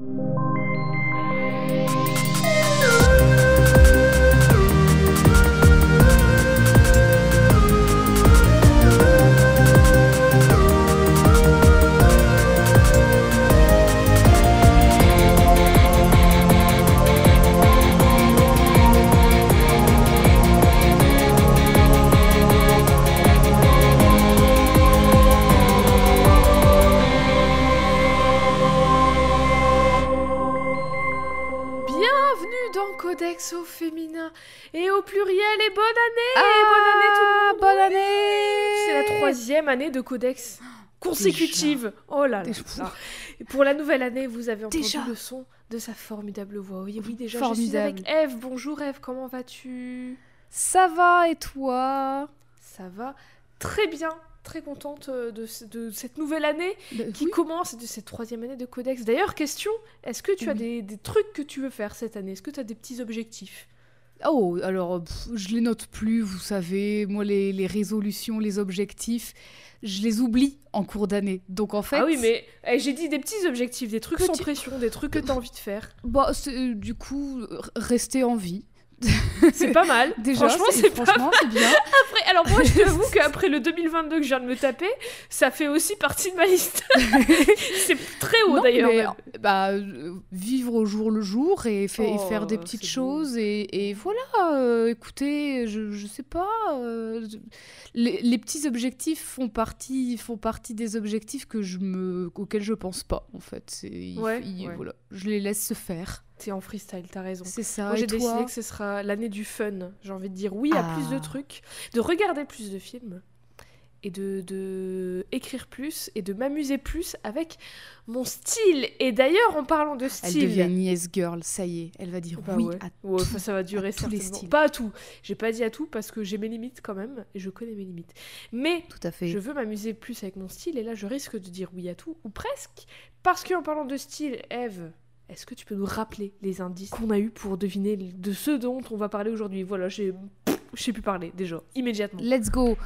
Bienvenue Codex consécutive Oh là là. Et Pour la nouvelle année, vous avez entendu Déjà. le son de sa formidable voix. Oui, oui déjà, Formidable. je suis avec Eve. Bonjour Eve, comment vas-tu? Ça va et toi? Ça va très bien, très contente euh, de, ce- de cette nouvelle année qui Oui. commence, de cette troisième année de Codex. D'ailleurs, question, est-ce que tu as des, des trucs que tu veux faire cette année? Est-ce que tu as des petits objectifs? Oh, alors, pff, je les note plus, vous savez. Moi, les, les résolutions, les objectifs, je les oublie en cours d'année. Donc, en fait... Ah oui, mais eh, j'ai dit des petits objectifs, des trucs sans pression, des trucs que tu as envie de faire. Bah, c'est, euh, du coup, rester en vie. C'est pas mal. Déjà, franchement, c'est, franchement, c'est bien. Après, alors moi, je t'avoue qu'après le 2022 que je viens de me taper, ça fait aussi partie de ma liste. c'est très haut d'ailleurs. même. bah, euh, vivre au jour le jour et, fa- et Oh, faire des petites choses et, et voilà euh, écoutez je, je sais pas euh, les, les petits objectifs font partie font partie des objectifs que je me auxquels je pense pas en fait c'est il- Ouais, il- ouais. voilà je les laisse se faire T'es en freestyle, t'as raison. c'est ça Moi, j'ai toi décidé que ce sera l'année du fun. J'ai envie de dire oui à plus de Ah. trucs, de regarder plus de films et de, de écrire plus et de m'amuser plus avec mon style. Et d'ailleurs, en parlant de elle style, devient yes girl ça y est elle va dire Bah oui ouais. à Ouais, tout. ça va durer à tous les certainement. styles. Pas à tout. J'ai pas dit à tout parce que j'ai mes limites quand même et je connais mes limites. Mais tout à fait je veux m'amuser plus avec mon style et là je risque de dire oui à tout ou presque parce qu'en parlant de style, Eve, est-ce que tu peux nous rappeler les indices qu'on a eu pour deviner de ce dont on va parler aujourd'hui? Voilà, j'ai je sais plus parler déjà immédiatement. Let's go.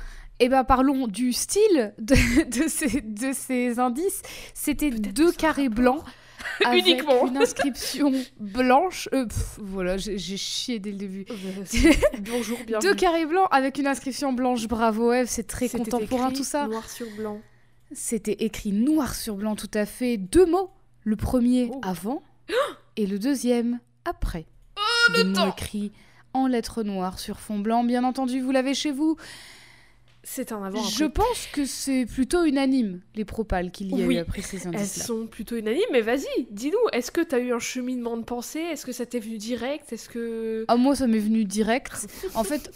Eh ben parlons du style de, de ces, de ces indices. C'était deux carrés blancs avec Uniquement. une inscription blanche. Euh, pff, voilà, j'ai chié dès le début. Euh, Bonjour, bienvenue. Deux carrés blancs avec une inscription blanche. Bravo Eve, c'est très contemporain écrit tout ça. Noir sur blanc. C'était écrit noir sur blanc tout à fait. Deux mots. Le premier Oh. avant et le deuxième après. Oh, le temps écrits en lettres noires sur fond blanc. Bien entendu, vous l'avez chez vous. C'est un avant Je pense que c'est plutôt unanime, les propales qu'il y a Oui. eu après ces Elles indices-là. sont plutôt unanimes, mais vas-y, dis-nous, est-ce que t'as eu un cheminement de pensée? Est-ce que ça t'est venu direct? Est-ce que... Ah, moi, ça m'est venu direct. En fait,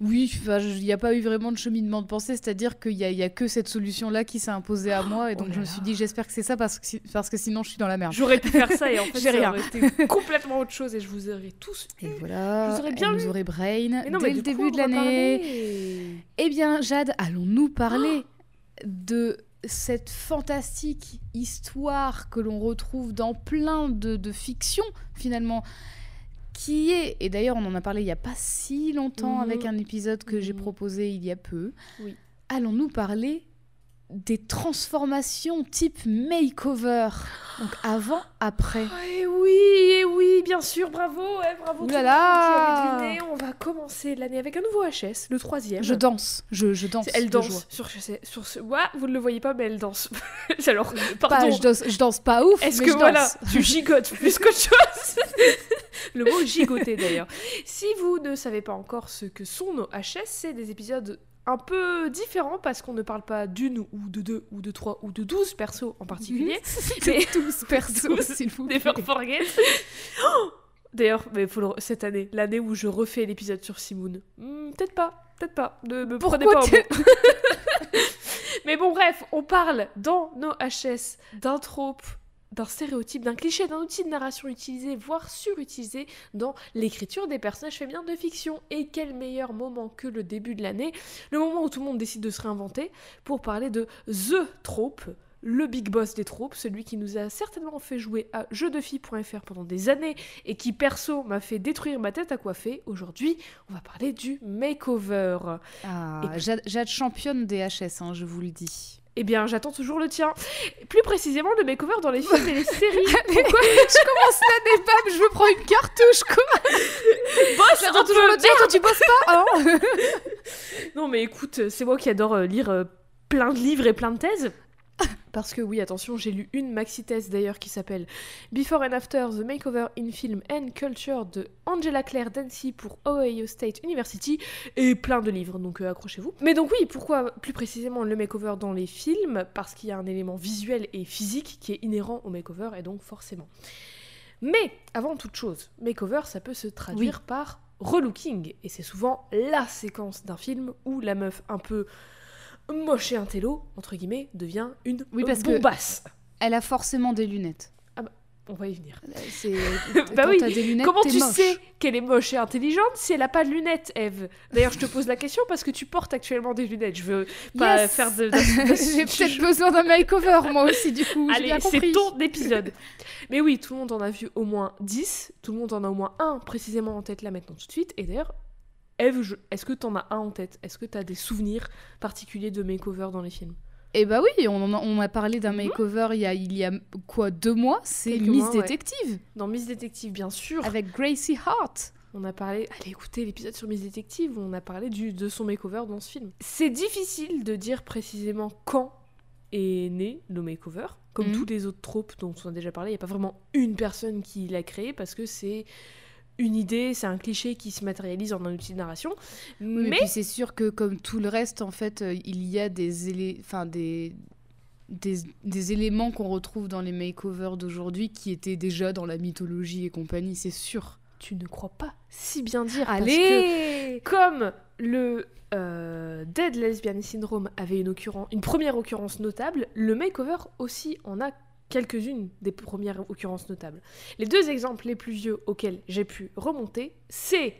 oui, il n'y a pas eu vraiment de cheminement de pensée, c'est-à-dire qu'il n'y a, y a que cette solution-là qui s'est imposée à moi, et donc Oh là je me suis dit, j'espère que c'est ça, parce que, si- parce que sinon je suis dans la merde. J'aurais pu faire ça et en fait, J'ai rien. été complètement autre chose et je vous aurais tous Et eu. voilà, Je vous aurais bien nous aurait brain Mais non, dès mais le de début de l'année. Eh bien, Jade, allons-nous parler de cette fantastique histoire que l'on retrouve dans plein de, de fictions, finalement, qui est, et d'ailleurs on en a parlé il n'y a pas si longtemps avec un épisode que j'ai Mhm. proposé il y a peu, Oui. allons-nous parler des transformations type makeover, donc avant, après? Ah, Et oui, et oui, bien sûr, bravo, ouais, bravo Ouh tout là le là. monde qui avait deviné. On va commencer l'année avec un nouveau HS, le troisième. Je danse, je, je danse. Elle danse sur, ce- sur ce... Ouais, vous ne le voyez pas, mais elle danse. Alors, pardon. Pas, je, danse, je danse pas ouf, Est-ce que je voilà, danse. tu gigotes plus qu'autre chose Le mot gigoter d'ailleurs. Si vous ne savez pas encore ce que sont nos HS, c'est des épisodes un peu différents parce qu'on ne parle pas d'une ou de deux ou de trois ou de douze persos en particulier. Mais tous perso, Tous, s'il vous plaît. Never forget. Oh D'ailleurs, mais faut le- cette année, l'année où je refais l'épisode sur Simoun. Hmm, peut-être pas, peut-être pas. Ne me Pourquoi prenez pas mot. Mais bon, bref, on parle dans nos HS d'un trope, d'un stéréotype, d'un cliché, d'un outil de narration utilisé, voire surutilisé dans l'écriture des personnages féminins de fiction. Et quel meilleur moment que le début de l'année, le moment où tout le monde décide de se réinventer, pour parler de The Trope, le big boss des tropes, celui qui nous a certainement fait jouer à jeuxdefilles.fr pendant des années et qui perso m'a fait détruire ma tête à coiffer. Aujourd'hui, on va parler du makeover. Ah, puis- Jade championne des HS, hein, je vous le dis. Eh bien, j'attends toujours le tien. Plus précisément, le makeover dans les films et les séries. Pourquoi Je commence l'année, bam, je me prends une cartouche, quoi Boss, J'attends un toujours le tien, toi tu bosses pas, hein Non, mais écoute, c'est moi qui adore euh, lire euh, plein de livres et plein de thèses. Parce que oui, attention, j'ai lu une maxi-thèse d'ailleurs qui s'appelle Before and After the Makeover in Film and Culture de Angela Claire Dancy pour Ohio State University et plein de livres, donc euh, accrochez-vous. Mais donc oui, pourquoi plus précisément le makeover dans les films? Parce qu'il y a un élément visuel et physique qui est inhérent au makeover et donc forcément. Mais avant toute chose, makeover ça peut se traduire par relooking et c'est souvent la séquence d'un film où la meuf un peu moche et un télo, entre guillemets, devient une Oui, parce que- bombasse. Elle a forcément des lunettes. On va y venir. C'est... Bah oui, t'as des lunettes, Comment tu moche. sais qu'elle est moche et intelligente si elle a pas de lunettes, Eve? D'ailleurs, je te pose la question parce que tu portes actuellement des lunettes. Je veux pas Yes faire de. de- J'ai peut-être besoin d'un makeover, moi aussi, du coup. j'ai Allez, c'est ton épisode. Mais oui, tout le monde en a vu au moins 10. Tout le monde en a au moins un précisément en tête là maintenant tout de suite. Et d'ailleurs, Eve, je- est-ce que t'en as un en tête? Est-ce que t'as des souvenirs particuliers de makeover dans les films? Eh bah oui, on, a, on a parlé d'un Mhm. makeover il y a, il y a quoi, deux mois? C'est Miss mois, ouais. Détective, Dans Miss Détective, bien sûr. avec Gracie Hart. On a parlé, allez écoutez l'épisode sur Miss Détective où on a parlé du, de son makeover dans ce film. C'est difficile de dire précisément quand est né le makeover. Comme Mhm. tous les autres tropes dont on a déjà parlé, il n'y a pas vraiment une personne qui l'a créé parce que c'est une idée, c'est un cliché qui se matérialise en un outil de narration. Mais c'est sûr que comme tout le reste, en fait, euh, il y a des, élé- enfin, des, des, des éléments qu'on retrouve dans les makeovers d'aujourd'hui qui étaient déjà dans la mythologie et compagnie, c'est sûr. tu ne crois pas si bien dire. parce que Allez comme le euh, Dead Lesbian Syndrome avait une, une première occurrence notable, le makeover aussi en a quelques-unes des premières occurrences notables. Les deux exemples les plus vieux auxquels j'ai pu remonter, c'est,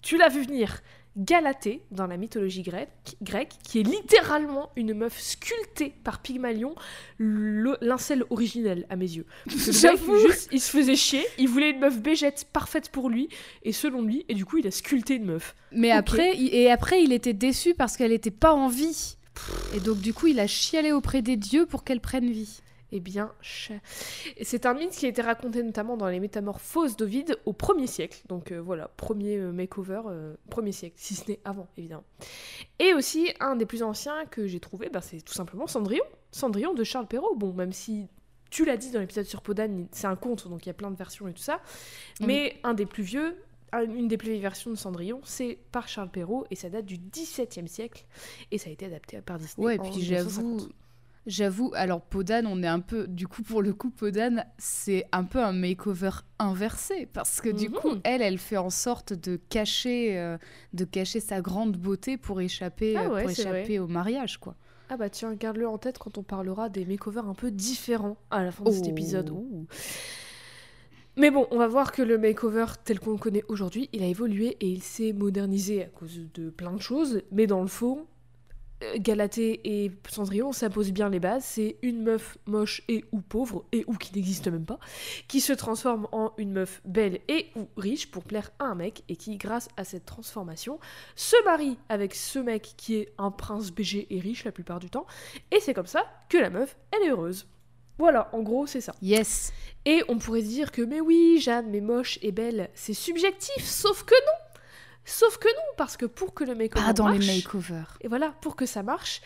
tu l'as vu venir, Galatée dans la mythologie grecque, grecque, qui est littéralement une meuf sculptée par Pygmalion, l'incel originel à mes yeux. J'avoue. juste, il se faisait chier, il voulait une meuf bégette parfaite pour lui, et selon lui, et du coup, il a sculpté une meuf. Mais après, et après, il était déçu parce qu'elle n'était pas en vie. Et donc, du coup, il a chialé auprès des dieux pour qu'elle prenne vie. Eh bien, et c'est un mythe qui a été raconté notamment dans les Métamorphoses d'Ovide au 1er siècle. Donc euh, voilà, premier euh, makeover, euh, premier siècle, si ce n'est avant, évidemment. Et aussi, un des plus anciens que j'ai trouvé, bah, c'est tout simplement Cendrillon. Cendrillon de Charles Perrault. Bon, même si tu l'as dit dans l'épisode sur Podane, c'est un conte, donc il y a plein de versions et tout ça. Mais un des plus vieux, un- une des plus vieilles versions de Cendrillon, c'est par Charles Perrault, et ça date du XVIIe siècle. Et ça a été adapté par Disney. Ouais, en puis j'avoue, 1950. J'avoue, alors Podane, on est un peu, du coup, pour le coup, Podane, c'est un peu un makeover inversé parce que du Mhm. coup, elle, elle fait en sorte de cacher, euh, de cacher sa grande beauté pour échapper, Ah euh, ouais, pour échapper au mariage, quoi. Ah bah tiens, garde-le en tête quand on parlera des makeovers un peu différents à la fin de cet Oh. épisode. Ouh. Mais bon, on va voir que le makeover tel qu'on le connaît aujourd'hui, il a évolué et il s'est modernisé à cause de plein de choses. Mais dans le fond, Galatée et Cendrillon, ça pose bien les bases. C'est une meuf moche et ou pauvre, et ou qui n'existe même pas, qui se transforme en une meuf belle et ou riche pour plaire à un mec, et qui, grâce à cette transformation, se marie avec ce mec qui est un prince BG et riche la plupart du temps. Et c'est comme ça que la meuf, elle est heureuse. Voilà, en gros, c'est ça. Yes. Et on pourrait se dire que, mais oui, Jeanne, mais moche et belle, c'est subjectif, sauf que non Sauf que non, parce que pour que le makeover Pas dans marche, les makeovers. et voilà, pour que ça marche,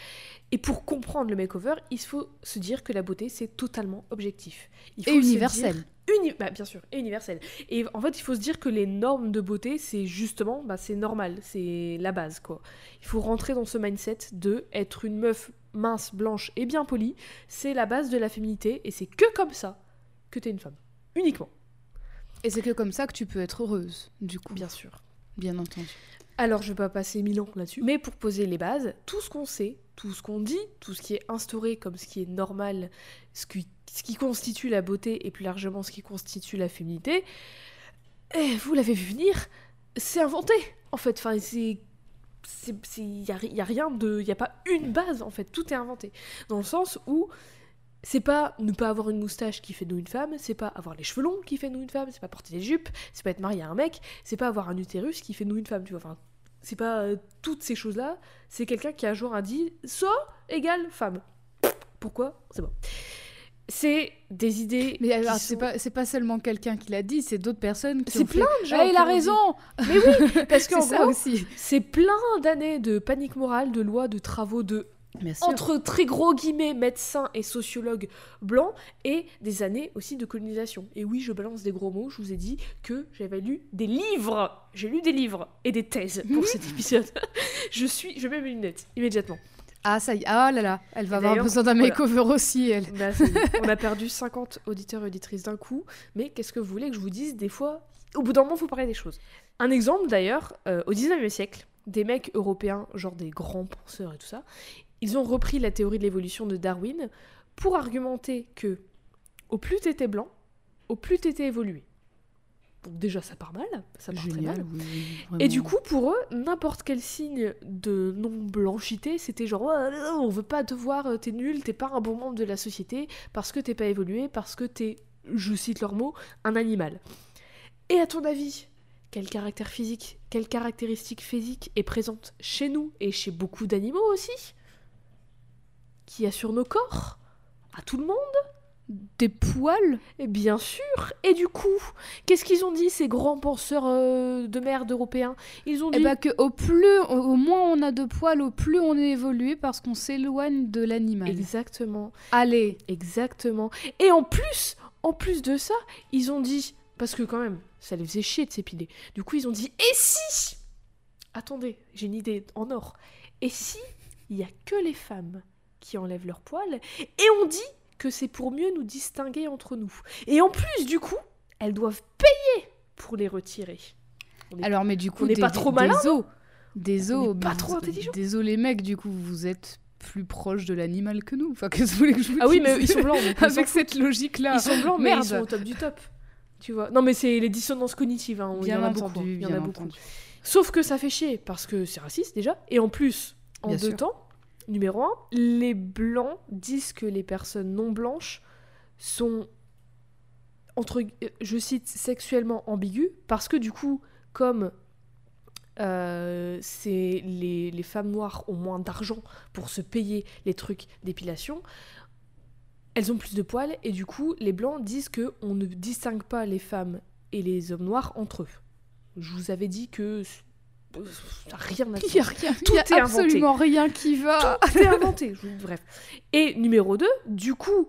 et pour comprendre le makeover, il faut se dire que la beauté, c'est totalement objectif. Il Et faut universel. dire- Uni- bah, bien sûr, et universel. Et en fait, il faut se dire que les normes de beauté, c'est justement, bah, c'est normal, c'est la base, quoi. Il faut rentrer dans ce mindset de être une meuf mince, blanche et bien polie, c'est la base de la féminité, et c'est que comme ça que t'es une femme. Uniquement, Et c'est que comme ça que tu peux être heureuse, du coup, bien sûr. Bien entendu. Alors, je vais pas passer mille ans là-dessus. Mais pour poser les bases, tout ce qu'on sait, tout ce qu'on dit, tout ce qui est instauré comme ce qui est normal, ce qui, constitue la beauté et plus largement ce qui constitue la féminité, eh, vous l'avez vu venir, c'est inventé en fait. Enfin, c'est. Il a, rien. Il n'y a pas une base en fait, tout est inventé. Dans le sens où c'est pas ne pas avoir une moustache qui fait de nous une femme, c'est pas avoir les cheveux longs qui fait de nous une femme, c'est pas porter des jupes, c'est pas être marié à un mec, c'est pas avoir un utérus qui fait de nous une femme, tu vois. Enfin, c'est pas euh, toutes ces choses-là, c'est quelqu'un qui a un jour a dit ça égale femme. Pourquoi? C'est bon. C'est des idées. Mais alors, sont- c'est pas, c'est pas seulement quelqu'un qui l'a dit, c'est d'autres personnes qui C'est ont fait, plein de gens. Ah, il a raison Mais oui, parce C'est qu'en ça gros, aussi. c'est plein d'années de panique morale, de lois, de travaux, de. Entre très gros guillemets médecins et sociologues blancs et des années aussi de colonisation. Et oui, je balance des gros mots, je vous ai dit que j'avais lu des livres. J'ai lu des livres et des thèses pour cet épisode. je suis, je mets mes lunettes immédiatement. Ah, ça y est. Ah là là, elle va Et avoir besoin d'un voilà. makeover aussi, elle. Bah, on a perdu 50 auditeurs et auditrices d'un coup, mais qu'est-ce que vous voulez que je vous dise Des fois, au bout d'un moment, il faut parler des choses. Un exemple d'ailleurs, euh, au 19e siècle, des mecs européens, genre des grands penseurs et tout ça, ils ont repris la théorie de l'évolution de Darwin pour argumenter que au plus t'étais blanc, au plus t'étais évolué. Donc déjà, ça part mal, ça part très mal. oui, oui, Et du coup, pour eux, n'importe quel signe de non-blanchité, c'était genre non, on veut pas te voir, euh, t'es nul, t'es pas un bon membre de la société, parce que t'es pas évolué, parce que t'es, je cite leurs mots, un animal. Et à ton avis, quel caractère physique, quelle caractéristique physique est présente chez nous et chez beaucoup d'animaux aussi? Qui a sur nos corps? À tout le monde? Des poils? Et bien sûr Et du coup, qu'est-ce qu'ils ont dit, ces grands penseurs euh, de merde européens? Ils ont dit Eh bah que au plus, au, au moins on a de poils, au plus on est évolué parce qu'on s'éloigne de l'animal. Exactement, Allez, exactement. Et en plus, en plus de ça, ils ont dit, parce que quand même, ça les faisait chier de s'épiler. Du coup, ils ont dit, et si? Attendez, j'ai une idée en or. Et si il y a que les femmes qui enlèvent leurs poils Et on dit que c'est pour mieux nous distinguer entre nous. Et en plus, du coup, elles doivent payer pour les retirer. Est- alors mais du coup on n'est pas trop malin, des os, des os, pas trop intelligent. Les mecs, du coup vous êtes plus proches de l'animal que nous. Enfin qu'est-ce que vous voulez que je vous Ah oui, dise mais ils sont blancs. avec cette logique là. Ils sont blancs, mais Merde. ils sont au top du top. Tu vois. Non, mais c'est les dissonances cognitives. Hein. Il y Bien en a entendu, beaucoup. hein. Il y en a beaucoup. Sauf que ça fait chier parce que c'est raciste déjà. Et en plus, en Bien deux sûr. temps, numéro un, les blancs disent que les personnes non blanches sont entre, je cite, sexuellement ambiguës parce que du coup, comme euh, les, les femmes noires ont moins d'argent pour se payer les trucs d'épilation, elles ont plus de poils et du coup les blancs disent que on ne distingue pas les femmes et les hommes noirs entre eux. Je vous avais dit que ça rien à Il y a dire. rien, Tout il y a est inventé. absolument rien qui va. Tout est inventé. Bref. Et numéro 2, du coup,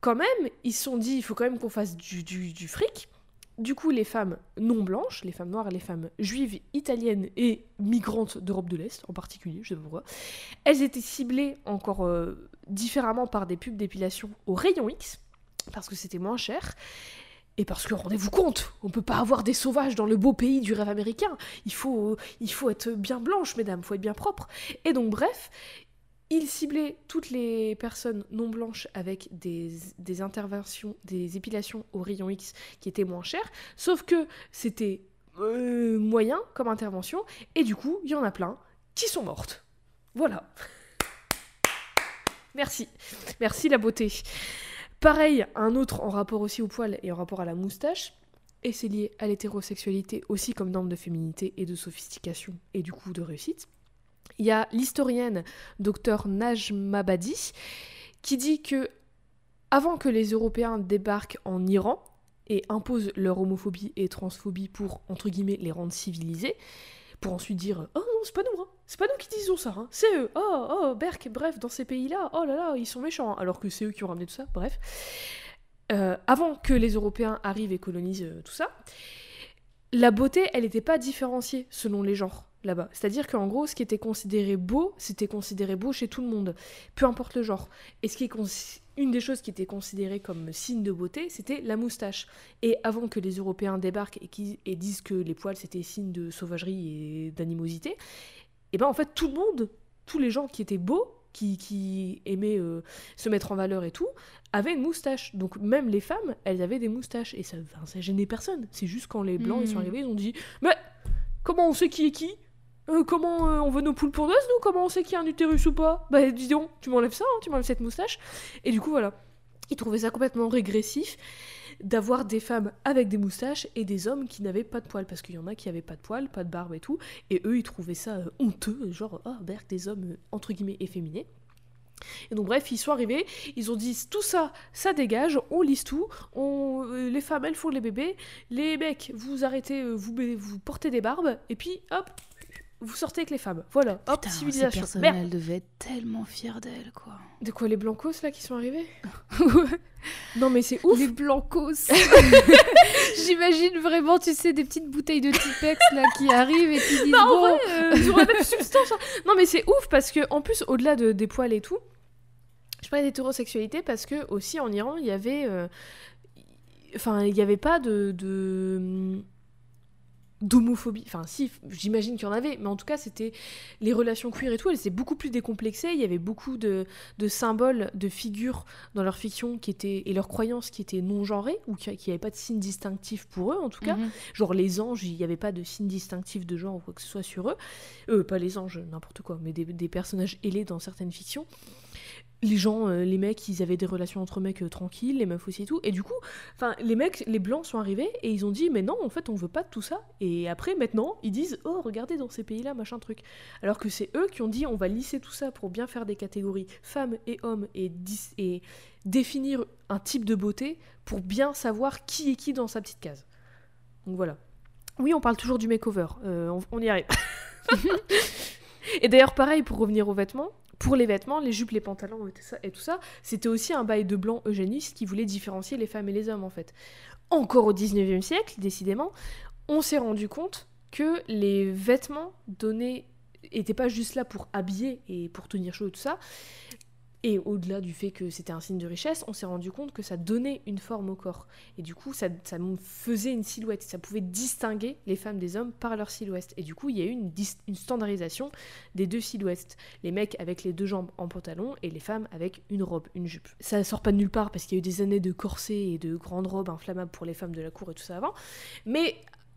quand même, ils se sont dit, il faut quand même qu'on fasse du, du, du fric. Du coup, les femmes non blanches, les femmes noires, les femmes juives, italiennes et migrantes d'Europe de l'Est en particulier, je sais pas pourquoi, elles étaient ciblées encore euh, différemment par des pubs d'épilation au rayon X, parce que c'était moins cher. Et parce que rendez-vous compte, on peut pas avoir des sauvages dans le beau pays du rêve américain. Il faut, il être bien blanche, mesdames, faut être bien propre. Et donc, bref, il ciblait toutes les personnes non blanches avec des, des interventions, des épilations au rayon X qui étaient moins chères, sauf que c'était euh, moyen comme intervention, et du coup, il y en a plein qui sont mortes. Voilà. Merci. Merci la beauté. Pareil, un autre en rapport aussi au poil et en rapport à la moustache, et c'est lié à l'hétérosexualité aussi comme norme de féminité et de sophistication et du coup de réussite. Il y a l'historienne Dr Najmabadi qui dit que avant que les Européens débarquent en Iran et imposent leur homophobie et transphobie pour entre guillemets les rendre civilisés, pour ensuite dire oh non c'est pas nous hein. c'est pas nous qui disons ça hein. c'est eux oh oh Berk bref dans ces pays là oh là là ils sont méchants hein. alors que c'est eux qui ont ramené tout ça bref Euh, avant que les Européens arrivent et colonisent euh, tout ça la beauté elle n'était pas différenciée selon les genres là-bas c'est à dire qu'en gros ce qui était considéré beau c'était considéré beau chez tout le monde peu importe le genre et ce qui est une des choses qui était considérée comme signe de beauté, c'était la moustache. Et avant que les Européens débarquent et, disent que les poils c'était signe de sauvagerie et d'animosité, et ben en fait tout le monde, tous les gens qui étaient beaux, qui, qui aimaient euh, se mettre en valeur et tout, avaient une moustache. Donc même les femmes, elles avaient des moustaches et ça gênait personne. C'est juste quand les blancs ils sont Hmm. arrivés, ils ont dit mais comment on sait qui est qui? Euh, comment euh, on veut nos poules pour nous? Comment on sait qu'il y a un utérus ou pas? Bah dis donc, tu m'enlèves ça, hein, tu m'enlèves cette moustache. Et du coup, voilà. Ils trouvaient ça complètement régressif d'avoir des femmes avec des moustaches et des hommes qui n'avaient pas de poils. Parce qu'il y en a qui avaient pas de poils, pas de barbe et tout. Et eux, ils trouvaient ça euh, honteux, genre, oh, berk, des hommes, entre guillemets, efféminés. Et donc bref, ils sont arrivés, ils ont dit tout ça, ça dégage, on lisse tout, on, les femmes elles font les bébés, les mecs vous arrêtez, vous portez des barbes, et puis hop, vous sortez avec les femmes. Voilà, hop, Putain, civilisation. Ces personnes, Merde. elles devaient être tellement fières d'elles, quoi. De quoi les blancos là qui sont arrivés Non mais c'est ouf. Les blancos. J'imagine vraiment, tu sais, des petites bouteilles de Tipex là qui arrivent et qui disent Non, en bon. vrai, euh, ils ont la même substance. hein. Non, mais c'est ouf parce que, en plus, au-delà de, des poils et tout, je parlais d'hétérosexualité parce que, aussi, en Iran, il y avait. euh, Enfin, il n'y avait pas de. de d'homophobie, enfin si, j'imagine qu'il y en avait, mais en tout cas c'était les relations queer et tout, elles étaient beaucoup plus décomplexées, il y avait beaucoup de, de symboles, de figures dans leur fiction qui étaient, et leurs croyances qui étaient non genrées, ou qui n'avaient pas de signe distinctif pour eux en tout cas, Mhm. Genre les anges, il n'y avait pas de signe distinctif de genre ou quoi que ce soit sur eux. Euh, pas les anges, n'importe quoi, mais des, des personnages ailés dans certaines fictions. Les gens, euh, les mecs, ils avaient des relations entre mecs euh, tranquilles, les meufs aussi et tout. Et du coup, enfin, les mecs, les blancs sont arrivés et ils ont dit, mais non, en fait, on veut pas de tout ça. Et après, maintenant, ils disent, oh, regardez dans ces pays-là, machin truc. Alors que c'est eux qui ont dit, on va lisser tout ça pour bien faire des catégories femmes et hommes et, dis- et définir un type de beauté pour bien savoir qui est qui dans sa petite case. Donc voilà. Oui, on parle toujours du makeover. Euh, on, on y arrive. et d'ailleurs, pareil, pour revenir aux vêtements, pour les vêtements, les jupes, les pantalons et tout ça, c'était aussi un bail de blanc eugéniste qui voulait différencier les femmes et les hommes, en fait. Encore au 19e siècle, décidément, on s'est rendu compte que les vêtements donnés étaient pas juste là pour habiller et pour tenir chaud et tout ça. Et au-delà du fait que c'était un signe de richesse, on s'est rendu compte que ça donnait une forme au corps. Et du coup, ça, faisait une silhouette. Ça pouvait distinguer les femmes des hommes par leur silhouette. Et du coup, il y a eu une, dis- une standardisation des deux silhouettes. Les mecs avec les deux jambes en pantalon et les femmes avec une robe, une jupe. Ça sort pas de nulle part parce qu'il y a eu des années de corsets et de grandes robes inflammables pour les femmes de la cour et tout ça avant. Mais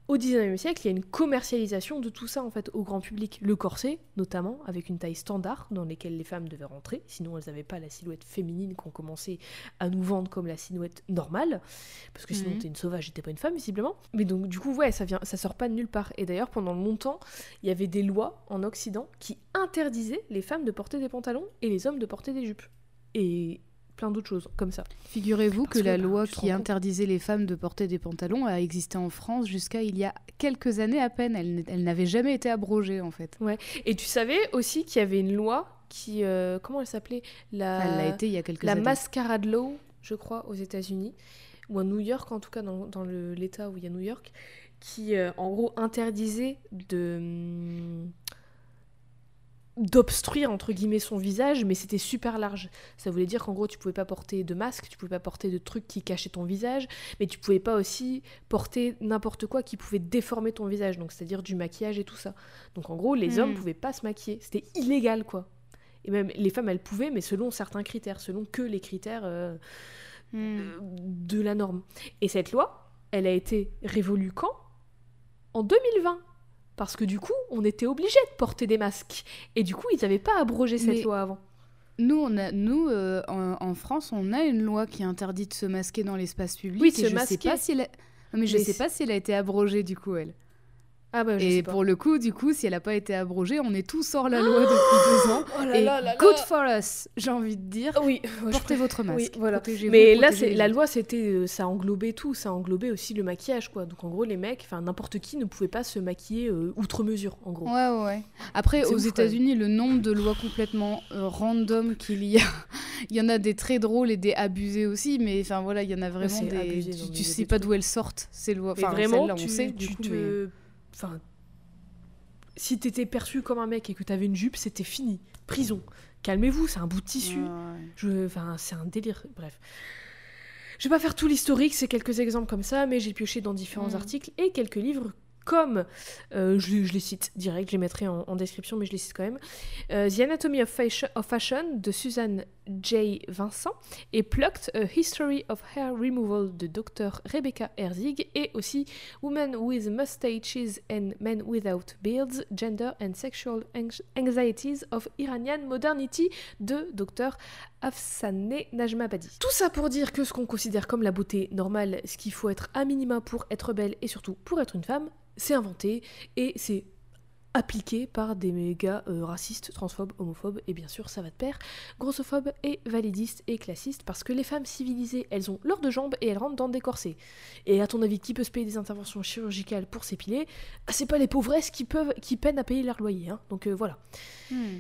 au 19e siècle, il y a une commercialisation de tout ça en fait au grand public. Le corset, notamment, avec une taille standard dans lesquelles les femmes devaient rentrer, sinon elles n'avaient pas la silhouette féminine qu'on commençait à nous vendre comme la silhouette normale, parce que sinon Mhm. t'es une sauvage et t'es pas une femme visiblement. Mais donc du coup ouais, ça vient, ça sort pas de nulle part. Et d'ailleurs pendant longtemps, il y avait des lois en Occident qui interdisaient les femmes de porter des pantalons et les hommes de porter des jupes. Et plein d'autres choses comme ça. Figurez-vous que que, la bah, loi qui interdisait les femmes de porter des pantalons a existé en France jusqu'à il y a quelques années à peine. Elle, n'avait jamais été abrogée en fait. Et tu savais aussi qu'il y avait une loi qui euh, comment elle s'appelait? La Elle l'a été il y a quelques la années. mascarade law, je crois, aux États-Unis, ou à New York en tout cas, dans, l'État où il y a New York, qui euh, en gros interdisait de d'obstruire entre guillemets son visage mais c'était super large ça voulait dire qu'en gros tu pouvais pas porter de masque tu pouvais pas porter de trucs qui cachaient ton visage mais tu pouvais pas aussi porter n'importe quoi qui pouvait déformer ton visage donc c'est à dire du maquillage et tout ça donc en gros les Hmm. hommes pouvaient pas se maquiller c'était illégal quoi et même les femmes, elles pouvaient, mais selon certains critères, selon que les critères euh, Hmm. de la norme. Et cette loi, elle a été révolue quand? En 2020. Parce que du coup, on était obligé de porter des masques. Et du coup, ils n'avaient pas abrogé cette Mais- loi avant. Nous, on a, nous euh, en, en France, on a une loi qui interdit de se masquer dans l'espace public. Oui, et se je sais masquer. pas si elle a- Non, mais je Mais sais pas si elle a été abrogée du coup, elle. Ah bah, je Et sais pas. pour le coup, du coup, si elle n'a pas été abrogée, on est tous hors la loi depuis deux ans. Oh là Et là là good for us, j'ai envie de dire. Oui, ouais, je Portez votre masque. Oui, voilà. protégez-vous, Mais là, c'est la loi, c'était, euh, ça englobait tout, ça englobait aussi le maquillage, quoi. Donc en gros, les mecs, enfin n'importe qui ne pouvait pas se maquiller euh, outre mesure, en gros. Ouais, ouais. Après, aux États-Unis, le nombre de lois complètement euh, random qu'il y a, il y en a des très drôles et des abusées aussi, mais enfin voilà, il y en a vraiment des. abusé, tu tu sais pas d'où elles sortent, ces lois. Enfin, vraiment, on tu, sait, du tu coup, te... mais- Enfin... Si t'étais perçu comme un mec et que t'avais une jupe, c'était fini. Prison. Calmez-vous, c'est un bout de tissu. Je... Enfin, c'est un délire. Bref. Je vais pas faire tout l'historique, c'est quelques exemples comme ça, mais j'ai pioché dans différents Mm. articles et quelques livres comme, euh, je, je les cite direct, je les mettrai en, en description, mais je les cite quand même, euh, The Anatomy of Fashion, of Fashion de Suzanne J. Vincent et Plucked, A History of Hair Removal de Dr. Rebecca Herzig et aussi Women with Mustaches and Men Without Beards, Gender and Sexual Anx- Anxieties of Iranian Modernity de Dr. Afsaneh Najmabadi. Tout ça pour dire que ce qu'on considère comme la beauté normale, ce qu'il faut être à minima pour être belle et surtout pour être une femme, c'est inventé et c'est appliquée par des méga euh, racistes, transphobes, homophobes, et bien sûr ça va de pair, grossophobes et validistes et classistes, parce que les femmes civilisées, elles ont leurs deux jambes et elles rentrent dans des corsets. Et à ton avis, qui peut se payer des interventions chirurgicales pour s'épiler? Ah, C'est pas les pauvresses qui, peuvent, qui peinent à payer leur loyer, hein. donc euh, voilà. Hmm.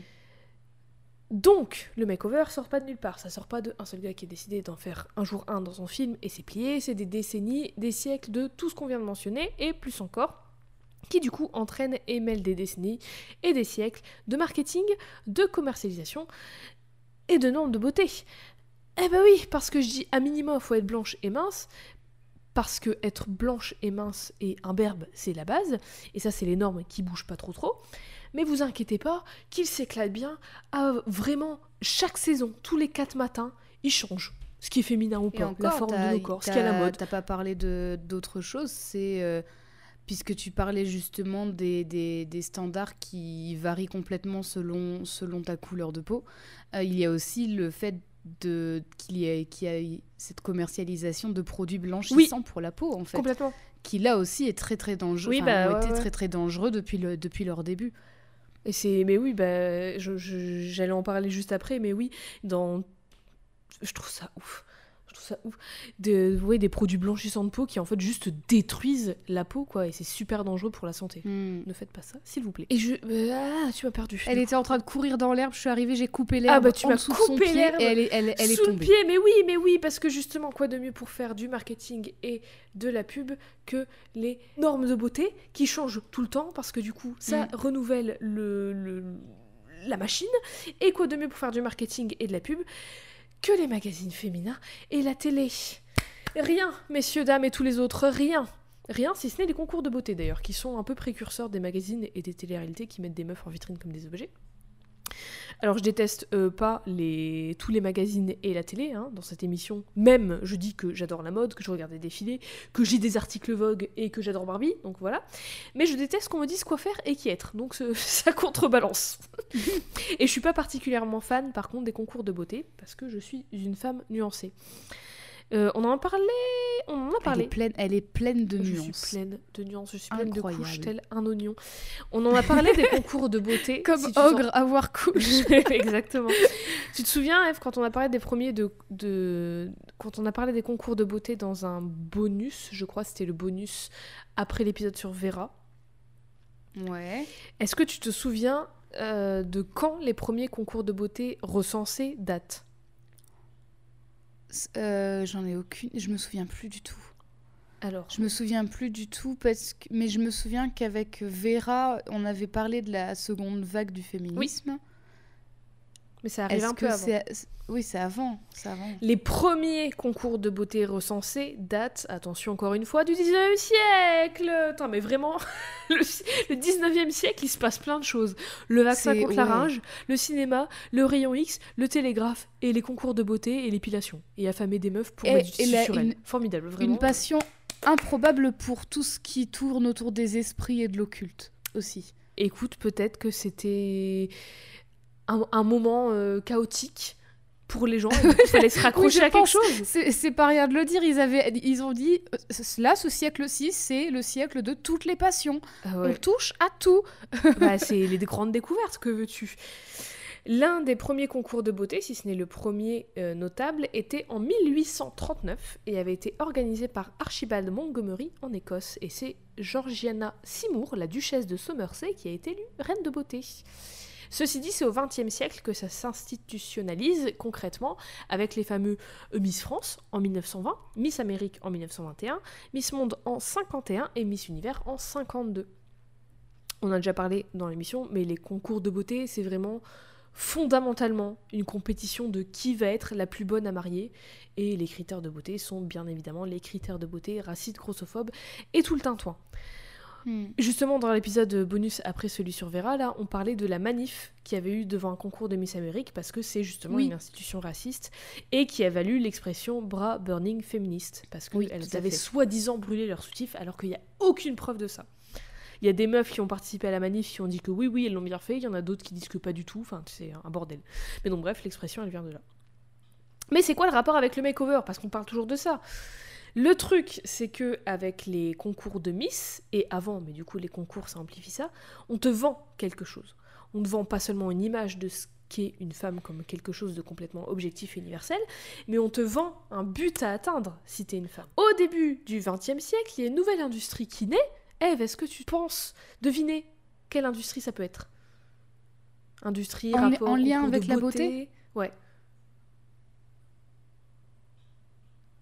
Donc, le makeover sort pas de nulle part. Ça sort pas d'un seul gars qui a décidé d'en faire un jour un dans son film et c'est plié. C'est des décennies, des siècles de tout ce qu'on vient de mentionner et plus encore qui du coup entraîne et mêle des décennies et des siècles de marketing, de commercialisation et de normes de beauté. Eh ben oui, parce que je dis à minima, faut être blanche et mince, parce que être blanche et mince et imberbe, c'est la base, et ça c'est les normes qui bougent pas trop trop. Mais vous inquiétez pas, qu'il s'éclate bien, à vraiment chaque saison, tous les quatre matins, il change. Ce qui est féminin ou pas, la forme de nos corps, ce qui est à la mode. T'as pas parlé de d'autre chose, c'est euh, puisque tu parlais justement des, des, des standards qui varient complètement selon, selon ta couleur de peau. euh, il y a aussi le fait qu'il y a, qu'il y a cette commercialisation de produits blanchissants pour la peau en fait, Complètement. qui là aussi est très très dangereux. Oui, bah, ont ouais, été ouais. très très dangereux depuis le depuis leur début. Et c'est, mais oui, bah, j'allais en parler juste après, mais oui, dans, je trouve ça ouf. Trouve ça ouf. De, ouais, des produits blanchissants de peau qui en fait juste détruisent la peau, quoi, et c'est super dangereux pour la santé. Hmm. Ne faites pas ça, s'il vous plaît. Et je, euh, ah, tu m'as perdu. Elle était en train de courir dans l'herbe, je suis arrivée, j'ai coupé l'herbe. Ah, bah, tu en m'as coupé pied l'herbe et elle est, elle, elle est sous le pied, mais oui, mais oui, parce que justement, quoi de mieux pour faire du marketing et de la pub que les normes de beauté qui changent tout le temps, parce que du coup, ça Mm. renouvelle le, le- la machine. Et quoi de mieux pour faire du marketing et de la pub que les magazines féminins et la télé. Rien, messieurs, dames et tous les autres, rien. Rien, si ce n'est les concours de beauté d'ailleurs, qui sont un peu précurseurs des magazines et des télé-réalités qui mettent des meufs en vitrine comme des objets. Alors je déteste euh, pas les... tous les magazines et la télé hein, dans cette émission. Même je dis que j'adore la mode, que je regarde des défilés, que j'ai des articles Vogue et que j'adore Barbie, donc voilà. Mais je déteste qu'on me dise quoi faire et qui être, donc ce- ça contrebalance. et je suis pas particulièrement fan par contre des concours de beauté parce que je suis une femme nuancée. Euh, on en a parlé, on en a Elle est parlé. pleine, elle est pleine de Je nuances. suis pleine de nuances, je suis pleine de couches Incroyable. tel un oignon. On en a parlé des concours de beauté. Comme si ogre avoir couche. Exactement. tu te souviens, Eve, quand on a parlé des premiers de, de- Quand on a parlé des concours de beauté dans un bonus, je crois que c'était le bonus après l'épisode sur Vera. Ouais. Est-ce que tu te souviens euh, de quand les premiers concours de beauté recensés datent Euh, J'en ai aucune. Je me souviens plus du tout. Alors, Je me souviens plus du tout parce que. Mais je me souviens qu'avec Vera, on avait parlé de la seconde vague du féminisme. Mais ça arrive un peu avant. Oui, c'est avant. Les premiers concours de beauté recensés datent, attention encore une fois, du 19e siècle Attends, mais vraiment, le, le 19e siècle, il se passe plein de choses. Le vaccin contre la ouais. rage, le cinéma, le rayon X, le télégraphe, et les concours de beauté et l'épilation. Et affamer des meufs pour Et- mettre du tissu la- sur elles. Formidable, vraiment. Une passion improbable pour tout ce qui tourne autour des esprits et de l'occulte aussi. Écoute, peut-être que c'était un, un moment euh, chaotique pour les gens. Il fallait se raccrocher je à quelque chose. C'est pas rien de le dire. Ils, avaient, ils ont dit euh, là, ce siècle-ci, c'est le siècle de toutes les passions. Ah On touche à tout. Bah, c'est les grandes découvertes, que veux-tu? L'un des premiers concours de beauté, si ce n'est le premier euh, notable, était en 1839 et avait été organisé par Archibald Montgomery en Écosse. Et c'est Georgiana Seymour, la duchesse de Somerset, qui a été élue reine de beauté. Ceci dit, c'est au XXe siècle que ça s'institutionnalise concrètement avec les fameux euh, Miss France en 1920, Miss Amérique en 1921, Miss Monde en 51 et Miss Univers en 52. On a déjà parlé dans l'émission, mais les concours de beauté, c'est vraiment fondamentalement une compétition de qui va être la plus bonne à marier. Et les critères de beauté sont bien évidemment les critères de beauté racistes, grossophobes et tout le tintouin. Hmm. Justement, dans l'épisode bonus après celui sur Vera, là, on parlait de la manif qui avait eu devant un concours de Miss Amérique parce que c'est justement Oui. une institution raciste et qui a valu l'expression bras burning féministe parce qu'elles avaient soi-disant brûlé leur soutif alors qu'il n'y a aucune preuve de ça. Il y a des meufs qui ont participé à la manif qui ont dit que oui, oui, elles l'ont bien fait. Il y en a d'autres qui disent que pas du tout. Enfin, c'est un bordel. Mais donc, bref, l'expression, elle vient de là. Mais c'est quoi le rapport avec le makeover? Parce qu'on parle toujours de ça. Le truc, c'est que avec les concours de Miss, et avant, mais du coup les concours ça amplifie ça, on te vend quelque chose. On ne vend pas seulement une image de ce qu'est une femme comme quelque chose de complètement objectif et universel, mais on te vend un but à atteindre si t'es une femme. Au début du XXe siècle, il y a une nouvelle industrie qui naît. Eve, est-ce que tu penses deviner quelle industrie ça peut être? Industrie, En- rapport en lien avec de la beauté? Ouais.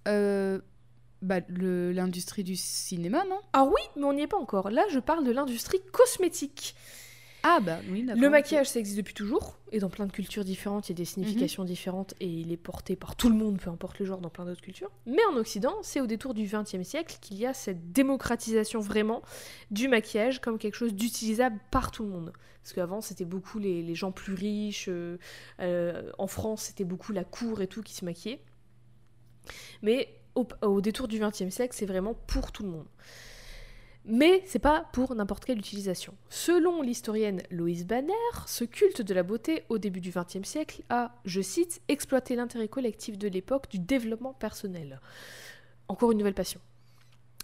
Euh, bah, l'industrie du cinéma, non? Ah oui, mais on n'y est pas encore. Là, je parle de l'industrie cosmétique. Ah bah oui. Le maquillage, ça existe depuis toujours, et dans plein de cultures différentes, il y a des significations Mhm. différentes, et il est porté par tout le monde, peu importe le genre, dans plein d'autres cultures. Mais en Occident, c'est au détour du XXe siècle qu'il y a cette démocratisation vraiment du maquillage comme quelque chose d'utilisable par tout le monde. Parce qu'avant, c'était beaucoup les, les gens plus riches, euh, euh, en France, c'était beaucoup la cour et tout qui se maquillait. Mais au, détour du XXe siècle, c'est vraiment pour tout le monde. Mais c'est pas pour n'importe quelle utilisation. Selon l'historienne Loïse Banner, ce culte de la beauté au début du XXe siècle a, je cite, exploité l'intérêt collectif de l'époque du développement personnel. Encore une nouvelle passion.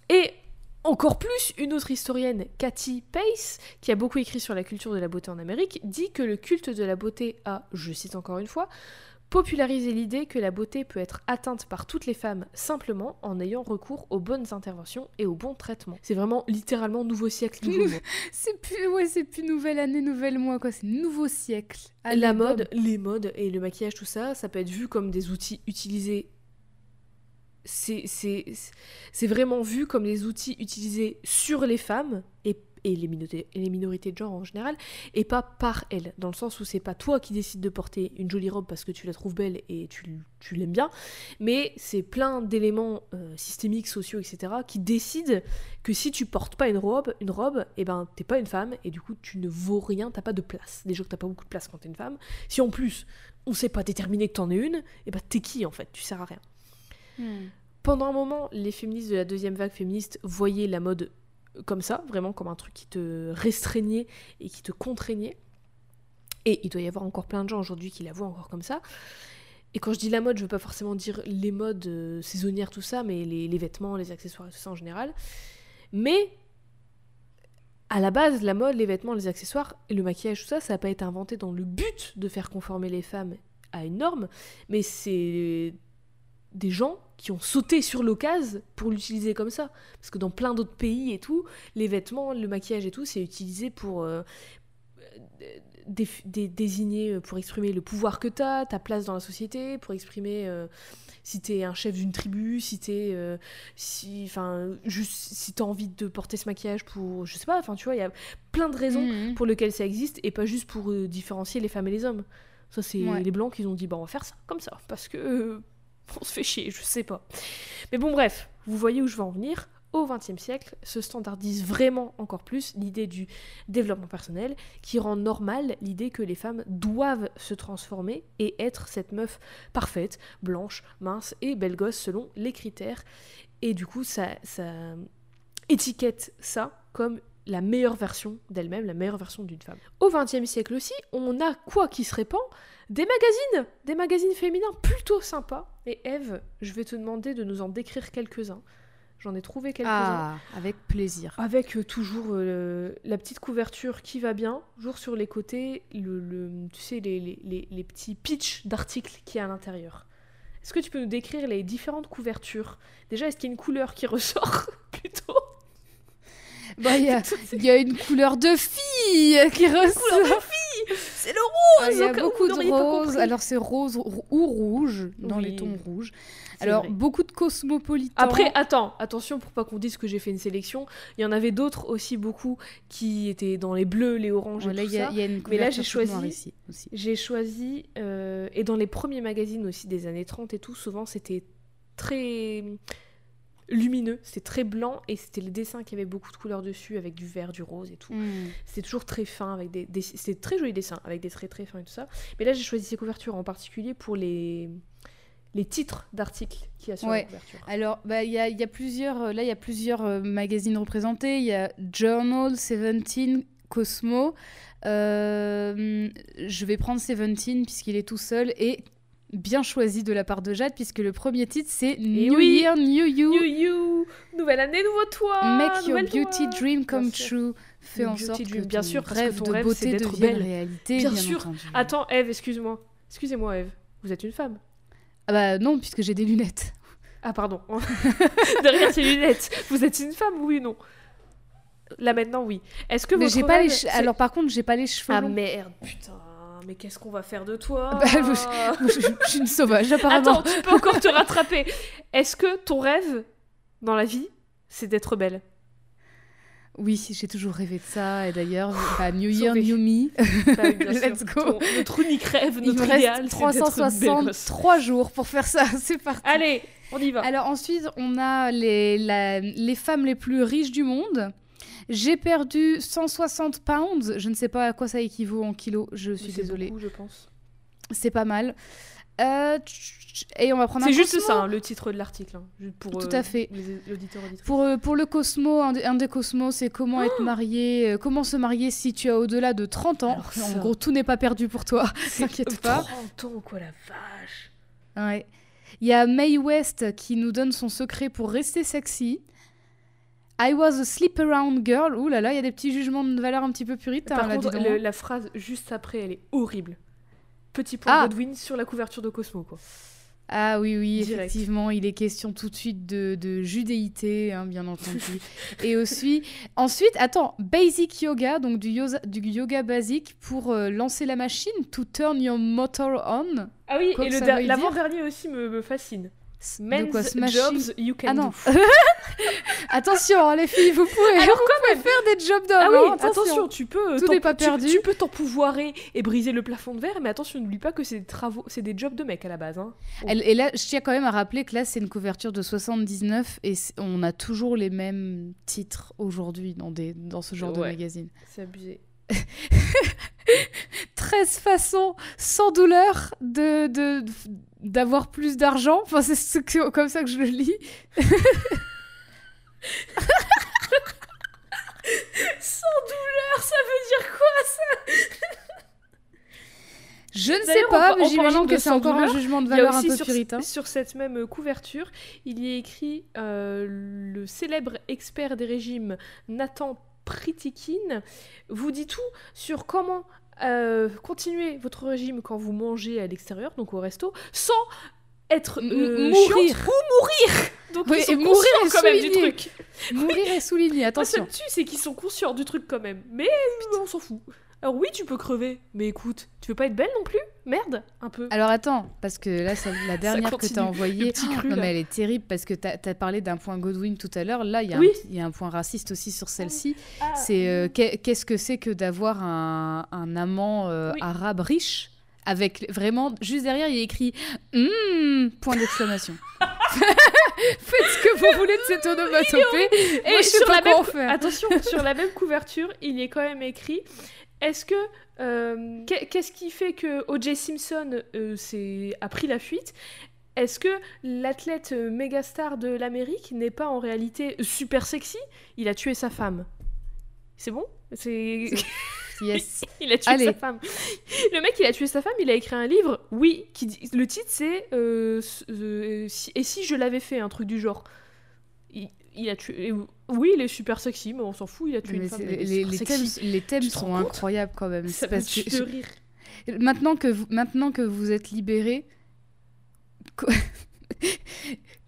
Et encore plus, une autre historienne, Cathy Pace, qui a beaucoup écrit sur la culture de la beauté en Amérique, dit que le culte de la beauté a, je cite encore une fois, popularisé l'idée que la beauté peut être atteinte par toutes les femmes simplement en ayant recours aux bonnes interventions et aux bons traitements. C'est vraiment littéralement nouveau siècle, nouveau. C'est plus, ouais, c'est plus nouvelle année, nouvelle mois, quoi. C'est nouveau siècle. Allez, la mode, les modes et le maquillage, tout ça, ça peut être vu comme des outils utilisés. C'est c'est- c'est vraiment vu comme des outils utilisés sur les femmes et, et les, minorités, et les minorités de genre en général, et pas par elles. Dans le sens où c'est pas toi qui décides de porter une jolie robe parce que tu la trouves belle et tu, tu l'aimes bien, mais c'est plein d'éléments euh, systémiques, sociaux, etc., qui décident que si tu portes pas une robe, une robe, et ben t'es pas une femme et du coup tu ne vaux rien, t'as pas de place. Déjà que t'as pas beaucoup de place quand t'es une femme. Si en plus on sait pas déterminer que t'en es une, et ben t'es qui en fait? Tu sers à rien. Hmm. Pendant un moment, les féministes de la deuxième vague féministe voyaient la mode comme ça, vraiment comme un truc qui te restreignait et qui te contraignait. Et il doit y avoir encore plein de gens aujourd'hui qui la voient encore comme ça. Et quand je dis la mode, je veux pas forcément dire les modes euh, saisonnières, tout ça, mais les, vêtements, les accessoires tout ça en général. Mais à la base, la mode, les vêtements, les accessoires le maquillage, tout ça, ça n'a pas été inventé dans le but de faire conformer les femmes à une norme, mais c'est des gens qui ont sauté sur l'occasion pour l'utiliser comme ça. Parce que dans plein d'autres pays et tout, les vêtements, le maquillage et tout, c'est utilisé pour euh, dé- dé- désigner, euh, pour exprimer le pouvoir que t'as, ta place dans la société, pour exprimer euh, si t'es un chef d'une tribu, si t'es, euh, si, enfin, juste si t'as envie de porter ce maquillage pour, je sais pas, enfin, tu vois, il y a plein de raisons Mhm. pour lesquelles ça existe et pas juste pour euh, différencier les femmes et les hommes. Ça, c'est Ouais. les blancs qui ont dit, bah, on va faire ça comme ça, parce que on se fait chier, je sais pas. Mais bon, bref, vous voyez où je veux en venir. Au XXe siècle, se standardise vraiment encore plus l'idée du développement personnel, qui rend normal l'idée que les femmes doivent se transformer et être cette meuf parfaite, blanche, mince et belle gosse selon les critères. Et du coup, ça, ça étiquette ça comme la meilleure version d'elle-même, la meilleure version d'une femme. Au XXe siècle aussi, on a quoi qui se répand Des magazines Des magazines féminins plutôt sympas. Et Eve, je vais te demander de nous en décrire quelques-uns. J'en ai trouvé quelques-uns. Ah, avec plaisir. Avec euh, toujours euh, la petite couverture qui va bien, toujours sur les côtés, le, le- tu sais, les, les- les- les petits pitchs d'articles qu'il y a à l'intérieur. Est-ce que tu peux nous décrire les différentes couvertures? Déjà, est-ce qu'il y a une couleur qui ressort plutôt? Bah, il y a, il y a une couleur de fille qui ressort. C'est le Ah, Il y a beaucoup de rose. Alors, c'est rose ou rouge, dans Oui. les tons rouges. Alors, vrai. beaucoup de cosmopolitans. Après, attends, attention pour pas qu'on dise que j'ai fait une sélection. Il y en avait d'autres aussi beaucoup qui étaient dans les bleus, les oranges Ouais, et là, tout il y, a- ça. il y a une Mais là, j'ai choisi-. J'ai choisi, euh, et dans les premiers magazines aussi des années 30 et tout, souvent c'était très lumineux, c'était très blanc et c'était les dessins qui avaient beaucoup de couleurs dessus avec du vert, du rose et tout. Hmm. C'était toujours très fin, avec des, des- c'était très jolis dessins avec des traits très fins et tout ça. Mais là j'ai choisi ces couvertures en particulier pour les, les titres d'articles qu'il y a sur Ouais. la couverture. Alors, bah, il y, a, y a plusieurs, euh, là, il y a plusieurs euh, magazines représentés. Il y a Journal, Seventeen, Cosmo. Euh, je vais prendre Seventeen puisqu'il est tout seul et bien choisi de la part de Jade, puisque le premier titre c'est Et New oui. Year, New You. You, you, nouvelle année, nouveau toi. Make your beauty toi. dream come Bien true. Fais en beauty sorte dream, que bien ton sûr, rêve ton de rêve, beauté devienne belle. réalité, Bien bien, sûr. entendu. Attends, Eve, excuse-moi. Excusez-moi, Eve. Vous êtes une femme. Ah bah non, puisque j'ai des lunettes. Ah, pardon. Derrière ses lunettes. Vous êtes une femme, oui ou non? Là maintenant, oui. Est-ce que votre j'ai pas les che- Alors par contre, j'ai pas les cheveux Ah longs. merde, putain. Mais qu'est-ce qu'on va faire de toi Bah, je, je- je suis une sauvage apparemment. Attends, tu peux encore te rattraper. Est-ce que ton rêve dans la vie, c'est d'être belle? Oui, j'ai toujours rêvé de ça. Et d'ailleurs, bah, New Year. New Me. Bah. Let's go. Ton- notre unique rêve, Il me notre idéal, belle gosse. 363 jours pour faire ça. C'est parti. Allez, on y va. Alors ensuite, on a les, la- les femmes les plus riches du monde. J'ai perdu 160 pounds. Je ne sais pas à quoi ça équivaut en kilos. Je suis C'est désolée. beaucoup, je pense. C'est pas mal. Euh, et on va prendre C'est juste Cosmo. ça, hein, le titre de l'article. hein, pour Tout euh, à fait. les auditeurs auditrices. Pour, euh, pour le Cosmo, un des, un des Cosmos, c'est comment être marié, euh, comment se marier si tu as au-delà de 30 ans. Alors En gros, tout n'est pas perdu pour toi. T'inquiète pas. 30 ans, quoi, la vache. Ouais. Il y a Mae West qui nous donne son secret pour rester sexy. I was a sleep around girl. Ouh là là, il y a des petits jugements de valeur un petit peu. Par contre, le- la phrase juste après, elle est horrible. Petit point Ah. Godwin sur la couverture de Cosmo, quoi. Ah oui, oui, Direct. effectivement, il est question tout de suite de, de judéité, hein, bien entendu. Et aussi, ensuite, attends, basic yoga, donc du, yoga, du yoga basique pour euh, lancer la machine, to turn your motor on. Ah oui, et l'avant-dernier aussi me, me fascine. Men's quoi jobs you can Ah non. do. Attention, hein, les filles, vous pouvez, Alors, vous pouvez faire des jobs d'hommes. Ah oui, hein, attention, tu peux Tout t'en- n'est pas tu- perdu. Tu, peux t'empouvoirer et briser le plafond de verre, mais attention, n'oublie pas que c'est des travaux, c'est des jobs de mecs à la base. Hein. Elle- et là, je tiens quand même à rappeler que là, c'est une couverture de 79 et on a toujours les mêmes titres aujourd'hui dans, des, dans ce genre de magazine. C'est abusé. 13 façons sans douleur de de- d'avoir plus d'argent. Enfin, c'est ce que- comme ça que je le lis. Sans douleur, ça veut dire quoi Je ne sais pas, mais j'imagine que c'est encore un jugement de valeur un peu sur, puritain. sur cette même couverture, il y a écrit euh, le célèbre expert des régimes Nathan Pritikin vous dit tout sur comment euh, continuer votre régime quand vous mangez à l'extérieur, donc au resto, sans être euh, mourir. chiante ou mourir. Donc Oui, ils sont et mourir conscients est quand même du souligné. truc. Mourir souligner, Moi, ça attention. me tue, c'est qu'ils sont conscients du truc quand même. Mais on s'en fout. Alors oui, tu peux crever, mais écoute, tu veux pas être belle non plus? Merde, un peu. Alors attends, parce que là, c'est la dernière que continue. tu as Le envoyée. Oh, non, mais elle est terrible parce que tu as, parlé d'un point Godwin tout à l'heure. Là, il y, a un Oui. petit- il y a un point raciste aussi sur celle-ci. Ah, C'est euh, qu'est- qu'est-ce que c'est que d'avoir un, un amant euh, Oui. arabe riche avec vraiment juste derrière il y a écrit Hum, point d'exclamation. Faites ce que vous voulez de cette onomatopée. Et Moi, je sais sur pas la quoi même... en faire. Attention, sur la même couverture, il y est quand même écrit est-ce que euh, qu'est- qu'est-ce qui fait que O.J. Simpson euh, a pris la fuite? Est-ce que l'athlète euh, méga star de l'Amérique n'est pas en réalité super sexy? Il a tué sa femme. C'est bon? C'est Yes. il a tué Allez. sa femme. Le mec, il a tué sa femme. Il a écrit un livre. Oui, qui dit- le titre c'est euh, et si je l'avais fait un truc du genre. Il, a tué. Oui, il est super sexy, mais on s'en fout. Il a tué Mais une femme. les, thèmes, les thèmes sont incroyables quand même. Ça parce que de rire. Maintenant que vous, maintenant que vous êtes libéré,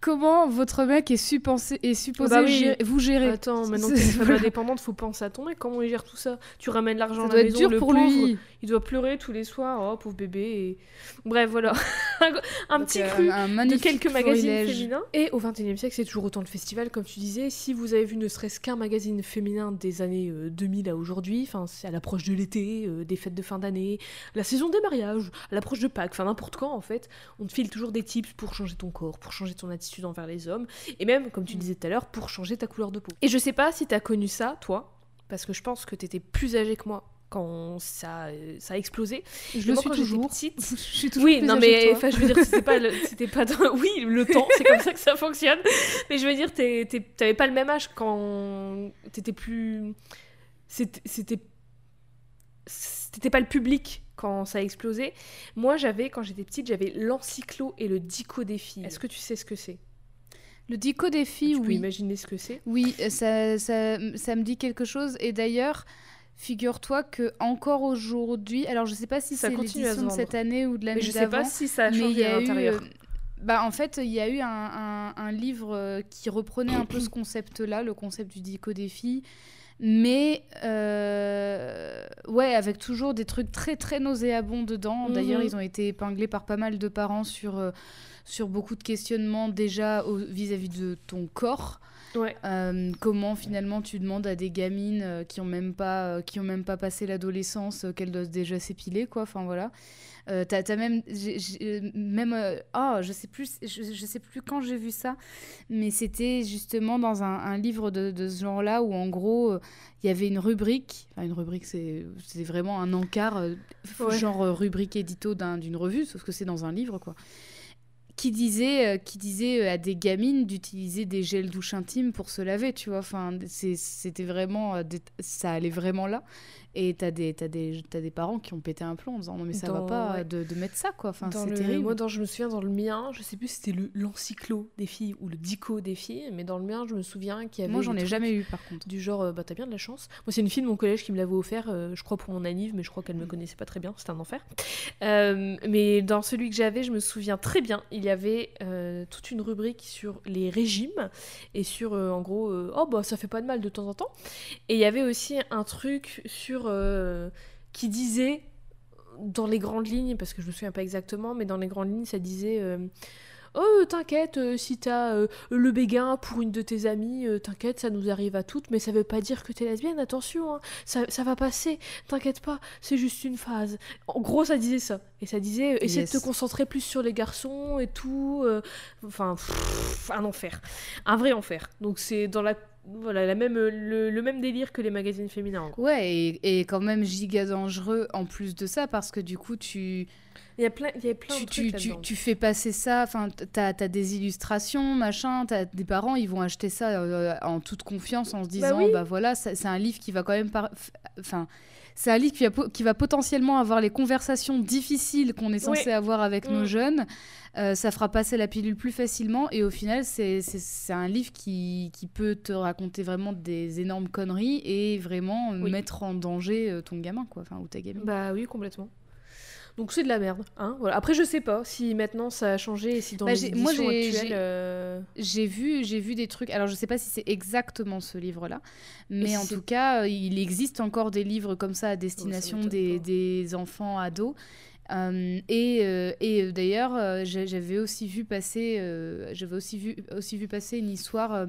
comment votre mec est, suppensé, est supposé Bah oui. gérer- vous gérer? Attends, maintenant C'est- que t'es une femme indépendante, faut penser à ton mec. Comment il gère tout ça? Tu ramènes l'argent à doit la être maison, dur le pour pauvre, lui. Il doit pleurer tous les soirs. Oh, pauvre bébé. et- Bref, voilà. un Donc, petit euh, cru. un de quelques magazines féminins. Et au XXIe siècle, c'est toujours autant de festivals, comme tu disais. Si vous avez vu ne serait-ce qu'un magazine féminin des années euh, 2000 à aujourd'hui, enfin, c'est à l'approche de l'été, euh, des fêtes de fin d'année, la saison des mariages, à l'approche de Pâques, enfin n'importe quand en fait, on te file toujours des tips pour changer ton corps, pour changer ton attitude envers les hommes, et même, comme tu Mm. disais tout à l'heure, pour changer ta couleur de peau. Et je sais pas si t'as connu ça, toi, parce que je pense que t'étais plus âgée que moi quand ça, euh, ça a explosé. Je le suis toujours. petite, Je suis toujours oui, plus non mais enfin je veux dire c'était pas c'était pas dans- oui le temps c'est comme ça que ça fonctionne mais je veux dire t'avais pas le même âge quand t'étais plus c'était c'était c'était pas le public quand ça a explosé. Moi, j'avais, quand j'étais petite, j'avais l'encyclo et le dico des filles. Est-ce que tu sais ce que c'est? Le dico des filles, Tu peux oui. imaginer ce que c'est? Oui, euh, ça, ça, ça me dit quelque chose. Et d'ailleurs, figure-toi que encore aujourd'hui, alors je sais pas si Ça c'est l'édition de cette année ou de l'année Mais je sais pas d'avant, si ça a changé à l'intérieur. euh, bah en fait, il y a eu un, un- un livre euh, qui reprenait un peu ce concept-là, le concept du dico des filles, mais euh, ouais, avec toujours des trucs très très nauséabonds dedans. D'ailleurs, Mhm. ils ont été épinglés par pas mal de parents sur euh, sur beaucoup de questionnements déjà vis-à-vis de ton corps. Ouais. Euh, comment finalement tu demandes à des gamines euh, qui ont même pas euh, qui ont même pas passé l'adolescence qu'elles doivent déjà s'épiler quoi enfin voilà t'as même même ah je sais plus je, je sais plus quand j'ai vu ça mais c'était justement dans un, un livre de, de ce genre là où en gros il y avait une rubrique enfin une rubrique c'est c'est vraiment un encart Ouais. genre rubrique édito d'un- d'une revue sauf que c'est dans un livre quoi qui disait, euh, qui disait euh, à des gamines d'utiliser des gels douche intimes pour se laver, tu vois. Enfin, c'était vraiment, euh, ça allait vraiment là. Et t'as des, t'as des, t'as des parents qui ont pété un plomb en disant non mais ça Dans- va pas ouais. de, de mettre ça quoi. Enfin, c'est le- terrible. Moi, dans, je me souviens dans le mien, je sais plus si c'était le- l'encyclo des filles ou le dico des filles, mais dans le mien, je me souviens qu'il y avait. Moi j'en ai jamais eu par contre. Du genre, euh, bah t'as bien de la chance. Moi, c'est une fille de mon collège qui me l'avait offert, euh, je crois pour mon anniv, mais je crois qu'elle me connaissait pas très bien, c'était un enfer. Euh, mais dans celui que j'avais, je me souviens très bien, il y avait toute une rubrique sur les régimes et sur, en gros, oh bah ça fait pas de mal de temps en temps. Et il y avait aussi un truc sur euh, qui disait dans les grandes lignes, parce que je me souviens pas exactement, mais dans les grandes lignes, ça disait. euh, Oh, t'inquiète, euh, si t'as le béguin pour une de tes amies, t'inquiète, ça nous arrive à toutes, mais ça veut pas dire que t'es lesbienne, attention, hein, ça, ça va passer, t'inquiète pas, c'est juste une phase. En gros, ça disait ça. Et ça disait, essaie Yes. de te concentrer plus sur les garçons et tout. Enfin, pff, un enfer. Un vrai enfer. Donc c'est dans la... Voilà, la même, le, le même délire que les magazines féminins, en gros. Ouais, et, et quand même giga dangereux en plus de ça parce que du coup tu Il y a plein, il y a plein tu, de tu, trucs tu, fais passer ça, enfin, t'as as des illustrations, machin, t'as des parents, ils vont acheter ça euh, en toute confiance en se disant, oui. bah voilà, c'est un livre qui va quand même, par- enfin, c'est un livre qui va, qui va potentiellement avoir les conversations difficiles qu'on est censé Oui. avoir avec nos Mm. jeunes. Euh, ça fera passer la pilule plus facilement et au final, c'est un livre qui, qui peut te raconter vraiment des énormes conneries et vraiment Oui. mettre en danger euh, ton gamin, quoi, enfin, ou ta gamine. Bah oui, complètement. Donc c'est de la merde. Hein voilà. Après, je sais pas si maintenant ça a changé et si dans Bah, les moi, j'ai- actuelles... j'ai- euh, J'ai vu, j'ai vu des trucs. Alors, je sais pas si c'est exactement ce livre-là, mais en tout cas, euh, il existe encore des livres comme ça à destination m'étonne des, enfants ados. Euh, et euh, et, d'ailleurs, j'avais aussi vu passer, j'avais aussi vu aussi vu passer une histoire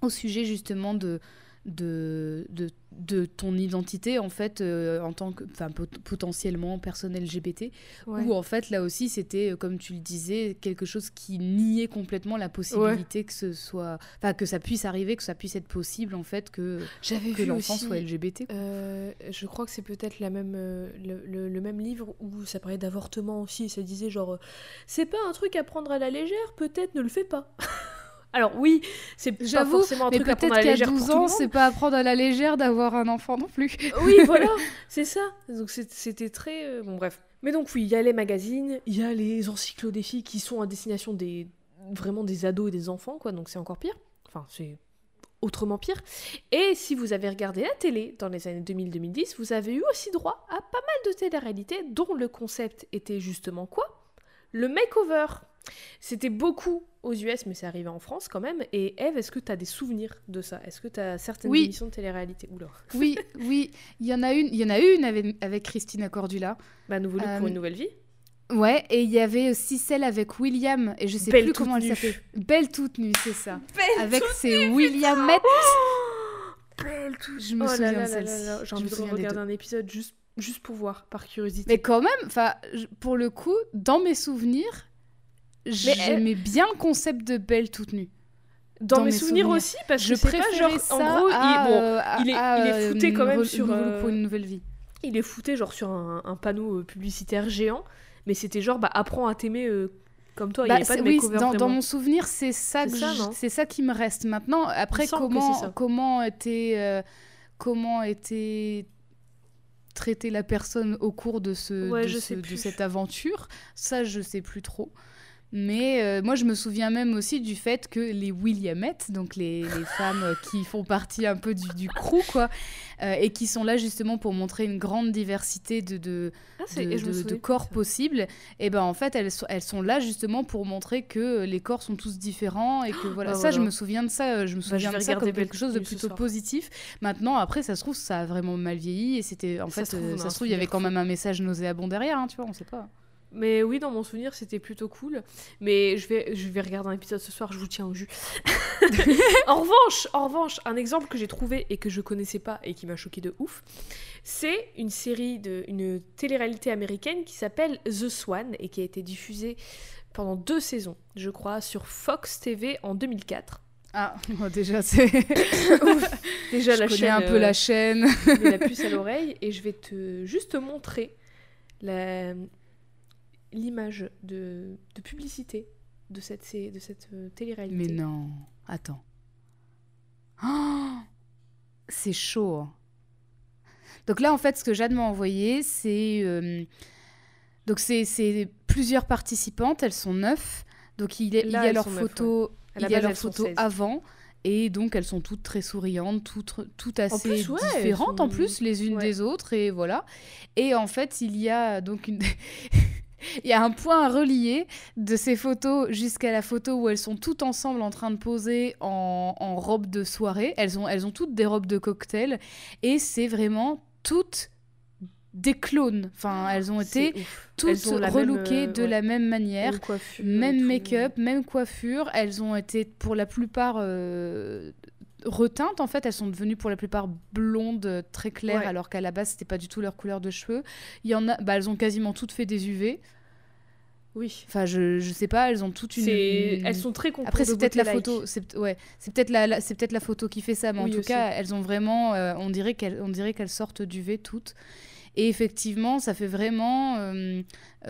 au sujet justement de de, de, de ton identité en fait euh, en tant que enfin pot- potentiellement personne LGBT ouais. où en fait là aussi c'était euh, comme tu le disais quelque chose qui niait complètement la possibilité que ce soit enfin que ça puisse arriver que ça puisse être possible en fait que J'avais que l'enfant soit LGBT euh, je crois que c'est peut-être la même, euh, le, le- le même livre où ça parlait d'avortement aussi. Ça disait genre, c'est pas un truc à prendre à la légère, peut-être ne le fais pas. Alors oui, c'est pas J'avoue, forcément un mais truc à peut-être prendre à la qu'à légère 12 pour tout ans c'est pas à prendre à la légère d'avoir un enfant non plus Oui, voilà, c'est ça. Donc c'était très... euh, Bon bref. Mais donc oui, il y a les magazines, il y a les encyclodéfis qui sont à destination des... vraiment des ados et des enfants, quoi. Donc c'est encore pire. Enfin, c'est autrement pire. Et si vous avez regardé la télé dans les années 2000-2010, vous avez eu aussi droit à pas mal de télé-réalités dont le concept était justement quoi? Le makeover. C'était beaucoup aux US, mais c'est arrivé en France quand même. Et Eve, est-ce que tu as des souvenirs de ça? Est-ce que tu as certaines Oui. émissions de télé-réalité? Oula. oui oui. Il y en a une il y en a une avec, avec Christina Cordula. Bah, nouveau look pour Euh, une nouvelle vie. ouais et il y avait aussi celle avec William et je sais Belle plus comment elle s'appelle Belle toute nue c'est ça. Belle avec ses Williamettes Belle toute je me Oh souviens de celle-ci. J'ai envie de regarder un épisode juste, juste pour voir, par curiosité. Mais quand même, pour le coup, dans mes souvenirs, j'aimais bien le concept de Belle toute nue. dans, dans mes mes souvenirs, souvenirs. aussi, parce Je que préférais genre. ça en gros, à, il, bon, euh, à- il est- à, il est euh, fouté quand même sur, euh, pour une nouvelle vie. il est fouté genre sur un, un panneau euh, publicitaire géant, mais c'était genre bah apprends à t'aimer euh, comme toi. il Bah, avait pas de oui, dans, mon souvenir, c'est ça, que ça, je- non c'est ça qui me reste. Maintenant, après, comment, comment était, comment était traiter la personne au cours de, ce, Ouais, de, je ce- de cette aventure? Ça, je sais plus trop. Mais euh, moi, je me souviens même aussi du fait que les Williamettes, donc les, les femmes euh, qui font partie un peu du, du crew, quoi, euh, et qui sont là justement pour montrer une grande diversité de, de, Ah, de, de- de corps possibles, et ben en fait elles sont, elles sont là justement pour montrer que les corps sont tous différents et que voilà. bah ça je me souviens de ça je me Bah, je souviens de ça comme quelque chose de plutôt positif. Maintenant après ça se trouve ça a vraiment mal vieilli et c'était en Ça fait se trouve, euh, ça se trouve il y avait quand même un message nauséabond derrière hein, tu vois on sait pas Mais oui, dans mon souvenir, c'était plutôt cool. Mais je vais, je vais regarder un épisode ce soir, je vous tiens au jus. en revanche, en revanche, un exemple que j'ai trouvé et que je connaissais pas et qui m'a choqué de ouf, c'est une série de une télé-réalité américaine qui s'appelle The Swan et qui a été diffusée pendant deux saisons, je crois, sur Fox TV en 2004. ah déjà c'est Déjà je la connais chaîne, un peu euh, la chaîne la puce à l'oreille et je vais te juste te montrer la l'image de, de publicité de cette sé- de cette euh, télé-réalité. mais non attends Oh, c'est chaud hein. donc là en fait ce que Jade m'a envoyé c'est euh, donc c'est plusieurs participantes elles sont neuf donc il, y a elles leur sont neuf, photo À la il y a leur photo 16. avant et donc elles sont toutes très souriantes, toutes, toutes assez plus, ouais, elles différentes en plus les unes ouais. des autres et voilà. Et en fait il y a donc une... il y a un point à relier de ces photos jusqu'à la photo où elles sont toutes ensemble en train de poser en, en robe de soirée. Elles ont, elles ont toutes des robes de cocktail et c'est vraiment toutes des clones. Enfin elles ont été toutes relookées euh, de ouais, la même manière. même coiffure, Même make-up, même coiffure. Elles ont été pour la plupart euh, reteintes. En fait, elles sont devenues pour la plupart blondes euh, très claires, Ouais. alors qu'à la base, c'était pas du tout leur couleur de cheveux. Il y en a, bah, elles ont quasiment toutes fait des UV. Oui. Enfin, je, je sais pas, elles ont toutes une. Elles sont très concours Après, c'est peut-être la like. photo. C'est ouais, c'est peut-être la, la- c'est peut-être la photo qui fait ça, mais en tout aussi. cas, elles ont vraiment. euh, on dirait qu'elles, on dirait qu'elles sortent d'UV toutes. Et effectivement, ça fait vraiment euh,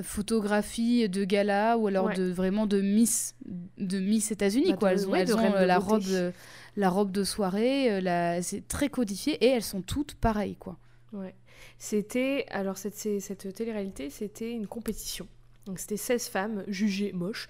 photographie de gala ou alors Ouais. de vraiment de Miss de Miss États-Unis Bah, quoi. Elles ont, ouais, elles ont, la beauté. robe la robe de soirée, euh, c'est très codifié et elles sont toutes pareilles quoi. Ouais. C'était alors cette cette télé-réalité, c'était une compétition. Donc c'était 16 femmes jugées moches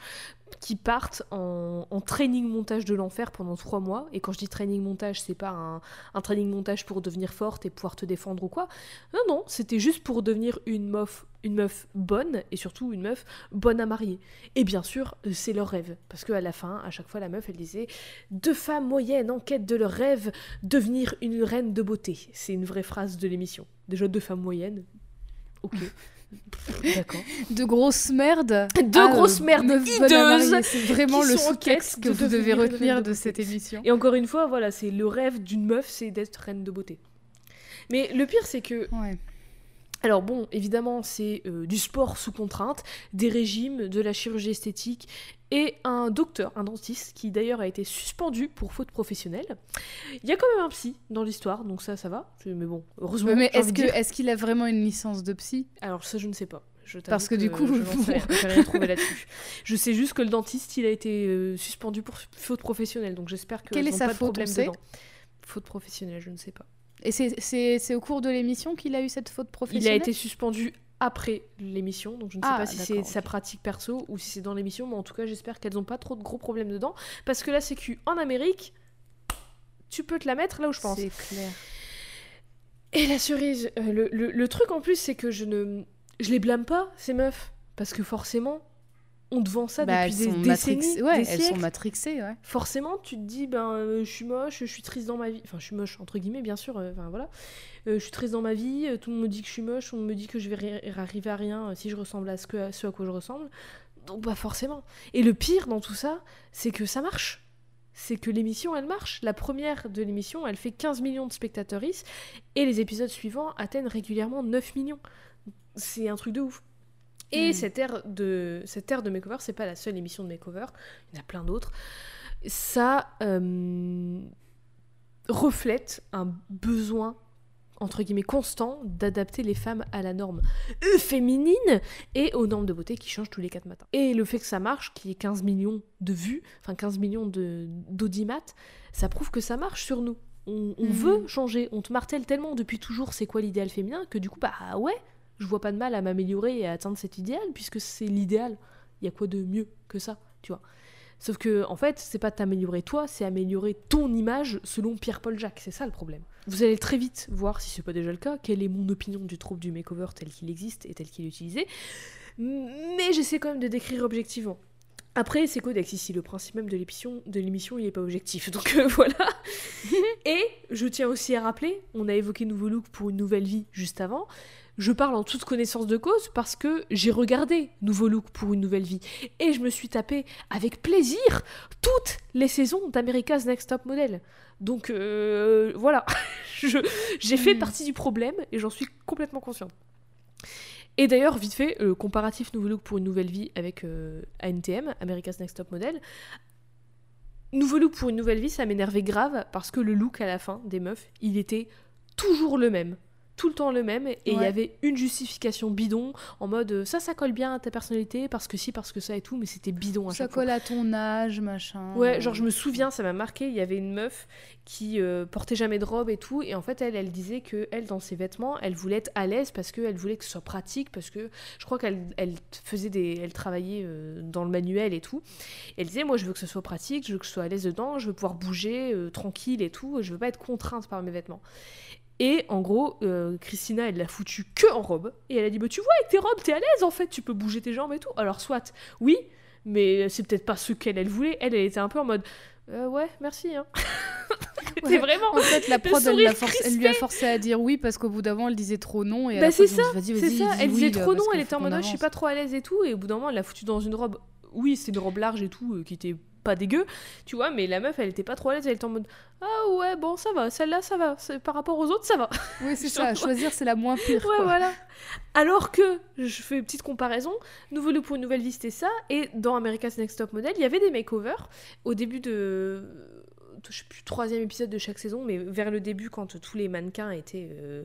qui partent en, en training montage de l'enfer pendant trois mois. Et quand je dis training montage, c'est pas un, un training montage pour devenir forte et pouvoir te défendre ou quoi. Non, non, c'était juste pour devenir une meuf, une meuf bonne et surtout une meuf bonne à marier. Et bien sûr, c'est leur rêve. Parce qu'à la fin, à chaque fois, la meuf, elle disait Deux femmes moyennes en quête de leur rêve, devenir une reine de beauté. C'est une vraie phrase de l'émission. Déjà, deux femmes moyennes. Ok. D'accord. De grosses merdes. Deux à, grosses merdes hideuses. C'est vraiment le sous-texte que de vous devez retenir de de cette émission. Et encore une fois, voilà, c'est le rêve d'une meuf, c'est d'être reine de beauté. Mais le pire, c'est que Ouais. Alors bon, évidemment, c'est euh, du sport sous contrainte, des régimes, de la chirurgie esthétique et un docteur, un dentiste, qui d'ailleurs a été suspendu pour faute professionnelle. Il y a quand même un psy dans l'histoire, donc ça, ça va. Mais bon, heureusement. Mais est-ce de qu'il a vraiment une licence de psy? Alors ça, je ne sais pas. Je Parce que du coup, je n'en sais là-dessus. Je sais juste que le dentiste, il a été euh, suspendu pour faute professionnelle, donc j'espère que Quelle est sa pas de faute, problème dedans. Faute professionnelle, je ne sais pas. Et c'est- au cours de l'émission qu'il a eu cette faute Il professionnelle? a été suspendu après l'émission, donc je ne sais Ah, pas si c'est sa pratique perso ou si c'est dans l'émission, mais en tout cas j'espère qu'elles n'ont pas trop de gros problèmes dedans, parce que la sécu en Amérique, tu peux te la mettre là où je pense. C'est clair. Et la cerise, euh, le, le- le truc en plus c'est que je ne, je les blâme pas ces meufs, parce que forcément on te vend ça Bah, depuis des décennies. Ouais, des elles sont matrixées, ouais. Forcément, tu te dis, ben, euh, je suis moche, je suis triste dans ma vie. Enfin, je suis moche, entre guillemets, bien sûr. euh, Enfin, voilà. Euh, je suis triste dans ma vie, tout le monde me dit que je suis moche, on me dit que je vais ri- arriver à rien si je ressemble à ce, que, à ce à quoi je ressemble. Donc, bah, forcément. Et le pire dans tout ça, c'est que ça marche. C'est que l'émission, elle marche. La première de l'émission, elle fait 15 millions de spectateurs et les épisodes suivants atteignent régulièrement 9 millions. C'est un truc de ouf. Et Mm. cette ère de cette ère de makeover, c'est pas la seule émission de makeover, il y en a plein d'autres. Ça euh, reflète un besoin entre guillemets constant d'adapter les femmes à la norme euh, féminine et aux normes de beauté qui changent tous les 4 matins. Et le fait que ça marche, qu'il y ait 15 millions de vues, enfin 15 millions de d'audimat, ça prouve que ça marche sur nous. On, on Mhm. veut changer, on te martèle tellement depuis toujours c'est quoi l'idéal féminin que du coup, bah ouais, je vois pas de mal à m'améliorer et à atteindre cet idéal puisque c'est l'idéal. Il y a quoi de mieux que ça, tu vois? Sauf que, en fait, c'est pas t'améliorer toi, c'est améliorer ton image selon Pierre-Paul Jacques. C'est ça le problème. Vous allez très vite voir, si c'est pas déjà le cas, quelle est mon opinion du trouble du makeover tel qu'il existe et tel qu'il est utilisé. Mais j'essaie quand même de décrire objectivement. Après, c'est Codex ici, le principe même de l'émission, de l'émission, il est pas objectif. Donc euh, voilà. Et je tiens aussi à rappeler, on a évoqué Nouveau Look pour une nouvelle vie juste avant. Je parle en toute connaissance de cause parce que j'ai regardé Nouveau Look pour une nouvelle vie et je me suis tapé avec plaisir toutes les saisons d'America's Next Top Model. Donc euh, voilà, j'ai fait Mhm. partie du problème et j'en suis complètement consciente. Et d'ailleurs, vite fait, euh, comparatif Nouveau Look pour une nouvelle vie avec euh, ANTM, America's Next Top Model. Nouveau Look pour une nouvelle vie, ça m'énervait grave parce que le look à la fin des meufs, il était toujours le même. Tout le temps le même, et il y avait une justification bidon en mode euh, ça, ça colle bien à ta personnalité parce que si, parce que ça et tout, mais c'était bidon à Ça chaque fois. colle à ton âge, machin. Ouais, genre je me souviens, ça m'a marqué, il y avait une meuf qui euh, portait jamais de robe et tout, et en fait elle, elle disait que elle dans ses vêtements, elle voulait être à l'aise parce qu'elle voulait que ce soit pratique, parce que je crois qu'elle elle faisait des, elle travaillait euh, dans le manuel et tout. Et elle disait moi je veux que ce soit pratique, je veux que je sois à l'aise dedans, je veux pouvoir bouger euh, tranquille et tout, je veux pas être contrainte par mes vêtements. Et en gros, euh, Christina, elle l'a foutu que en robe. Et elle a dit, bah, tu vois, avec tes robes, t'es à l'aise en fait, tu peux bouger tes jambes et tout. Alors, soit, oui, mais c'est peut-être pas ce qu'elle elle voulait. Elle, elle était un peu en mode, Euh, ouais, merci. Hein. C'était Ouais. vraiment. En fait, la prod, elle, forcé- lui a forcé à dire oui parce qu'au bout d'un moment, elle disait trop non. Et Bah, c'est ça, dit, C'est ça, elle oui, disait là, trop non, elle était en mode, Ouais, je suis pas trop à l'aise et tout. Et au bout d'un moment, elle l'a foutu dans une robe. Oui, c'est une robe large et tout, euh, qui était pas dégueu, tu vois, mais la meuf, elle était pas trop à l'aise. Elle était en mode, ah ouais, bon, ça va, celle-là, ça va. Par rapport aux autres, ça va. Oui, c'est ça. Choisir, c'est la moins pire. Ouais, quoi. voilà. Alors que, je fais une petite comparaison, Nouveau Look pour une nouvelle vie, c'était ça, et dans America's Next Top Model, il y avait des makeovers au début de. Je sais plus, troisième épisode de chaque saison, mais vers le début, quand tous les mannequins étaient. euh,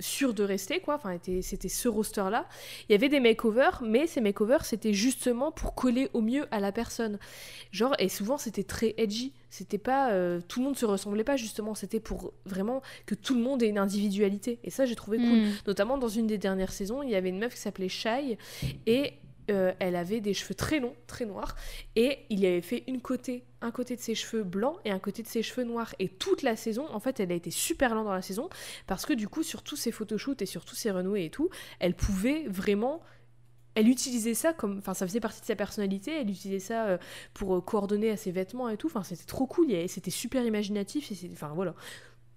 sûrs de rester quoi. Enfin c'était ce roster là il y avait des makeovers mais ces makeovers c'était justement pour coller au mieux à la personne. Genre et souvent c'était très edgy. C'était pas euh, tout le monde se ressemblait pas justement. C'était pour vraiment que tout le monde ait une individualité. Et ça j'ai trouvé cool. Hmm. Notamment dans une des dernières saisons, il y avait une meuf qui s'appelait Shai et euh, elle avait des cheveux très longs, très noirs, et il y avait fait une côté, un côté de ses cheveux blancs et un côté de ses cheveux noirs. Et toute la saison, en fait, elle a été super lente dans la saison parce que du coup, sur tous ses photoshoots et sur tous ses renoués et tout, elle pouvait vraiment elle utilisait ça comme enfin ça faisait partie de sa personnalité elle utilisait ça euh, pour euh, coordonner à ses vêtements et tout. Enfin c'était trop cool c'était super imaginatif et enfin voilà.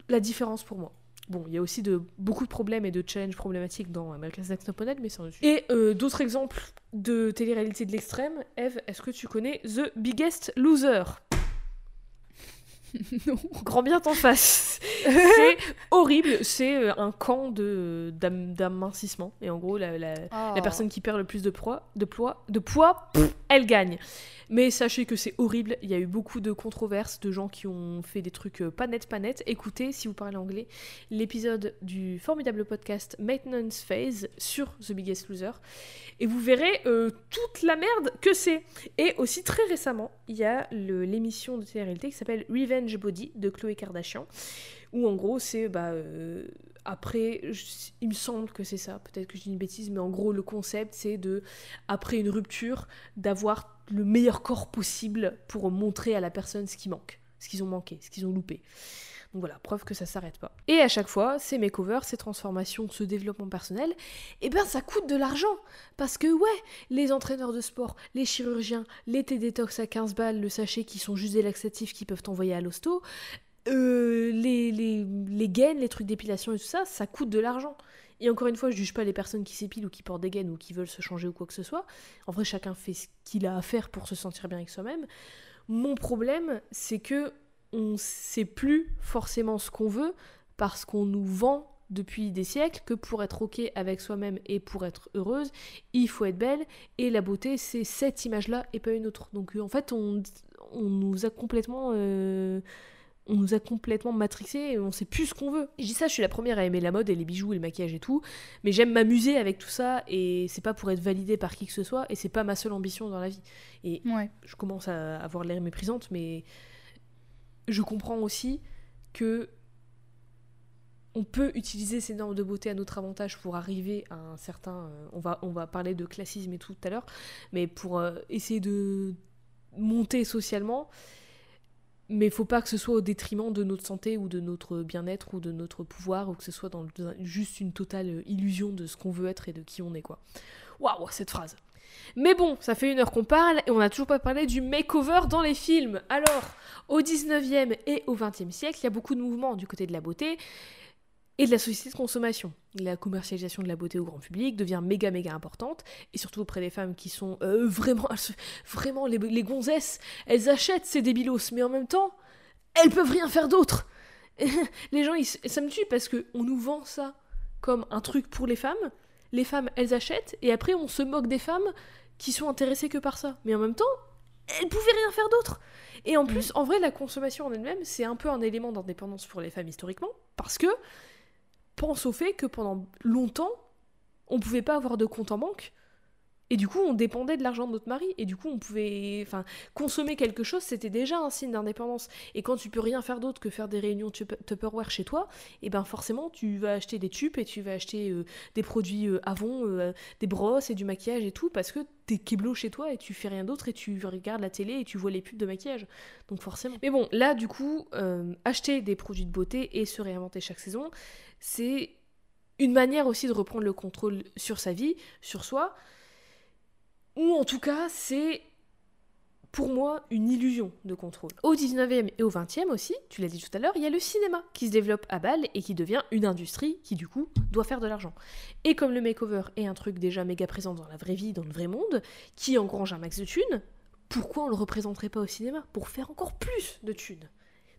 La différence pour moi Bon, il y a aussi de, beaucoup de problèmes et de challenges problématiques dans America's Next Top Model, mais c'est un autre sujet. Et euh, d'autres exemples de télé-réalité de l'extrême. Eve, est-ce que tu connais The Biggest Loser? Non. Grand bien t'en face. c'est horrible. C'est euh, un camp de d'am- d'amincissement. Et en gros, la, la- Oh. la personne qui perd le plus de poids, de poids, de poids pff, elle gagne. Mais sachez que c'est horrible. Il y a eu beaucoup de controverses, de gens qui ont fait des trucs euh, pas nets, pas nets. Écoutez, si vous parlez anglais, l'épisode du formidable podcast Maintenance Phase sur The Biggest Loser. Et vous verrez euh, toute la merde que c'est. Et aussi très récemment, il y a l'émission de télé-réalité qui s'appelle Revenge Body de Chloé Kardashian. Où en gros, c'est bah, euh, après, il me semble que c'est ça, peut-être que je dis une bêtise, mais en gros, le concept, c'est de, après une rupture, d'avoir le meilleur corps possible pour montrer à la personne ce qui manque, ce qu'ils ont manqué, ce qu'ils ont loupé. Donc voilà, preuve que ça s'arrête pas. Et à chaque fois, ces makeovers, ces transformations, ce développement personnel, eh ben ça coûte de l'argent. Parce que ouais, les entraîneurs de sport, les chirurgiens, les thé détox à 15 balles, le sachet qui sont juste des laxatifs qui peuvent t'envoyer à l'hosto, euh, les, les, les gaines, les trucs d'épilation et tout ça, ça coûte de l'argent. Et encore une fois, je juge pas les personnes qui s'épilent ou qui portent des gaines ou qui veulent se changer ou quoi que ce soit. En vrai, chacun fait ce qu'il a à faire pour se sentir bien avec soi-même. Mon problème, c'est que on sait plus forcément ce qu'on veut parce qu'on nous vend depuis des siècles que pour être ok avec soi-même et pour être heureuse, il faut être belle et la beauté c'est cette image-là et pas une autre. Donc en fait on, on nous a complètement euh, on nous a complètement matrixé et on sait plus ce qu'on veut. Je dis ça, je suis la première à aimer la mode et les bijoux et le maquillage et tout, mais j'aime m'amuser avec tout ça et c'est pas pour être validée par qui que ce soit et c'est pas ma seule ambition dans la vie. Et Ouais. je commence à avoir l'air méprisante, mais je comprends aussi que on peut utiliser ces normes de beauté à notre avantage pour arriver à un certain. euh, on, va, on va parler de classisme et tout tout à l'heure, mais pour euh, essayer de monter socialement. Mais il faut pas que ce soit au détriment de notre santé ou de notre bien-être ou de notre pouvoir ou que ce soit dans juste une totale illusion de ce qu'on veut être et de qui on est quoi. Waouh, cette phrase. Mais bon, ça fait une heure qu'on parle et on n'a toujours pas parlé du makeover dans les films. Alors, au 19e et au 20e siècle, il y a beaucoup de mouvements du côté de la beauté et de la société de consommation. La commercialisation de la beauté au grand public devient méga méga importante et surtout auprès des femmes qui sont euh, vraiment vraiment les, les gonzesses, elles achètent ces débilos mais en même temps, elles peuvent rien faire d'autre. les gens ils ça me tue parce que on nous vend ça comme un truc pour les femmes. Les femmes, elles achètent et après on se moque des femmes qui sont intéressées que par ça. Mais en même temps, elles pouvaient rien faire d'autre. Et en plus, en vrai, la consommation en elle-même, c'est un peu un élément d'indépendance pour les femmes historiquement, parce que pense au fait que pendant longtemps, on pouvait pas avoir de compte en banque. Et du coup, on dépendait de l'argent de notre mari. Et du coup, on pouvait. Enfin, consommer quelque chose, c'était déjà un signe d'indépendance. Et quand tu peux rien faire d'autre que faire des réunions Tup- Tupperware chez toi, et ben forcément, tu vas acheter des tubes et tu vas acheter euh, des produits euh, Avon, euh, des brosses et du maquillage et tout, parce que t'es keblo chez toi et tu fais rien d'autre et tu regardes la télé et tu vois les pubs de maquillage. Donc forcément. Mais bon, là, du coup, acheter des produits de beauté et se réinventer chaque saison, c'est une manière aussi de reprendre le contrôle sur sa vie, sur soi, ou en tout cas, c'est pour moi une illusion de contrôle. Au 19e et au 20e aussi, tu l'as dit tout à l'heure, il y a le cinéma qui se développe à Bâle et qui devient une industrie qui du coup doit faire de l'argent. Et comme le makeover est un truc déjà méga présent dans la vraie vie, dans le vrai monde, qui engrange un max de thunes, pourquoi on le représenterait pas au cinéma Pour faire encore plus de thunes?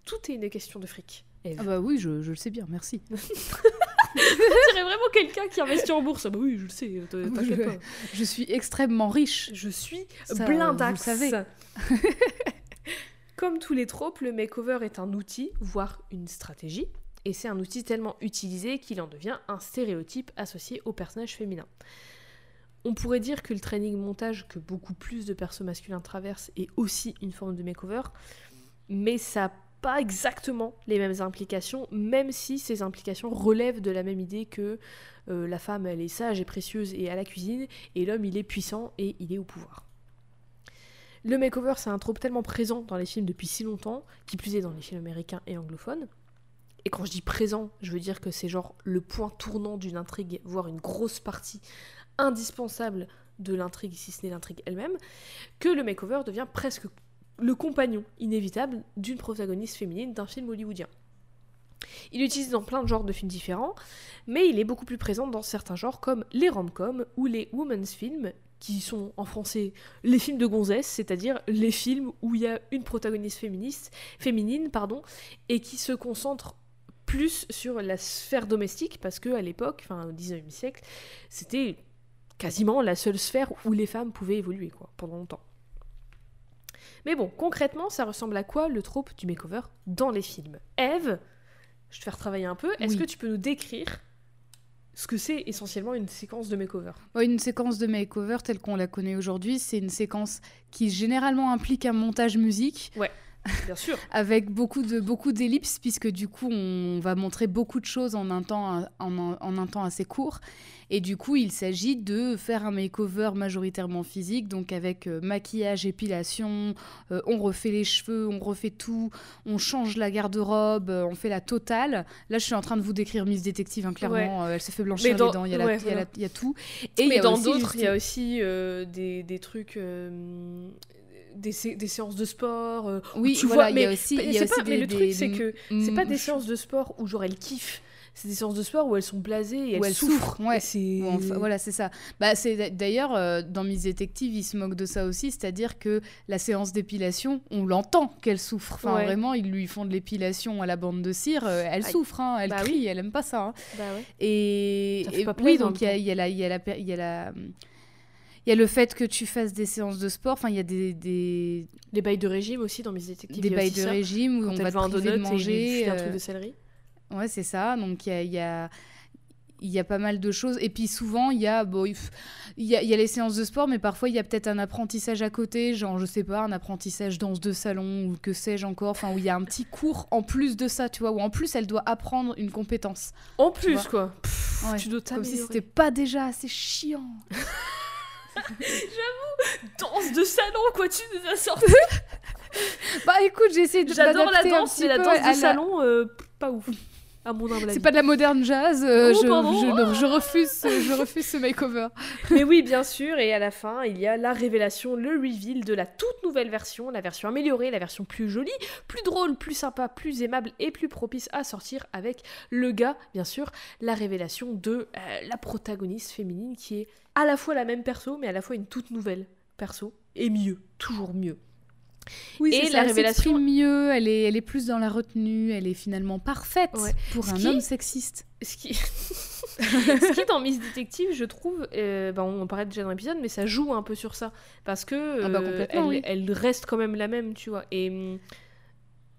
Tout est une question de fric. Eve. Ah bah oui, je, je le sais bien, merci. On dirait vraiment quelqu'un qui investit en bourse. Ah bah oui, je le sais, euh, t'inquiète Je- pas. Je suis extrêmement riche. Je suis vous le savez. Comme tous les tropes, le makeover est un outil, voire une stratégie, et c'est un outil tellement utilisé qu'il en devient un stéréotype associé au personnage féminin. On pourrait dire que le training montage que beaucoup plus de persos masculins traversent est aussi une forme de makeover, mais ça pas exactement les mêmes implications, même si ces implications relèvent de la même idée que euh, la femme elle est sage et précieuse et à la cuisine, et l'homme il est puissant et il est au pouvoir. Le makeover, c'est un trope tellement présent dans les films depuis si longtemps, qui plus est dans les films américains et anglophones. Et quand je dis présent, je veux dire que c'est genre le point tournant d'une intrigue, voire une grosse partie indispensable de l'intrigue, si ce n'est l'intrigue elle-même, que le makeover devient presque le compagnon inévitable d'une protagoniste féminine d'un film hollywoodien. Il l'utilise dans plein de genres de films différents, mais il est beaucoup plus présent dans certains genres comme les rom-coms ou les women's films, qui sont en français les films de gonzesse, c'est-à-dire les films où il y a une protagoniste féminine, pardon, et qui se concentre plus sur la sphère domestique, parce que à l'époque, enfin au 19e siècle, c'était quasiment la seule sphère où les femmes pouvaient évoluer, quoi, pendant longtemps. Mais bon, concrètement, ça ressemble à quoi le trope du makeover dans les films? Eve, je te faire travailler un peu, est-ce Oui. que tu peux nous décrire ce que c'est essentiellement une séquence de makeover? Ouais, Une séquence de makeover telle qu'on la connaît aujourd'hui, c'est une séquence qui généralement implique un montage musique Bien sûr. avec beaucoup de beaucoup d'ellipses puisque du coup on va montrer beaucoup de choses en un temps en, un- en un temps assez court. Et du coup il s'agit de faire un makeover majoritairement physique donc avec euh, maquillage épilation euh, on refait les cheveux on refait tout on change la garde-robe euh, on fait la totale. Là je suis en train de vous décrire Miss Détective hein, clairement elle se fait blanchir Mais dans- les dents il y a, ouais, y y tout. Et a dans d'autres, il y a aussi des, des trucs, des, sé- des séances de sport. euh, oui tu voilà vois, il y a mais aussi y a aussi pas- mais des- le truc, c'est que c'est pas Mm, des séances de sport où genre elles kiffent. C'est des séances de sport où elles sont blasées et elles, Où elles souffrent. souffrent, ouais. C'est enfin, voilà, c'est ça. Bah, c'est d'ailleurs euh, dans Miss Détective, ils se moquent de ça aussi, c'est-à-dire que la séance d'épilation, on l'entend qu'elle souffre. Enfin, Ouais. vraiment, ils lui font de l'épilation à la bande de cire, euh, elle Aïe. souffre, hein, elle Bah crie, elle aime pas ça. hein. Bah ouais. Et, Ça et oui, donc il y a la, y a la, il y a le fait que tu fasses des séances de sport. Enfin, il y a des, des, Les bails de régime aussi dans mes détectives. des bails de ça. régime où Quand on va te priver de et manger. un euh, truc de céleri. Ouais, c'est ça. Donc il y a, il y a- il y a pas mal de choses. Et puis souvent, il y a, bon, il, y a, il y a les séances de sport, mais parfois il y a peut-être un apprentissage à côté, genre, je sais pas, un apprentissage danse de salon ou que sais-je encore, enfin, où il y a un petit cours en plus de ça, tu vois, où en plus elle doit apprendre une compétence. En plus, quoi. Pff, Ouais, tu dois Comme si c'était pas déjà assez chiant. Danse de salon, quoi, tu nous as sorti. Bah écoute, j'ai essayé de J'adore la danse, mais la danse de salon, euh, pas ouf. À mon humble avis. C'est pas de la moderne jazz, euh, Oh, je, refuse, ce- je refuse ce makeover. Mais oui, bien sûr, et à la fin, il y a la révélation, le reveal de la toute nouvelle version, la version améliorée, la version plus jolie, plus drôle, plus sympa, plus aimable et plus propice à sortir avec le gars, bien sûr, la révélation de euh, la protagoniste féminine qui est à la fois la même perso, mais à la fois une toute nouvelle perso, et mieux, toujours mieux. Oui, Et c'est la ça, elle révélation- mieux, elle est, elle est plus dans la retenue, elle est finalement parfaite Ouais. pour Ce un qui- homme sexiste. Ce qui, ce qui dans Miss Detective, je trouve, euh, bah, on en parlait déjà dans l'épisode, mais ça joue un peu sur ça. Parce que Ah bah, euh, complètement, elle, oui. elle reste quand même la même, tu vois. Et hum,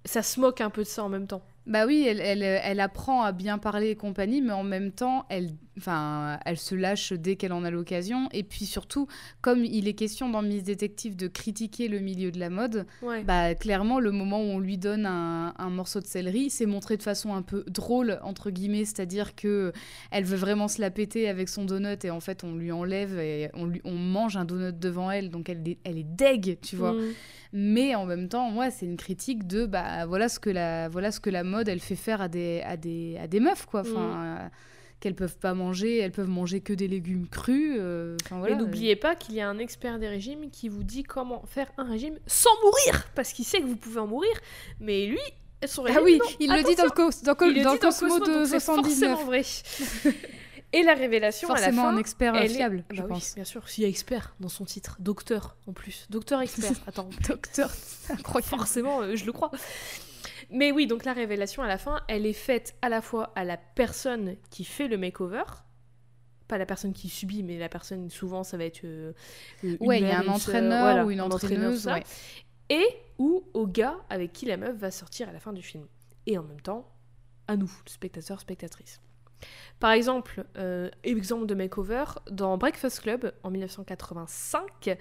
ça se moque un peu de ça en même temps. Bah oui, elle, elle, elle apprend à bien parler et compagnie, mais en même temps, elle, enfin, elle se lâche dès qu'elle en a l'occasion. Et puis surtout, comme il est question dans Miss Détective de critiquer le milieu de la mode, Ouais. bah clairement, le moment où on lui donne un, un morceau de céleri, c'est montré de façon un peu drôle, entre guillemets, c'est-à-dire que elle veut vraiment se la péter avec son donut et en fait, on lui enlève et on, lui, on mange un donut devant elle, donc elle, est- elle est deg, tu vois. Hum. Mais en même temps, moi, c'est une critique de bah voilà ce que la voilà ce que la mode elle fait faire à des à des à des meufs quoi. Enfin Mm. euh, qu'elles peuvent pas manger, elles peuvent manger que des légumes crus. euh, voilà. Mais n'oubliez pas qu'il y a un expert des régimes qui vous dit comment faire un régime sans mourir, parce qu'il sait que vous pouvez en mourir, mais lui, son régime, Ah oui, non, il le dit dans le, dans, il le dans dit dans Cosmo, Cosmo, de donc c'est 79. forcément vrai. Et la révélation à la Forcément fin, un expert elle est- fiable, Bah je oui, pense. bien sûr, s'il y a expert dans son titre, docteur en plus, docteur expert. Attends, Docteur, incroyable. forcément, euh, je le crois. Mais oui, donc la révélation à la fin, elle est faite à la fois à la personne qui fait le makeover, pas la personne qui subit, mais la personne, souvent, ça va être. euh, une Ouais, il y a un entraîneur voilà, ou une entraîneur, entraîneuse. ouais. Et ou au gars avec qui la meuf va sortir à la fin du film. Et en même temps, à nous, spectateurs, spectatrices. Par exemple, euh, exemple de makeover, dans Breakfast Club en 1985,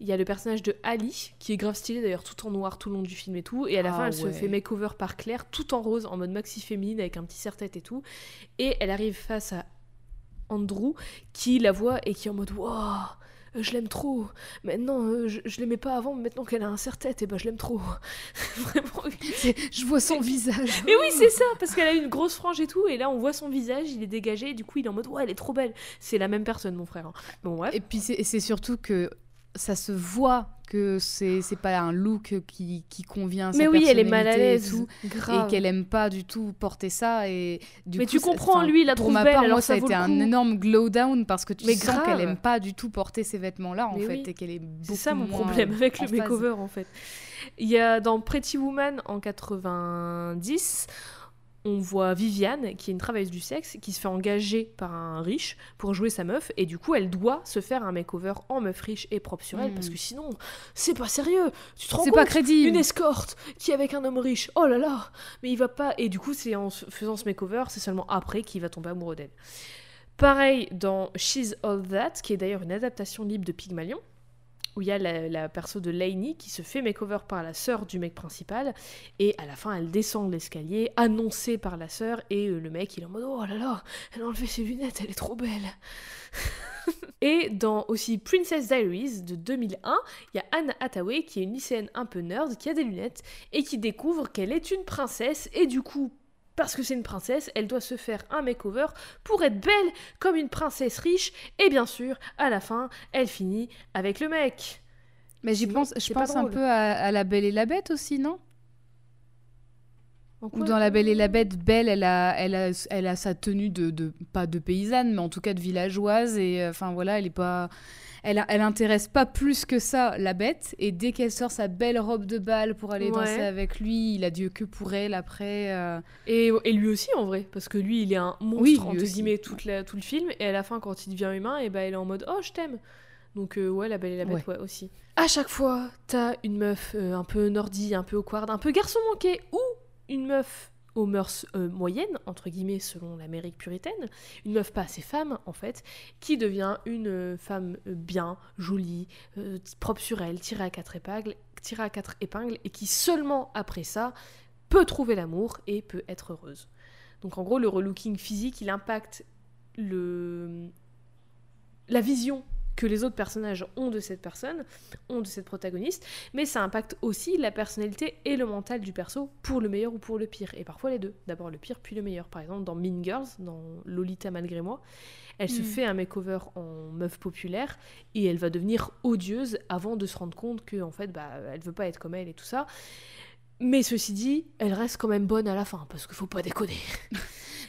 il y a le personnage de Ali qui est grave stylé d'ailleurs, tout en noir tout le long du film et tout. Et à la Ah fin, elle se fait makeover par Claire, tout en rose, en mode maxi féminine avec un petit serre-tête et tout. Et elle arrive face à Andrew qui la voit et qui est en mode Waouh, je l'aime trop. Maintenant, euh, je, je l'aimais pas avant, mais maintenant qu'elle a un serre-tête, et ben je l'aime trop. Vraiment. Je vois son visage. Mais oui, c'est ça, parce qu'elle a une grosse frange et tout, et là on voit son visage, il est dégagé, et du coup il est en mode ouais, elle est trop belle. C'est la même personne, mon frère. hein. Bon, bref. Et puis c'est surtout que ça se voit que c'est c'est pas un look qui, qui convient à sa Mais oui, elle est mal à et l'aise. et qu'elle aime pas du tout porter ça et du Mais coup, tu comprends, lui, la pour ma part alors moi ça ça a été un énorme glow down parce que tu Mais sens qu'elle aime pas du tout porter ces vêtements là en Mais fait oui. et qu'elle est beaucoup C'est ça mon moins problème avec le phase. makeover en fait. Il y a dans Pretty Woman en 90, on voit Viviane, qui est une travailleuse du sexe, qui se fait engager par un riche pour jouer sa meuf, et du coup elle doit se faire un makeover en meuf riche et propre sur elle, parce que sinon c'est pas sérieux. Tu te rends compte pas crédible Une escorte qui est avec un homme riche. Oh là là Mais il va pas. Et du coup, c'est en faisant ce makeover, c'est seulement après qu'il va tomber amoureux d'elle. Pareil dans She's All That, qui est d'ailleurs une adaptation libre de Pygmalion, où il y a la, perso de Lainey qui se fait makeover par la sœur du mec principal, et à la fin, elle descend l'escalier, annoncée par la sœur, et euh, le mec, il est en mode Oh là là, elle a enlevé ses lunettes, elle est trop belle. Et dans aussi Princess Diaries de 2001, il y a Anne Hathaway qui est une lycéenne un peu nerd qui a des lunettes et qui découvre qu'elle est une princesse et du coup parce que c'est une princesse, elle doit se faire un makeover pour être belle comme une princesse riche et bien sûr, à la fin, elle finit avec le mec. mais j'y pense je pense un peu à, à la Belle et la Bête aussi non? Ou dans La Belle et la Bête, Belle, elle a, elle a, elle a sa tenue de, de- pas de paysanne, mais en tout cas de villageoise. Et euh, enfin voilà, elle est pas, elle, elle intéresse pas plus que ça la Bête. Et dès qu'elle sort sa belle robe de bal pour aller Ouais. danser avec lui, il a Dieu que pour elle après. euh, Et, et lui aussi en vrai, parce que lui il est un monstre Oui, entre guillemets toute la- tout le film, et à la fin quand il devient humain, et ben elle est en mode oh je t'aime. Donc euh, ouais la belle et la bête ouais, aussi. À chaque fois t'as une meuf euh, un peu nordie, un peu awkward, un peu garçon manqué, ou une meuf aux mœurs euh, moyennes, entre guillemets, selon l'Amérique puritaine, une meuf pas assez femme, en fait, qui devient une euh, femme euh, bien, jolie, propre sur elle, tirée à quatre épingles, à quatre épingles, et qui seulement après ça peut trouver l'amour et peut être heureuse. Donc en gros, le relooking physique, il impacte le... la vision que les autres personnages ont de cette personne, ont de cette protagoniste, mais ça impacte aussi la personnalité et le mental du perso pour le meilleur ou pour le pire. Et parfois les deux. D'abord le pire, puis le meilleur. Par exemple, dans Mean Girls, dans Lolita malgré moi, elle se Mm. fait un makeover en meuf populaire et elle va devenir odieuse avant de se rendre compte que en fait, bah, elle veut pas être comme elle et tout ça. Mais ceci dit, elle reste quand même bonne à la fin, parce qu'il faut pas déconner.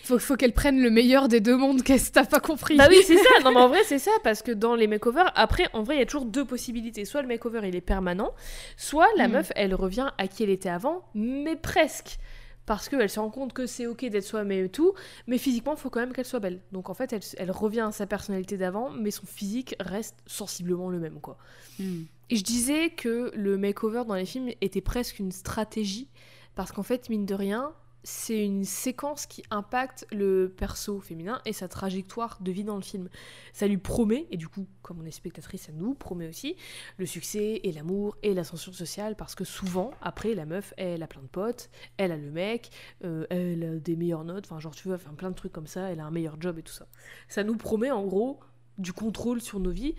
Faut, faut qu'elle prenne le meilleur des deux mondes, qu'est-ce que t'as pas compris Bah oui, c'est ça. Non, mais en vrai, c'est ça. Parce que dans les makeovers, après, en vrai, il y a toujours deux possibilités. Soit le makeover, il est permanent. Soit la Mm. meuf, elle revient à qui elle était avant, mais presque. Parce qu'elle se rend compte que c'est ok d'être soi-même et tout, mais physiquement, il faut quand même qu'elle soit belle. Donc en fait, elle, elle revient à sa personnalité d'avant, mais son physique reste sensiblement le même, quoi. Hmm. Je disais que le makeover dans les films était presque une stratégie, parce qu'en fait, mine de rien, c'est une séquence qui impacte le perso féminin et sa trajectoire de vie dans le film. Ça lui promet, et du coup, comme on est spectatrice, ça nous promet aussi, le succès et l'amour et l'ascension sociale, parce que souvent, après, la meuf, elle a plein de potes, elle a le mec, euh, elle a des meilleures notes, enfin, genre, tu vois, enfin, plein de trucs comme ça, elle a un meilleur job et tout ça. Ça nous promet, en gros, du contrôle sur nos vies,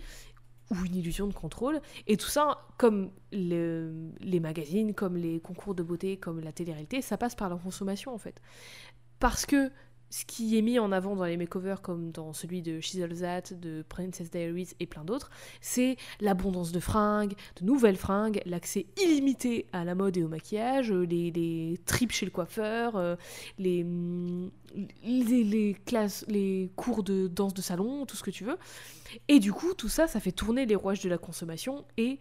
ou une illusion de contrôle. Et tout ça, comme le- les magazines, comme les concours de beauté, comme la télé-réalité, ça passe par la consommation en fait. Parce que ce qui est mis en avant dans les makeovers, comme dans celui de That, de Princess Diaries et plein d'autres, c'est l'abondance de fringues, de nouvelles fringues, l'accès illimité à la mode et au maquillage, euh, les, les trips chez le coiffeur, euh, les, les, les classes, les cours de danse de salon, tout ce que tu veux. Et du coup, tout ça, ça fait tourner les rouages de la consommation et,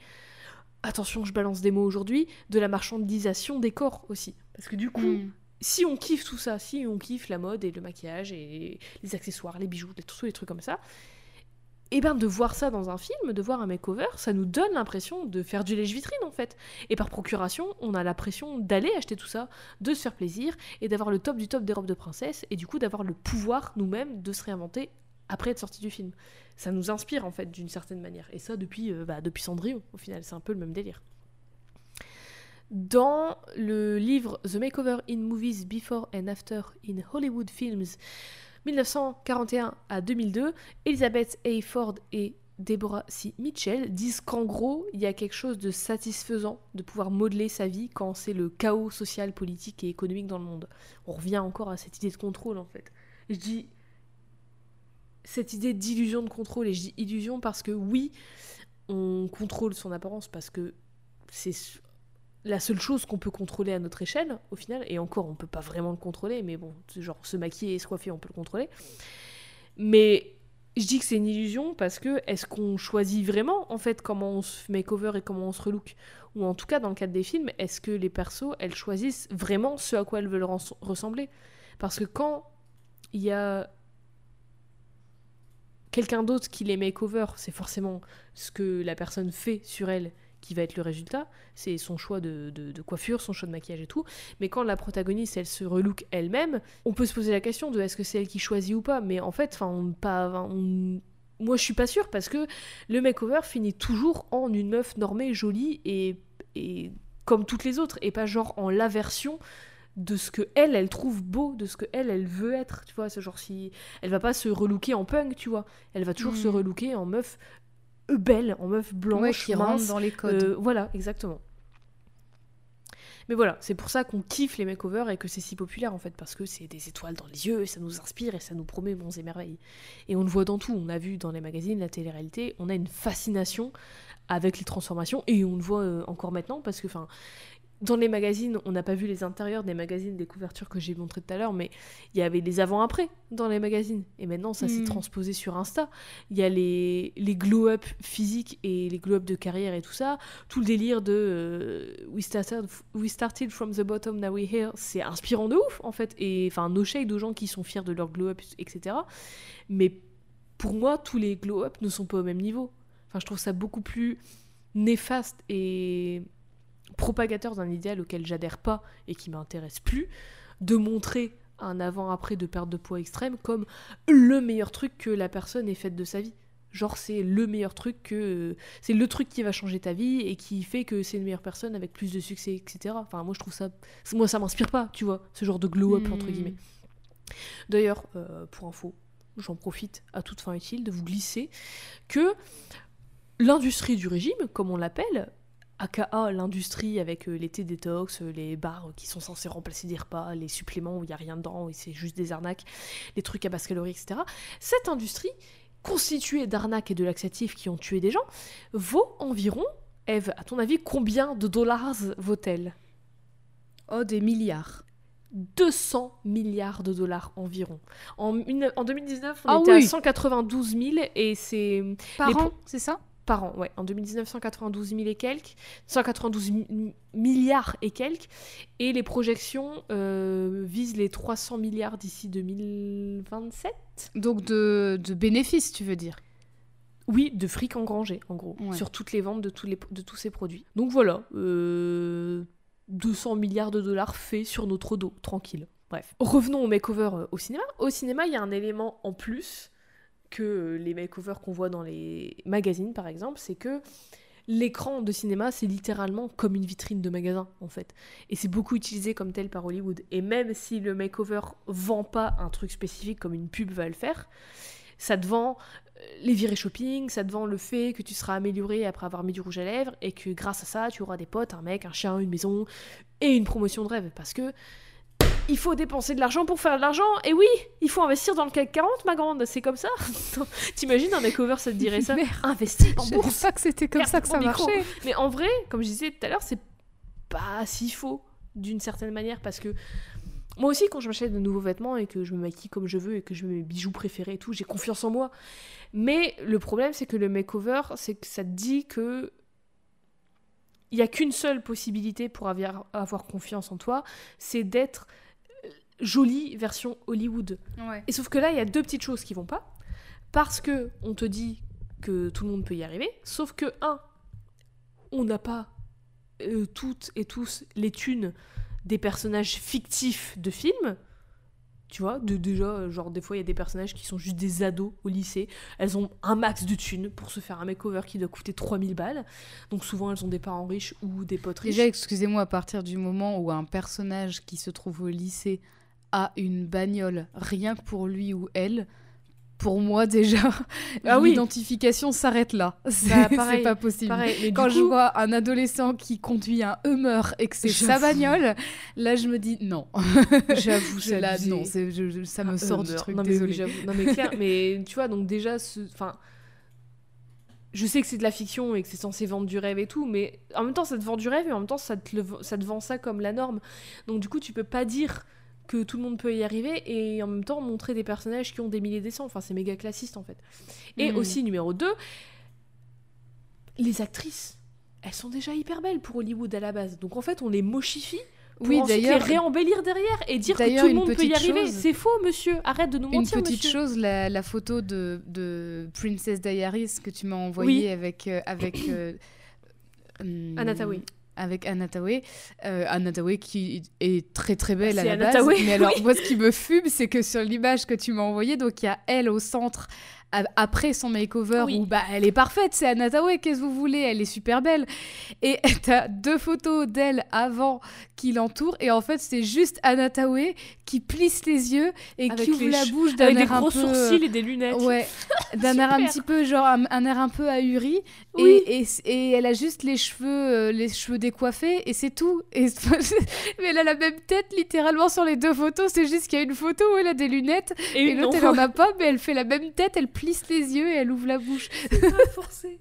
attention, je balance des mots aujourd'hui, de la marchandisation des corps aussi. Parce que du coup, Hmm. Si on kiffe tout ça, si on kiffe la mode et le maquillage et les accessoires, les bijoux, tous les trucs comme ça, et ben de voir ça dans un film, de voir un makeover, ça nous donne l'impression de faire du lèche-vitrine en fait. Et par procuration, on a l'impression d'aller acheter tout ça, de se faire plaisir et d'avoir le top du top des robes de princesse et du coup d'avoir le pouvoir nous-mêmes de se réinventer après être sorti du film. Ça nous inspire en fait d'une certaine manière. Et ça depuis, euh, bah, depuis Cendrillon au final, c'est un peu le même délire. Dans le livre The Makeover in Movies Before and After in Hollywood Films 1941 à 2002, Elizabeth A. Ford et Deborah C. Mitchell disent qu'en gros, il y a quelque chose de satisfaisant de pouvoir modeler sa vie quand c'est le chaos social, politique et économique dans le monde. On revient encore à cette idée de contrôle en fait. Je dis cette idée d'illusion de contrôle, et je dis illusion parce que oui, on contrôle son apparence parce que c'est la seule chose qu'on peut contrôler à notre échelle, au final, et encore, on peut pas vraiment le contrôler, mais bon, genre se maquiller et se coiffer, on peut le contrôler. Mais je dis que c'est une illusion parce que est-ce qu'on choisit vraiment, en fait, comment on se makeover et comment on se relook? Ou en tout cas, dans le cadre des films, est-ce que les persos, elles choisissent vraiment ce à quoi elles veulent res- ressembler? Parce que quand il y a quelqu'un d'autre qui les makeover, c'est forcément ce que la personne fait sur elle qui va être le résultat. C'est son choix de, de- de coiffure, son choix de maquillage et tout. Mais quand la protagoniste, elle se relook elle-même, on peut se poser la question de est-ce que c'est elle qui choisit ou pas. Mais en fait, enfin, on, pas, on- moi je suis pas sûre parce que le makeover finit toujours en une meuf normée, jolie et, et comme toutes les autres, et pas genre en la version de ce que elle, elle trouve beau, de ce que elle, elle veut être, tu vois, ce genre si elle va pas se relooker en punk, tu vois, elle va toujours Mm. se relooker en meuf belle, en meuf blanche, Ouais, qui rentre dans les codes. euh, voilà, exactement. Mais voilà, c'est pour ça qu'on kiffe les makeovers et que c'est si populaire en fait, parce que c'est des étoiles dans les yeux, et ça nous inspire et ça nous promet bons et merveilles. Et on le voit dans tout, on a vu dans les magazines, la télé-réalité, on a une fascination avec les transformations, et on le voit euh, encore maintenant, parce que enfin, dans les magazines, on n'a pas vu les intérieurs des magazines, des couvertures que j'ai montrées tout à l'heure, mais il y avait les avant-après dans les magazines. Et maintenant, ça s'est Mm. transposé sur Insta. Il y a les, les glow-up physiques et les glow-up de carrière et tout ça. Tout le délire de euh, we, started, we started from the bottom, now we're here. C'est inspirant de ouf, en fait. Et enfin, no shade aux gens qui sont fiers de leur glow-up, etc. Mais pour moi, tous les glow-up ne sont pas au même niveau. Enfin, je trouve ça beaucoup plus néfaste et propagateur d'un idéal auquel j'adhère pas et qui m'intéresse plus, de montrer un avant-après de perte de poids extrême comme le meilleur truc que la personne ait fait de sa vie. Genre, c'est le meilleur truc que. C'est le truc qui va changer ta vie et qui fait que c'est une meilleure personne avec plus de succès, etc. Enfin, moi, je trouve ça. Moi, ça m'inspire pas, tu vois, ce genre de glow-up, entre Hmm. guillemets. D'ailleurs, euh, pour info, j'en profite à toute fin utile de vous glisser que l'industrie du régime, comme on l'appelle, aka l'industrie avec euh, les thés détox, euh, les bars qui sont censés remplacer des repas, les suppléments où il n'y a rien dedans et c'est juste des arnaques, les trucs à basse calorie, etc. Cette industrie, constituée d'arnaques et de laxatifs qui ont tué des gens, vaut environ, Eve, à ton avis, combien de dollars vaut-elle? Oh, des milliards. 200 milliards de dollars environ. En, en 2019, on Ah était oui. à 192 000 et c'est Par Les an, c'est ça? Par an, ouais. En 2019, 192 000 et quelques, 192 mi- milliards et quelques, et les projections euh, visent les 300 milliards d'ici 2027. Donc de, de bénéfices, tu veux dire? Oui, de fric engrangé, en gros, Ouais. sur toutes les ventes de tous, les, de tous ces produits. Donc voilà, euh, 200 milliards de dollars faits sur notre dos, tranquille. Bref. Revenons au makeover euh, au cinéma. Au cinéma, il y a un élément en plus que euh, les makeovers qu'on voit dans les magazines, par exemple, c'est que l'écran de cinéma, c'est littéralement comme une vitrine de magasin, en fait. Et c'est beaucoup utilisé comme tel par Hollywood. Et même si le makeover vend pas un truc spécifique comme une pub va le faire, ça te vend euh, les virées shopping, ça te vend le fait que tu seras amélioré après avoir mis du rouge à lèvres et que grâce à ça, tu auras des potes, un mec, un chien, une maison et une promotion de rêve. Parce que il faut dépenser de l'argent pour faire de l'argent. Et oui, il faut investir dans le CAC 40, ma grande. C'est comme ça. T'imagines un makeover, ça te dirait ça Merde. Investis en Je bourse. savais pas que c'était comme Merde, ça que ça micro. marchait. Mais en vrai, comme je disais tout à l'heure, c'est pas si faux d'une certaine manière parce que moi aussi, quand je m'achète de nouveaux vêtements et que je me maquille comme je veux et que je mets mes bijoux préférés et tout, j'ai confiance en moi. Mais le problème, c'est que le makeover, c'est que ça te dit que il y a qu'une seule possibilité pour avoir, avoir confiance en toi, c'est d'être euh, jolie version Hollywood. Ouais. Et sauf que là, il y a deux petites choses qui vont pas. Parce que on te dit que tout le monde peut y arriver. Sauf que, un, on n'a pas euh, toutes et tous les thunes des personnages fictifs de films. Tu vois, de, déjà, euh, genre, des fois, il y a des personnages qui sont juste des ados au lycée. Elles ont un max de thunes pour se faire un makeover qui doit coûter 3000 balles. Donc, souvent, elles ont des parents riches ou des potes riches. Déjà, excusez-moi, à partir du moment où un personnage qui se trouve au lycée a une bagnole rien que pour lui ou elle, pour moi déjà, Ah oui. l'identification s'arrête là. C'est Bah, c'est pas possible. Pareil, Quand je vois un adolescent qui conduit un Hummer et que c'est sa bagnole, là je me dis non. J'avoue, là, abusé. non, je- ça me Ah, sort euh, du truc, non, mais désolé. non mais clair, mais tu vois donc déjà ce enfin je sais que c'est de la fiction et que c'est censé vendre du rêve et tout, mais en même temps ça te vend du rêve et en même temps ça te, le- ça te vend ça comme la norme. Donc du coup tu peux pas dire que tout le monde peut y arriver et en même temps montrer des personnages qui ont des milliers des cents. Enfin c'est méga classiste en fait. Et Mm. aussi numéro 2, les actrices, elles sont déjà hyper belles pour Hollywood à la base. Donc en fait on les mochifie pour Oui, ensuite les réembellir derrière et dire que tout le une monde peut y petite arriver. C'est faux monsieur, arrête de nous Une mentir petite monsieur. chose, la, la photo de, de Princess Diaries que tu m'as envoyée Oui. avec euh, avec euh, hum, Anna. Avec Anna Thaoué. Euh, Anna qui est très très belle à la Anna base. Mais alors moi ce qui me fume c'est que sur l'image que tu m'as envoyée, donc il y a elle au centre après son makeover Oui. où bah elle est parfaite, c'est Anna Thaoué, qu'est-ce que vous voulez, elle est super belle. Et t'as deux photos d'elle avant qui l'entourent et en fait c'est juste Anna Thaoué qui plisse les yeux et Avec qui ouvre la che- bouche d'un des air un gros peu sourcils et des lunettes. Ouais, d'un air un petit peu genre un, un air un peu ahuri Oui. et, et, et elle a juste les cheveux euh, les cheveux décoiffés et c'est tout. Et mais elle a la même tête littéralement sur les deux photos, c'est juste qu'il y a une photo où elle a des lunettes Et, l'autre elle en a pas mais elle fait la même tête, elle plisse les yeux et elle ouvre la bouche. forcé.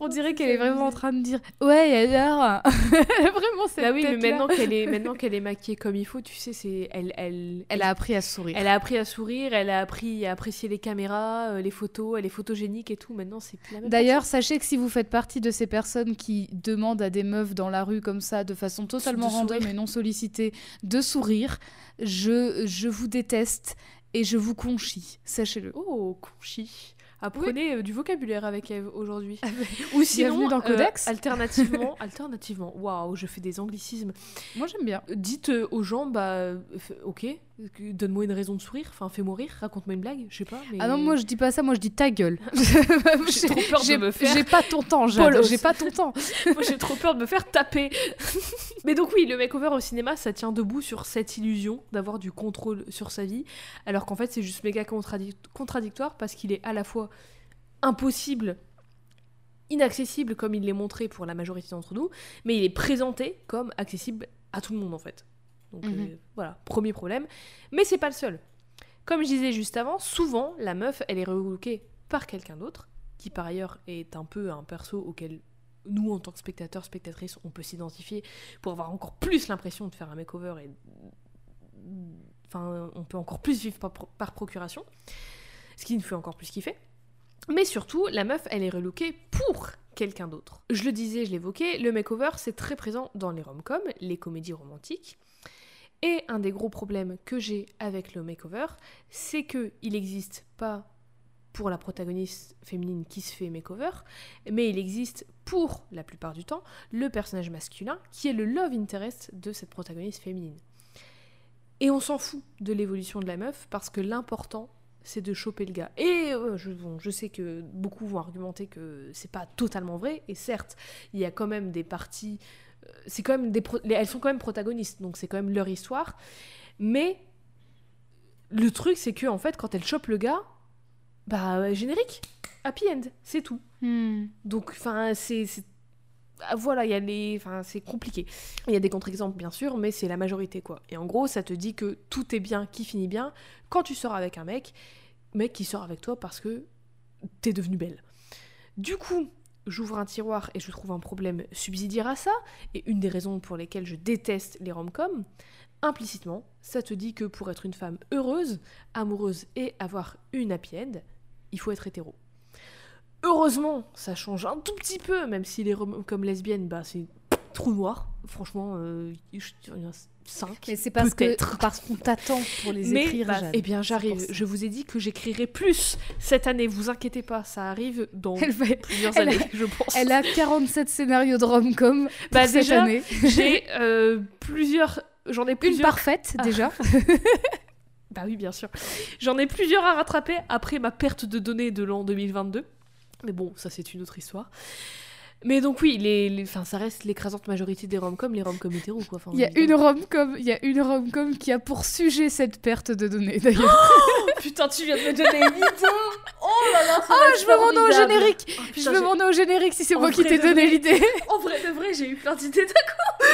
On dirait qu'elle est vraiment en train de dire "Ouais, alors vraiment cette Bah oui, mais maintenant qu'elle est maintenant qu'elle est maquillée comme il faut, tu sais, c'est elle elle elle a appris à sourire. elle a appris à sourire, elle a appris à apprécier les caméras, euh, les photos, elle est photogénique et tout. Maintenant, c'est. D'ailleurs, sachez que si vous faites partie de ces personnes qui demandent à des meufs dans la rue comme ça, de façon totalement De random sourire. et non sollicitée, de sourire, je, je vous déteste et je vous conchis. Sachez-le. Oh, conchi. Apprenez euh, du vocabulaire avec Eve aujourd'hui. Ah bah, Ou sinon, dans euh, Codex. alternativement, alternativement, waouh, je fais des anglicismes. Moi j'aime bien. Dites euh, aux gens, bah, euh, ok, donne-moi une raison de sourire, enfin, fais-moi rire, raconte-moi une blague, je sais pas. Mais... Ah non, moi je dis pas ça, moi je dis ta gueule. J'ai trop peur de me faire J'ai pas ton temps. J'ai pas ton temps. Moi, j'ai trop peur de me faire taper. Mais donc oui, le makeover au cinéma, ça tient debout sur cette illusion d'avoir du contrôle sur sa vie, alors qu'en fait, c'est juste méga contradic- contradictoire parce qu'il est à la fois impossible, inaccessible comme il l'est montré pour la majorité d'entre nous, mais il est présenté comme accessible à tout le monde en fait. Donc Mhm. euh, voilà, premier problème. Mais c'est pas le seul. Comme je disais juste avant, souvent la meuf, elle est relookée par quelqu'un d'autre, qui par ailleurs est un peu un perso auquel nous, en tant que spectateurs, spectatrices, on peut s'identifier pour avoir encore plus l'impression de faire un makeover et. Enfin, on peut encore plus vivre par, par procuration, ce qui nous fait encore plus kiffer. Mais surtout, la meuf, elle est relookée pour quelqu'un d'autre. Je le disais, je l'évoquais, le makeover, c'est très présent dans les rom-coms, les comédies romantiques. Et un des gros problèmes que j'ai avec le makeover, c'est que il n'existe pas pour la protagoniste féminine qui se fait makeover, mais il existe pour la plupart du temps le personnage masculin qui est le love interest de cette protagoniste féminine. Et on s'en fout de l'évolution de la meuf parce que l'important c'est de choper le gars. Et euh, je, bon, je sais que beaucoup vont argumenter que c'est pas totalement vrai, et certes, il y a quand même des parties. C'est quand même des pro- elles sont quand même protagonistes, donc c'est quand même leur histoire. Mais le truc, c'est que en fait, quand elle chope le gars, bah euh, générique, happy end, c'est tout. Hmm. Donc, enfin, c'est. c'est- ah, Voilà, il y a les. Enfin, c'est compliqué. Il y a des contre-exemples, bien sûr, mais c'est la majorité, quoi. Et en gros, ça te dit que tout est bien, qui finit bien, quand tu sors avec un mec, mec qui sort avec toi parce que t'es devenue belle. Du coup, j'ouvre un tiroir et je trouve un problème subsidiaire à ça, et une des raisons pour lesquelles je déteste les rom-coms, implicitement, ça te dit que pour être une femme heureuse, amoureuse et avoir une happy end, il faut être hétéro. Heureusement, ça change un tout petit peu, même si les rom comme lesbiennes, bah c'est trou noir. Franchement, euh, 5. Mais c'est parce que parce qu'on t'attend pour les Mais, écrire, bah, eh bien, j'arrive. Je vous ai dit que j'écrirai plus cette année. Vous inquiétez pas, ça arrive dans Elle, va- plusieurs elle a- années, je pense. elle a 47 scénarios de rom-com Bah, cette déjà, année. J'ai euh, plusieurs. J'en ai Une plusieurs. parfaite Ah. déjà. Bah oui, bien sûr. J'en ai plusieurs à rattraper après ma perte de données de l'an 2022. Mais bon, ça c'est une autre histoire. Mais donc oui, les, ça reste l'écrasante majorité des rom-coms, les rom-coms hétéros quoi. Il y a une rom-com, il y a une rom-com qui a pour sujet cette perte de données d'ailleurs. Putain, tu viens de me donner une idée. Oh là là, ça être je veux nom au générique. Oh, Je veux nom au générique si c'est moi qui t'ai donné l'idée. En vrai de vrai, j'ai eu plein d'idées d'un coup.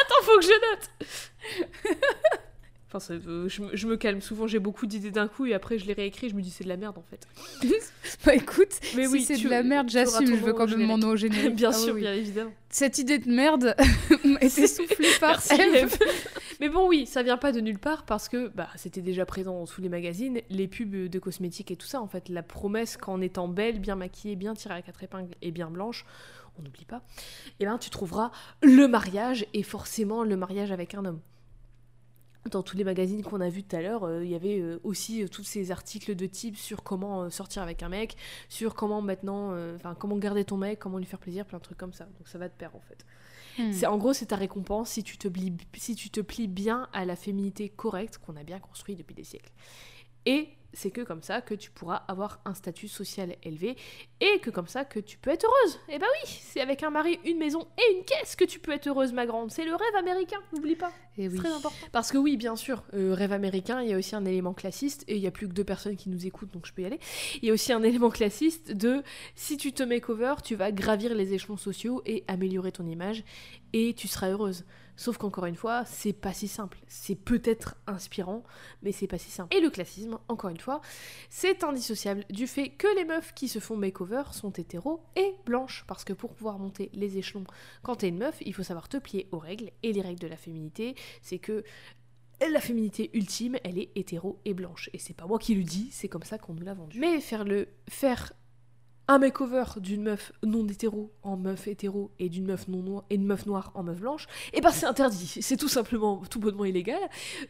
Attends, faut que je note. Enfin, ça, euh, je, me- je me calme. Souvent, j'ai beaucoup d'idées d'un coup et après, je les réécris. Je me dis, c'est de la merde en fait. Bah écoute, Mais si oui, c'est de la merde, j'assume. Je veux quand même mon nom au générique. bien Ah sûr, oui. bien évidemment. Cette idée de merde m'a été soufflée par Eve. Mais bon, oui, ça vient pas de nulle part parce que bah, c'était déjà présent sous les magazines, les pubs de cosmétiques et tout ça. En fait, la promesse qu'en étant belle, bien maquillée, bien tirée à quatre épingles et bien blanche, on n'oublie pas, et ben tu trouveras le mariage et forcément le mariage avec un homme. Dans tous les magazines qu'on a vus tout à l'heure, euh, il y avait euh, aussi euh, tous ces articles de type sur comment sortir avec un mec, sur comment maintenant, enfin comment garder ton mec, comment lui faire plaisir, plein de trucs comme ça. Donc ça va te perdre en fait. Hmm. C'est en gros c'est ta récompense si tu te plies, si tu te plies bien à la féminité correcte qu'on a bien construit depuis des siècles. Et c'est que comme ça que tu pourras avoir un statut social élevé et que comme ça que tu peux être heureuse. Et bah oui, c'est avec un mari, une maison et une caisse que tu peux être heureuse ma grande. C'est le rêve américain, n'oublie pas. Et C'est oui. très important. Parce que oui, bien sûr, euh, rêve américain, il y a aussi un élément classiste, et il y a plus que deux personnes qui nous écoutent, donc je peux y aller. Il y a aussi un élément classiste de si tu te make-over, tu vas gravir les échelons sociaux et améliorer ton image, et tu seras heureuse. Sauf qu'encore une fois, c'est pas si simple. C'est peut-être inspirant, mais c'est pas si simple. Et le classisme, encore une fois, c'est indissociable du fait que les meufs qui se font make-over sont hétéros et blanches. Parce que pour pouvoir monter les échelons quand t'es une meuf, il faut savoir te plier aux règles. Et les règles de la féminité, c'est que la féminité ultime, elle est hétéro et blanche. Et c'est pas moi qui le dis, c'est comme ça qu'on nous l'a vendu. Mais faire le faire un makeover d'une meuf non hétéro en meuf hétéro et d'une meuf non noire et meuf noire en meuf blanche, et ben c'est interdit, c'est tout simplement tout bonnement illégal.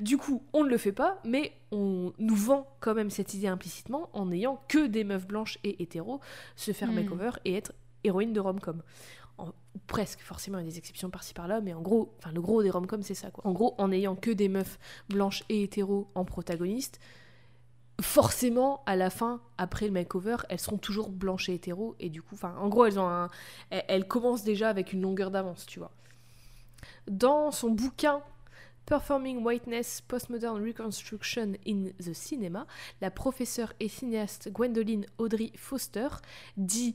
Du coup, on ne le fait pas, mais on nous vend quand même cette idée implicitement en n'ayant que des meufs blanches et hétéros se faire Hmm. makeover et être héroïne de rom-com. En- presque, forcément, il y a des exceptions par-ci par-là, mais en gros, enfin le gros des rom-com c'est ça quoi. En gros, en n'ayant que des meufs blanches et hétéros en protagoniste, forcément, à la fin, après le makeover, elles seront toujours blanches et hétéros, et du coup, en gros, elles ont un, elles commencent déjà avec une longueur d'avance, tu vois. Dans son bouquin Performing Whiteness Postmodern Reconstruction in the Cinema, la professeure et cinéaste Gwendoline Audrey Foster dit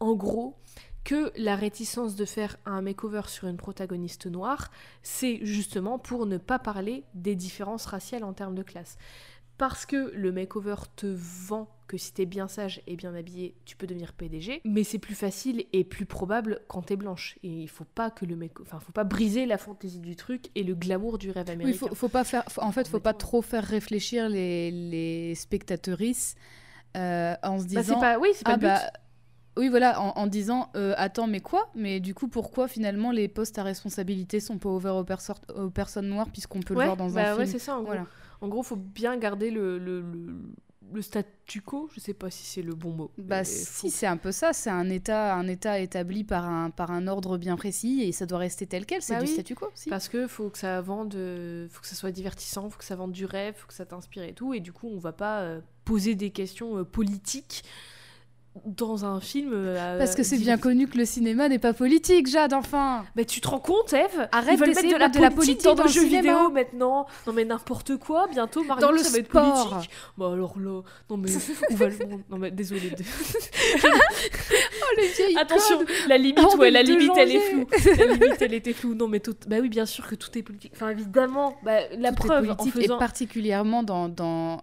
en gros que la réticence de faire un makeover sur une protagoniste noire, c'est justement pour ne pas parler des différences raciales en termes de classe. Parce que le makeover te vend que si t'es bien sage et bien habillé, tu peux devenir PDG, mais c'est plus facile et plus probable quand t'es blanche. Et il faut pas que le enfin faut pas briser la fantaisie du truc et le glamour du rêve Oui, américain. faut, faut pas faire. faut- en fait, faut pas trop faire réfléchir les, les spectatrices euh, en se Bah, disant. c'est pas, oui, c'est pas ah le but. bah. Oui, voilà, en, en disant euh, attends, mais quoi? Mais du coup, pourquoi finalement les postes à responsabilité sont pas ouverts aux, perso- aux personnes noires puisqu'on peut ouais, le voir dans bah un ouais, film? c'est ça en gros. Voilà. En gros, faut bien garder le, le, le, le statu quo. Je sais pas si c'est le bon mot. Bah si, c'est un peu ça. C'est un état, un état établi par un, par un ordre bien précis et ça doit rester tel quel. C'est Bah du oui. statu quo. Si. Parce que faut que ça vende, faut que ça soit divertissant, faut que ça vende du rêve, faut que ça t'inspire et tout. Et du coup, on va pas euh, poser des questions euh, politiques dans un film. euh, Parce que c'est bien connu que le cinéma n'est pas politique, Jade. Enfin. Mais tu te rends compte, Eve? Arrête d'essayer mettre de la, de de la politique, politique dans dans le cinéma. vidéo maintenant. Non mais n'importe quoi. Bientôt, Mario, Dans le ça va être sport. politique. Bah alors là, non mais où va le monde? Non mais désolé. Oh les vieilles Attention, la limite, ouais, est la le 2 limite, elle est floue. La limite, elle était floue. Non, mais tout, bah oui, bien sûr que tout est politique. Enfin, évidemment, bah, la Tout est preuve en politique faisant. et particulièrement dans dans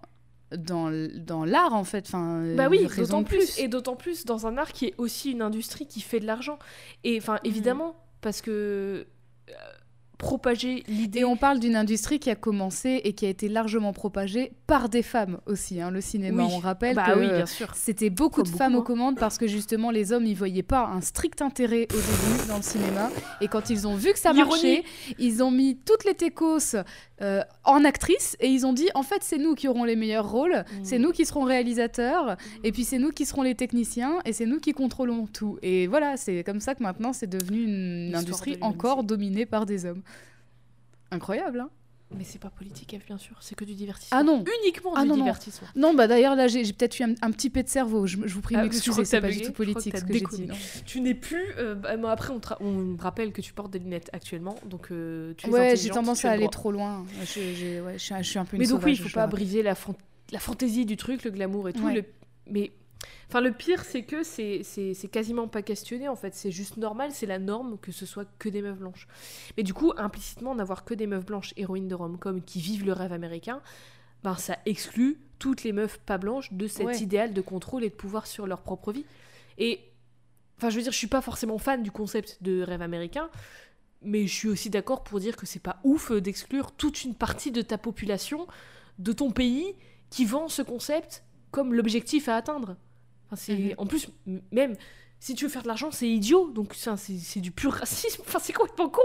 dans, dans l'art en fait. Enfin. Bah oui, d'autant plus. Et d'autant plus dans un art qui est aussi une industrie qui fait de l'argent. Et enfin, évidemment, parce que euh, propager l'idée. Et on parle d'une industrie qui a commencé et qui a été largement propagée par des femmes aussi, hein, le cinéma. Oui. On rappelle bah que oui, c'était beaucoup Comme de femmes aux commandes parce que justement les hommes ils voyaient pas un strict intérêt au début dans le cinéma et quand ils ont vu que ça marchait, ils ont mis toutes les techos euh, en actrices et ils ont dit en fait c'est nous qui aurons les meilleurs rôles, Mm. c'est nous qui serons réalisateurs et puis c'est nous qui serons les techniciens et c'est nous qui contrôlons tout. Et voilà, c'est comme ça que maintenant c'est devenu une industrie de encore dominée par des hommes. Incroyable, hein? Mais c'est pas politique, bien sûr. C'est que du divertissement. Ah non Uniquement Ah du non, divertissement. Non, bah d'ailleurs, là, j'ai peut-être eu un, un petit pet de cerveau. Je, je vous prie de Ah, m'excuser, c'est pas bugué, du tout politique ce que j'ai dit. non. Tu n'es plus. euh, bah, moi, après, on, on me rappelle que tu portes des lunettes actuellement, donc euh, tu es Ouais, j'ai tendance à le aller trop loin. Je, j'ai- ouais, je, suis, un- je suis un peu une Mais donc oui, il sauvage, faut pas briser la, fan- la fantaisie du truc, le glamour et tout. Ouais. le- Mais enfin, le pire, c'est que c'est c'est- c'est quasiment pas questionné en fait. C'est juste normal, c'est la norme que ce soit que des meufs blanches. Mais du coup, implicitement, n'avoir que des meufs blanches héroïnes de rom-com qui vivent le rêve américain, ben ça exclut toutes les meufs pas blanches de cet Ouais. idéal de contrôle et de pouvoir sur leur propre vie. Et enfin, je veux dire, je suis pas forcément fan du concept de rêve américain. Mais je suis aussi d'accord pour dire que c'est pas ouf d'exclure toute une partie de ta population, de ton pays, qui vend ce concept comme l'objectif à atteindre. Enfin. Mhm. En plus, même si tu veux faire de l'argent, c'est idiot, donc c'est, du pur racisme. Enfin, c'est complètement con.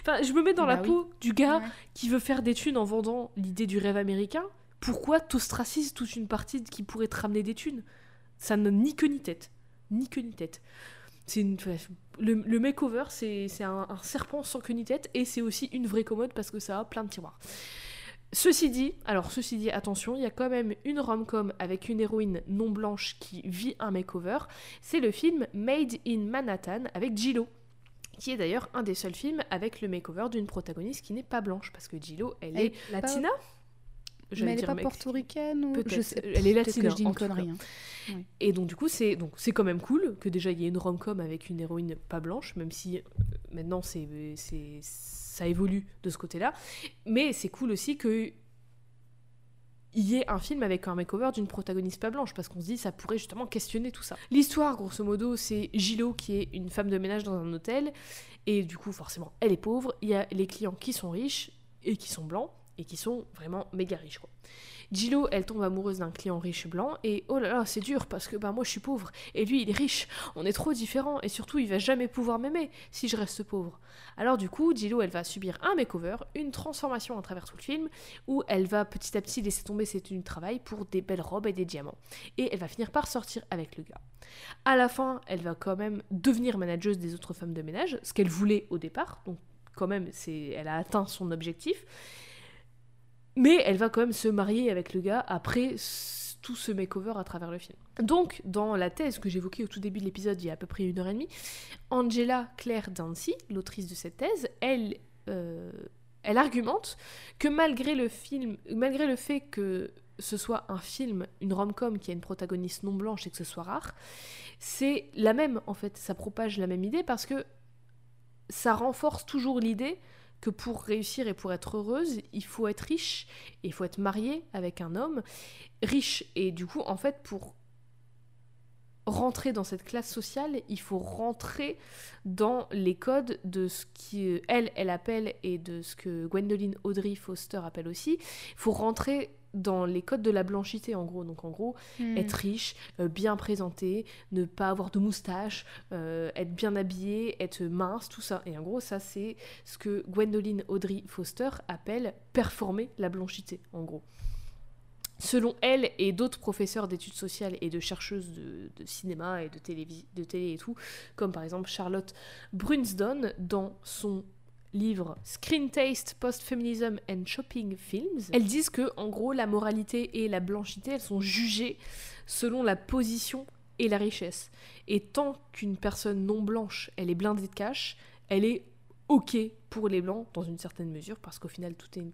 Enfin, je me mets dans la Bah oui. peau du gars Ouais. qui veut faire des thunes en vendant l'idée du rêve américain. Pourquoi t'ostracises toute une partie qui pourrait te ramener des thunes? Ça n'a ni queue ni tête. Ni queue ni tête. C'est une... le, le makeover, c'est, c'est un, un serpent sans queue ni tête et c'est aussi une vraie commode parce que ça a plein de tiroirs. Ceci dit, alors ceci dit, attention, il y a quand même une rom-com avec une héroïne non blanche qui vit un makeover. C'est le film Made in Manhattan avec Gillo, qui est d'ailleurs un des seuls films avec le makeover d'une protagoniste qui n'est pas blanche, parce que Gillo, elle, Elle est pas- latina. Mais elle est dire pas portoricaine ou je sais- Elle est latine, je dis une connerie. hein. Et donc du coup, c'est donc c'est quand même cool que déjà il y ait une rom-com avec une héroïne pas blanche, même si euh, maintenant c'est c'est ça évolue de ce côté-là. Mais c'est cool aussi que il y ait un film avec un makeover d'une protagoniste pas blanche parce qu'on se dit ça pourrait justement questionner tout ça. L'histoire, grosso modo, c'est Gilo qui est une femme de ménage dans un hôtel et du coup forcément elle est pauvre. Il y a les clients qui sont riches et qui sont blancs. Et qui sont vraiment méga riches quoi. Gillo, elle tombe amoureuse d'un client riche blanc et oh là là, c'est dur parce que bah moi je suis pauvre et lui il est riche. On est trop différents et surtout il va jamais pouvoir m'aimer si je reste pauvre. Alors du coup, Gillo, elle va subir un makeover, une transformation à travers tout le film où elle va petit à petit laisser tomber ses tenues de travail pour des belles robes et des diamants. Et elle va finir par sortir avec le gars. À la fin, elle va quand même devenir manageuse des autres femmes de ménage, ce qu'elle voulait au départ. Donc quand même, c'est elle a atteint son objectif. Mais elle va quand même se marier avec le gars après tout ce makeover à travers le film. Donc, dans la thèse que j'évoquais au tout début de l'épisode, il y a à peu près une heure et demie, Angela Claire Dancy, l'autrice de cette thèse, elle, euh, elle argumente que malgré le film, malgré le fait que ce soit un film, une rom-com qui a une protagoniste non blanche et que ce soit rare, c'est la même en fait, ça propage la même idée parce que ça renforce toujours l'idée que pour réussir et pour être heureuse, il faut être riche, et il faut être marié avec un homme riche. Et du coup, en fait, pour rentrer dans cette classe sociale, il faut rentrer dans les codes de ce qu'elle, elle appelle, et de ce que Gwendoline Audrey Foster appelle aussi. Il faut rentrer dans les codes de la blanchité en gros. Donc en gros, Hmm. être riche, euh, bien présenté, ne pas avoir de moustache, euh, être bien habillé, être mince, tout ça. Et en gros, ça c'est ce que Gwendoline Audrey Foster appelle performer la blanchité en gros. Selon elle et d'autres professeurs d'études sociales et de chercheuses de, de cinéma et de, de télé et tout, comme par exemple Charlotte Brunsdon dans son livre Screen Taste, Post-Feminism and Shopping Films, elles disent que, en gros, la moralité et la blanchité, elles sont jugées selon la position et la richesse. Et tant qu'une personne non blanche, elle est blindée de cash, elle est ok pour les blancs dans une certaine mesure, parce qu'au final tout est une...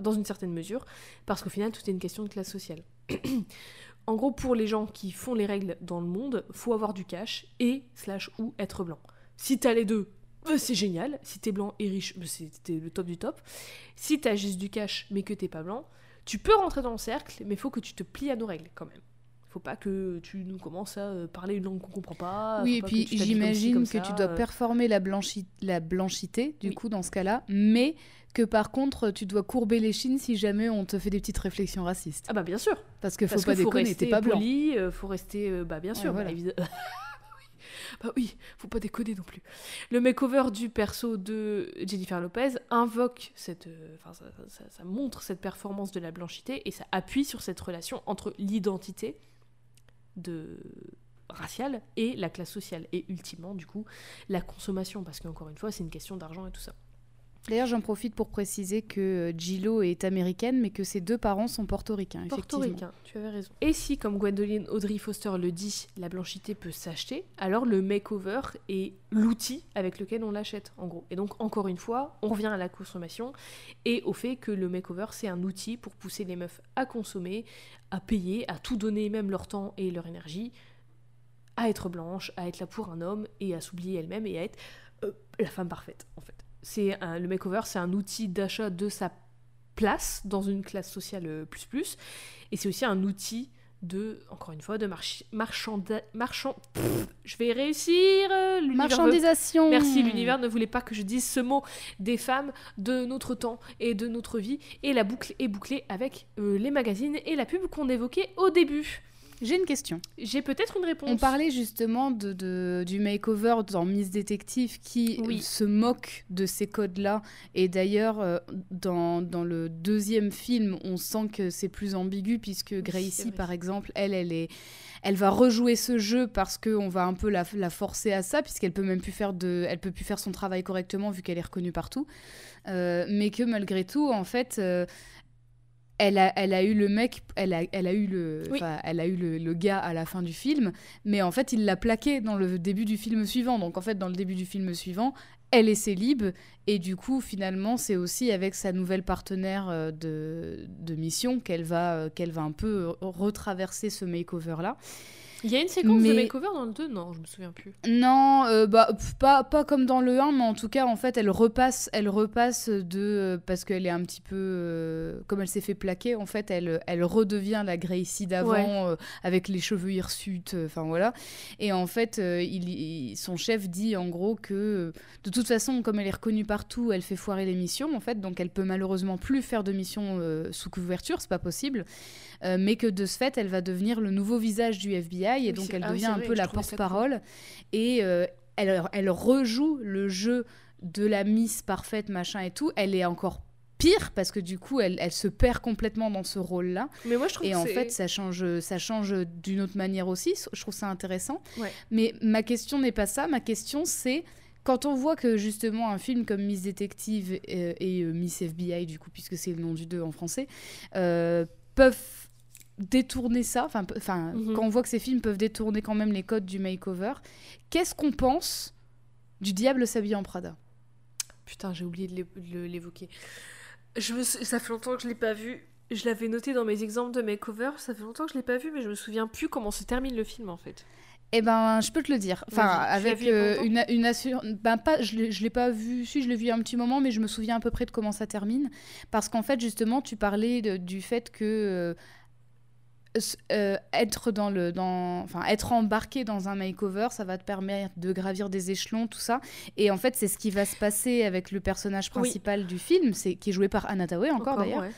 dans une certaine mesure, parce qu'au final tout est une question de classe sociale. en gros, pour les gens qui font les règles dans le monde, faut avoir du cash et slash ou être blanc. Si t'as les deux, euh, c'est génial. Si t'es blanc et riche, euh, c'était le top du top. Si t'as juste du cash mais que t'es pas blanc, tu peux rentrer dans le cercle, mais faut que tu te plies à nos règles quand même. Faut pas que tu nous commences à euh, parler une langue qu'on comprend pas. Oui, et puis que j'imagine que tu dois euh. performer la, blanchi- la blanchité, du Oui. coup, dans ce cas-là, mais que par contre, tu dois courber les chines si jamais on te fait des petites réflexions racistes. Ah bah bien sûr. Parce que faut Parce pas faut déconner, t'es pas blanc. poli, euh, faut rester, euh, bah bien Ouais, sûr, voilà. bah, évidemment. bah oui, faut pas déconner non plus. Le makeover du perso de Jennifer Lopez invoque cette, euh, enfin ça, montre cette performance de la blanchité et ça appuie sur cette relation entre l'identité de raciale et la classe sociale et ultimement du coup la consommation parce qu'encore une fois c'est une question d'argent et tout ça. D'ailleurs, j'en profite pour préciser que Gillo est américaine, mais que ses deux parents sont portoricains, effectivement. Portoricain, tu avais raison. Et si, comme Gwendoline Audrey Foster le dit, la blanchité peut s'acheter, alors le makeover est l'outil avec lequel on l'achète, en gros. Et donc, encore une fois, on revient à la consommation et au fait que le makeover, c'est un outil pour pousser les meufs à consommer, à payer, à tout donner, même leur temps et leur énergie, à être blanche, à être là pour un homme et à s'oublier elle-même et à être euh, la femme parfaite, en fait. C'est un- le makeover, c'est un outil d'achat de sa place dans une classe sociale euh, plus plus, et c'est aussi un outil de, encore une fois, de marchi- marchanda- marchand. Pff, je vais réussir. euh, veut- Marchandisation Merci, l'univers ne voulait pas que je dise ce mot des femmes de notre temps et de notre vie. Et la boucle est bouclée avec euh, les magazines et la pub qu'on évoquait au début. J'ai une question. J'ai peut-être une réponse. On parlait justement de, de- du makeover dans Miss Détective qui Oui. se moque de ces codes-là. Et d'ailleurs, euh, dans, dans le deuxième film, on sent que c'est plus ambigu puisque Gracie, par exemple, elle, elle est... Elle va rejouer ce jeu parce qu'on va un peu la, la forcer à ça, puisqu'elle peut même plus faire de, elle peut plus faire son travail correctement vu qu'elle est reconnue partout. Euh, mais que malgré tout, en fait, euh, elle a, elle a eu le mec, elle a, elle a eu le, Oui. elle a eu le, le gars à la fin du film, mais en fait, il l'a plaqué dans le début du film suivant. Donc en fait, dans le début du film suivant, elle est célib et du coup, finalement, c'est aussi avec sa nouvelle partenaire euh, de, de mission qu'elle va, euh, qu'elle va un peu retraverser ce makeover là. Il y a une séquence de makeover dans le 2 Non, je me souviens plus. Non, euh, bah, pas, pas comme dans le 1, mais en tout cas, en fait, elle repasse, elle repasse de. euh, parce qu'elle est un petit peu. euh, comme elle s'est fait plaquer, en fait, elle, elle redevient la Gracie d'avant, Ouais. avec les cheveux hirsutes, enfin voilà. Et en fait, il, il- son chef dit en gros que, de toute façon, comme elle est reconnue partout, elle fait foirer les missions, en fait, donc elle peut malheureusement plus faire de missions sous couverture, c'est pas possible. Mais que de ce fait, elle va devenir le nouveau visage du FBI, et Oui, donc elle ah devient un vrai, peu la cool. porte-parole. Et euh, elle, elle rejoue le jeu de la Miss parfaite, machin et tout. Elle est encore pire parce que du coup, elle, elle se perd complètement dans ce rôle-là. Mais moi, je trouve Et que en fait, ça change, ça change d'une autre manière aussi. Je trouve ça intéressant. Ouais. Mais ma question n'est pas ça. Ma question, c'est quand on voit que justement un film comme Miss Détective euh, et euh, Miss FBI, du coup, puisque c'est le nom du deux en français, euh, peuvent détourner ça, enfin, Mhm. quand on voit que ces films peuvent détourner quand même les codes du makeover, qu'est-ce qu'on pense du diable s'habille en Prada? Putain, j'ai oublié de l'évoquer. Je me sou- Ça fait longtemps que je l'ai pas vu. Je l'avais noté dans mes exemples de makeover. Ça fait longtemps que je l'ai pas vu, mais je me souviens plus comment se termine le film en fait. Eh ben, je peux te le dire. Enfin, avec euh, une, une assurance. Ben, pas, je l'ai- pas vu. Si, je l'ai vu un petit moment, mais je me souviens à peu près de comment ça termine. Parce qu'en fait, justement, tu parlais de- du fait que. euh, euh, être dans le dans enfin être embarqué dans un makeover ça va te permettre de gravir des échelons tout ça et en fait c'est ce qui va se passer avec le personnage Oui. principal du film c'est qui est joué par Anna Thaoué encore, d'ailleurs ouais.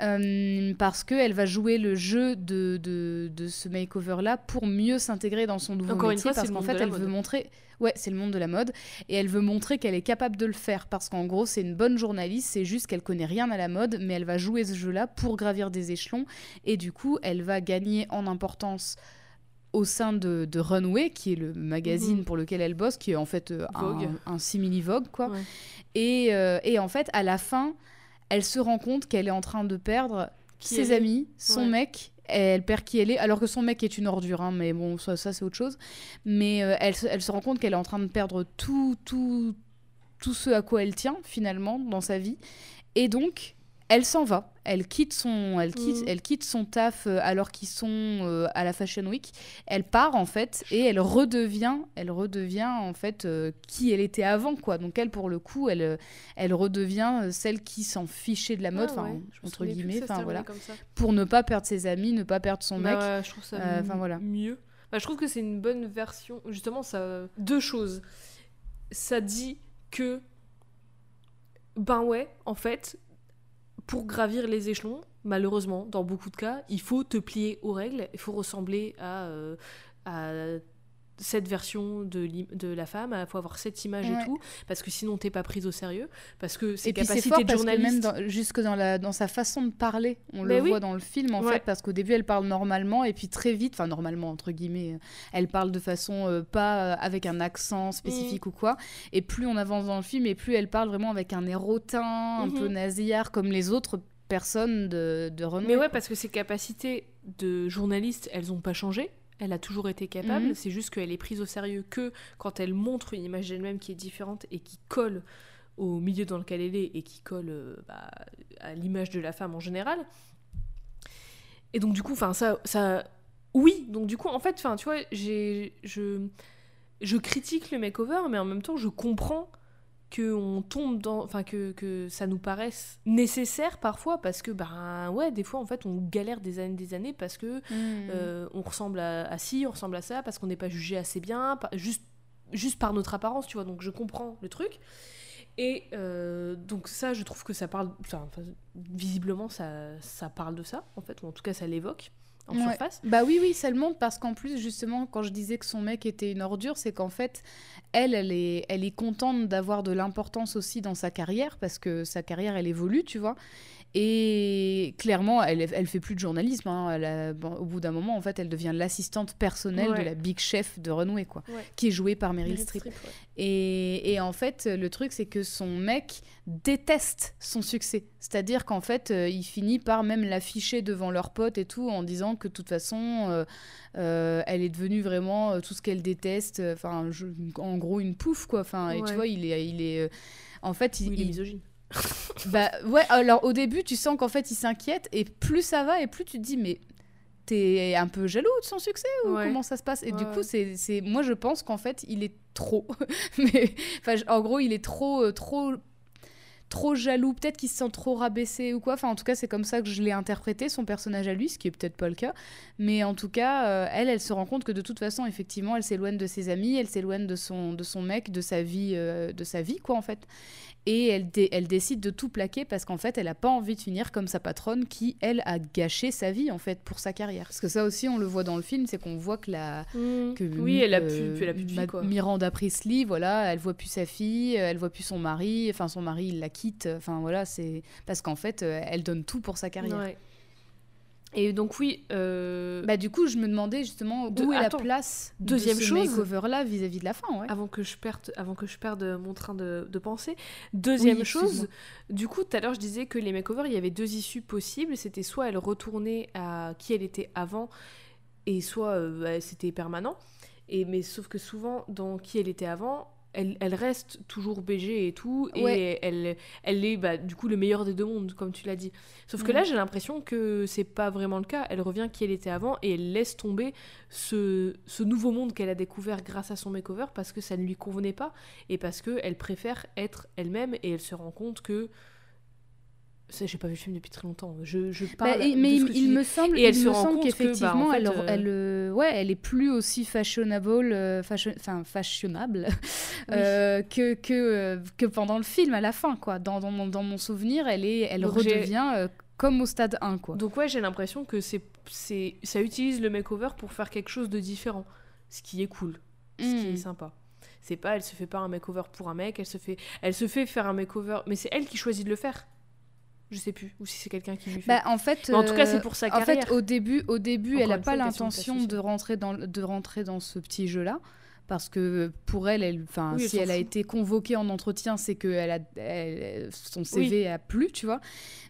Euh, parce qu'elle va jouer le jeu de, de, de ce makeover-là pour mieux s'intégrer dans son nouveau Encore une métier, fois, c'est parce qu'en fait, elle veut montrer... Ouais, c'est le monde de la mode, et elle veut montrer qu'elle est capable de le faire, parce qu'en gros, c'est une bonne journaliste, c'est juste qu'elle connaît rien à la mode, mais elle va jouer ce jeu-là pour gravir des échelons, et du coup, elle va gagner en importance au sein de, de Runway, qui est le magazine Mhm. pour lequel elle bosse, qui est en fait euh, Vogue. un, un simili-Vogue, quoi. Ouais. Et, euh, et en fait, à la fin, elle se rend compte qu'elle est en train de perdre Qui ses amis, son Ouais. mec. Elle perd qui elle est, alors que son mec est une ordure, hein, mais bon, ça, ça, c'est autre chose. Mais euh, elle, se- elle se rend compte qu'elle est en train de perdre tout, tout, tout ce à quoi elle tient, finalement, dans sa vie. Et donc, elle s'en va. Elle quitte son, elle quitte, Mhm. elle quitte son taf euh, alors qu'ils sont euh, à la Fashion Week. Elle part en fait et elle redevient, elle redevient en fait euh, qui elle était avant quoi. Donc elle pour le coup, elle, elle redevient celle qui s'en fichait de la mode, Ah ouais, entre guillemets, enfin voilà, pour ne pas perdre ses amis, ne pas perdre son Bah mec. ouais, je trouve ça Euh, voilà. mieux. Bah, je trouve que c'est une bonne version. Justement, ça. Deux choses. Ça dit que. Ben ouais, en fait, pour gravir les échelons, malheureusement, dans beaucoup de cas, il faut te plier aux règles, il faut ressembler à, euh, cette version de, la femme, il faut avoir cette image Ouais. et tout, parce que sinon t'es pas prise au sérieux, parce que ses Et puis capacités fort de parce que même journaliste... dans, jusque dans, la, dans sa façon de parler, on Mais le oui. voit dans le film en Ouais. fait, parce qu'au début elle parle normalement et puis très vite, enfin normalement entre guillemets, euh, elle parle de façon euh, pas euh, avec un accent Mm. spécifique ou quoi. Et plus on avance dans le film et plus elle parle vraiment avec un air hautain, un Mhm. peu nasillard comme les autres personnes de, de renom. Mais ouais, parce que ses capacités de journaliste, elles ont pas changé. Elle a toujours été capable. Mhm. C'est juste qu'elle est prise au sérieux que quand elle montre une image d'elle-même qui est différente et qui colle au milieu dans lequel elle est et qui colle euh, bah, à l'image de la femme en général. Et donc du coup, enfin ça, ça, oui. Donc du coup, en fait, enfin tu vois, j'ai, je, je critique le makeover, mais en même temps, je comprends que on tombe dans enfin que, que ça nous paraisse nécessaire parfois parce que ben ouais des fois en fait on galère des années des années parce que Mhm. euh, on ressemble à, à ci on ressemble à ça parce qu'on n'est pas jugé assez bien par- juste juste par notre apparence tu vois. Donc je comprends le truc. Et euh, donc ça je trouve que ça parle enfin, enfin, visiblement ça ça parle de ça en fait ou en tout cas ça l'évoque en Ouais. surface Bah oui, oui, ça le montre parce qu'en plus, justement, quand je disais que son mec était une ordure, c'est qu'en fait, elle, elle est, elle est contente d'avoir de l'importance aussi dans sa carrière parce que sa carrière, elle évolue, tu vois. Et clairement, elle, elle fait plus de journalisme. hein. Elle a- bon, au bout d'un moment, en fait, elle devient l'assistante personnelle de la big chef de Runway, quoi, Ouais. qui est jouée par Meryl Meryl Streep. Ouais. Et, et en fait, le truc, c'est que son mec déteste son succès. C'est-à-dire qu'en fait, euh, il finit par même l'afficher devant leurs potes et tout, en disant que de toute façon, euh, euh, elle est devenue vraiment tout ce qu'elle déteste. Enfin, en gros, une pouffe, quoi. Enfin, et tu vois, il est, il est. en fait, il, est il- misogyne bah ouais. Alors au début, tu sens qu'en fait, il s'inquiète, et plus ça va, et plus tu te dis, mais t'es un peu jaloux de son succès ou Ouais. comment ça se passe? Et du coup, c'est, c'est, moi je pense qu'en fait, il est trop. Mais en gros, il est trop, euh, trop, trop jaloux. Peut-être qu'il se sent trop rabaissé ou quoi. Enfin, en tout cas, c'est comme ça que je l'ai interprété son personnage à lui, ce qui est peut-être pas le cas. Mais en tout cas, euh, elle, elle se rend compte que de toute façon, effectivement, elle s'éloigne de ses amis, elle s'éloigne de son, de son mec, de sa vie, euh, de sa vie, quoi, en fait. Et elle, dé- elle décide de tout plaquer parce qu'en fait, elle a pas envie de finir comme sa patronne qui, elle, a gâché sa vie, en fait, pour sa carrière. Parce que ça aussi, on le voit dans le film, c'est qu'on voit que la, que oui, elle a euh, plus, puis elle a plus de vie, Ma- quoi. Miranda Priestley, voilà, elle voit plus sa fille, elle voit plus son mari, enfin son mari il la quitte, enfin voilà, c'est parce qu'en fait euh, elle donne tout pour sa carrière. Ouais. Et donc oui, euh, Bah du coup je me demandais justement De- où est attends. la place Deuxième de ce chose. makeover là vis-à-vis de la fin, ouais. avant que je perde, avant que je perde mon train de, de pensée. Deuxième Oui, chose, du coup, tout à l'heure, je disais que les makeovers, il y avait deux issues possibles. C'était soit elle retournait à qui elle était avant, et soit euh, bah, c'était permanent. Et mais sauf que souvent, dans qui elle était avant, elle, elle reste toujours BG et tout, et elle, elle est bah, du coup le meilleur des deux mondes, comme tu l'as dit. Sauf que Mhm. là, j'ai l'impression que c'est pas vraiment le cas. Elle revient qui elle était avant et elle laisse tomber ce, ce nouveau monde qu'elle a découvert grâce à son makeover parce que ça ne lui convenait pas et parce qu'elle préfère être elle-même et elle se rend compte que. J'ai pas vu le film depuis très longtemps. Je, je Bah, parle. et- de mais ce il, que tu il dis. me semble, Et elle il se me semble bah, qu'effectivement, en fait, elle, euh, elle, euh, ouais, elle est plus aussi fashionable, euh, fashion- enfin fashionable que que que pendant le film à la fin, quoi. Dans, dans, mon, dans mon souvenir, elle est, elle Donc, redevient comme au stade 1, quoi. Donc, ouais, j'ai l'impression que c'est, c'est, ça utilise le makeover pour faire quelque chose de différent. Ce qui est cool. Ce qui est sympa. C'est pas, elle se fait pas un makeover pour un mec, elle se fait, elle se fait faire un makeover, mais c'est elle qui choisit de le faire. Je sais plus, ou si c'est quelqu'un qui lui fait. Bah, en fait, Mais en tout cas, euh, c'est pour sa En carrière. fait, au début, au début, Encore elle n'a pas l'intention de rentrer dans de rentrer dans ce petit jeu-là. Parce que pour elle, elle, Oui, si elle a été convoquée en entretien, c'est que elle a, elle- son CV a plu, tu vois.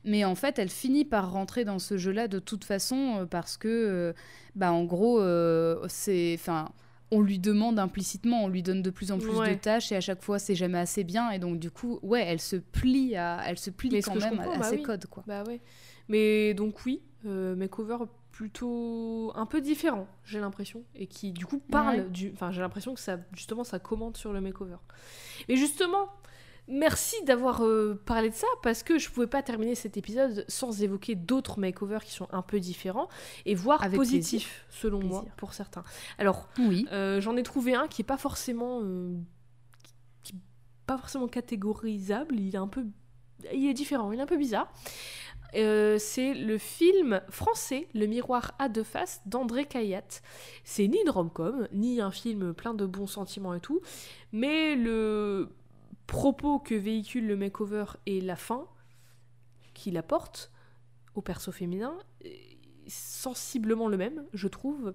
Mais en fait, elle finit par rentrer dans ce jeu-là de toute façon euh, parce que, euh, bah, en gros, euh, c'est, enfin, on lui demande implicitement, on lui donne de plus en plus de tâches et à chaque fois, c'est jamais assez bien. Et donc, du coup, ouais, elle se plie à, elle se plie quand même à, bah ses oui. codes, quoi. Bah ouais. Mais donc oui, euh, makeover plutôt un peu différent, j'ai l'impression, et qui du coup parle Ouais. du. Enfin, j'ai l'impression que ça, justement, ça commente sur le makeover. Mais justement, merci d'avoir euh, parlé de ça parce que je pouvais pas terminer cet épisode sans évoquer d'autres makeovers qui sont un peu différents et voire Avec positifs selon moi pour certains. Alors, Oui. euh, j'en ai trouvé un qui est pas forcément euh, qui- pas forcément catégorisable, il est un peu il est différent, il est un peu bizarre. Euh, c'est le film français Le miroir à deux faces d'André Cayatte. C'est ni une rom-com, ni un film plein de bons sentiments et tout, mais le propos que véhicule le makeover et la fin qu'il apporte au perso féminin est sensiblement le même, je trouve.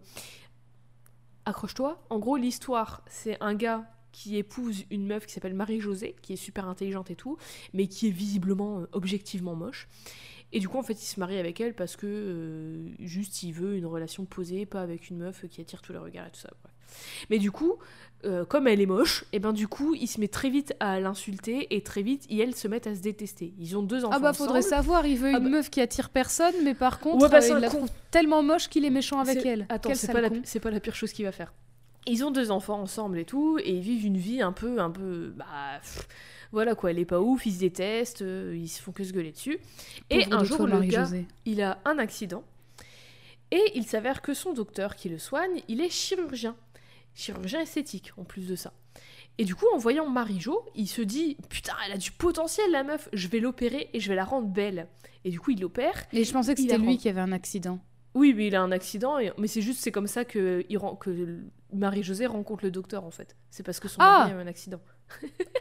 Accroche-toi. En gros, l'histoire, c'est un gars qui épouse une meuf qui s'appelle Marie-Josée, qui est super intelligente et tout, mais qui est visiblement, euh, objectivement moche. Et du coup, en fait, il se marie avec elle parce que euh, juste il veut une relation posée, pas avec une meuf qui attire tous les regards et tout ça. Mais du coup, euh, comme elle est moche, et ben du coup, il se met très vite à l'insulter et très vite, ils, elles se mettent à se détester. Ils ont deux enfants Ah bah faudrait ensemble. savoir, il veut Ah une bah- meuf qui attire personne, mais par contre, Ouais, bah, euh, il la con. trouve tellement moche qu'il est méchant avec elle. Attends, c'est pas, la... pas la pire chose qu'il va faire. Ils ont deux enfants ensemble et tout, et ils vivent une vie un peu, un peu, bah, pff, voilà quoi, elle est pas ouf, ils se détestent, euh, ils se font que se gueuler dessus. Et Pauvre un de jour, toi, le gars, il a un accident, et il s'avère que son docteur qui le soigne, il est chirurgien, chirurgien esthétique en plus de ça. Et du coup, en voyant Marie-Jo, il se dit Putain, elle a du potentiel, la meuf, je vais l'opérer et je vais la rendre belle. Et du coup, il l'opère. Et je pensais que c'était lui rend- qui avait un accident. Oui, mais il a un accident, et... mais c'est juste, c'est comme ça que, il que Marie-Josée rencontre le docteur, en fait. C'est parce que son Ah mari a eu un accident.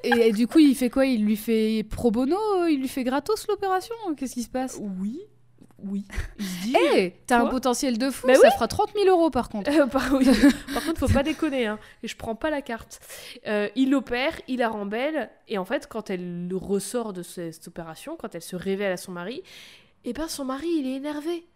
Et, et du coup, il fait quoi? Il lui fait pro bono? Il lui fait gratos l'opération? Qu'est-ce qui se passe? Oui, oui. Il se dit... Eh, t'as un potentiel de fou, Bah ça fera 30 000 euros par contre. Euh, par, oui. Par contre, faut pas déconner, hein. Et je prends pas la carte. Euh, il l'opère, il la rend belle, et en fait, quand elle ressort de ce- cette opération, quand elle se révèle à son mari, eh ben son mari, il est énervé.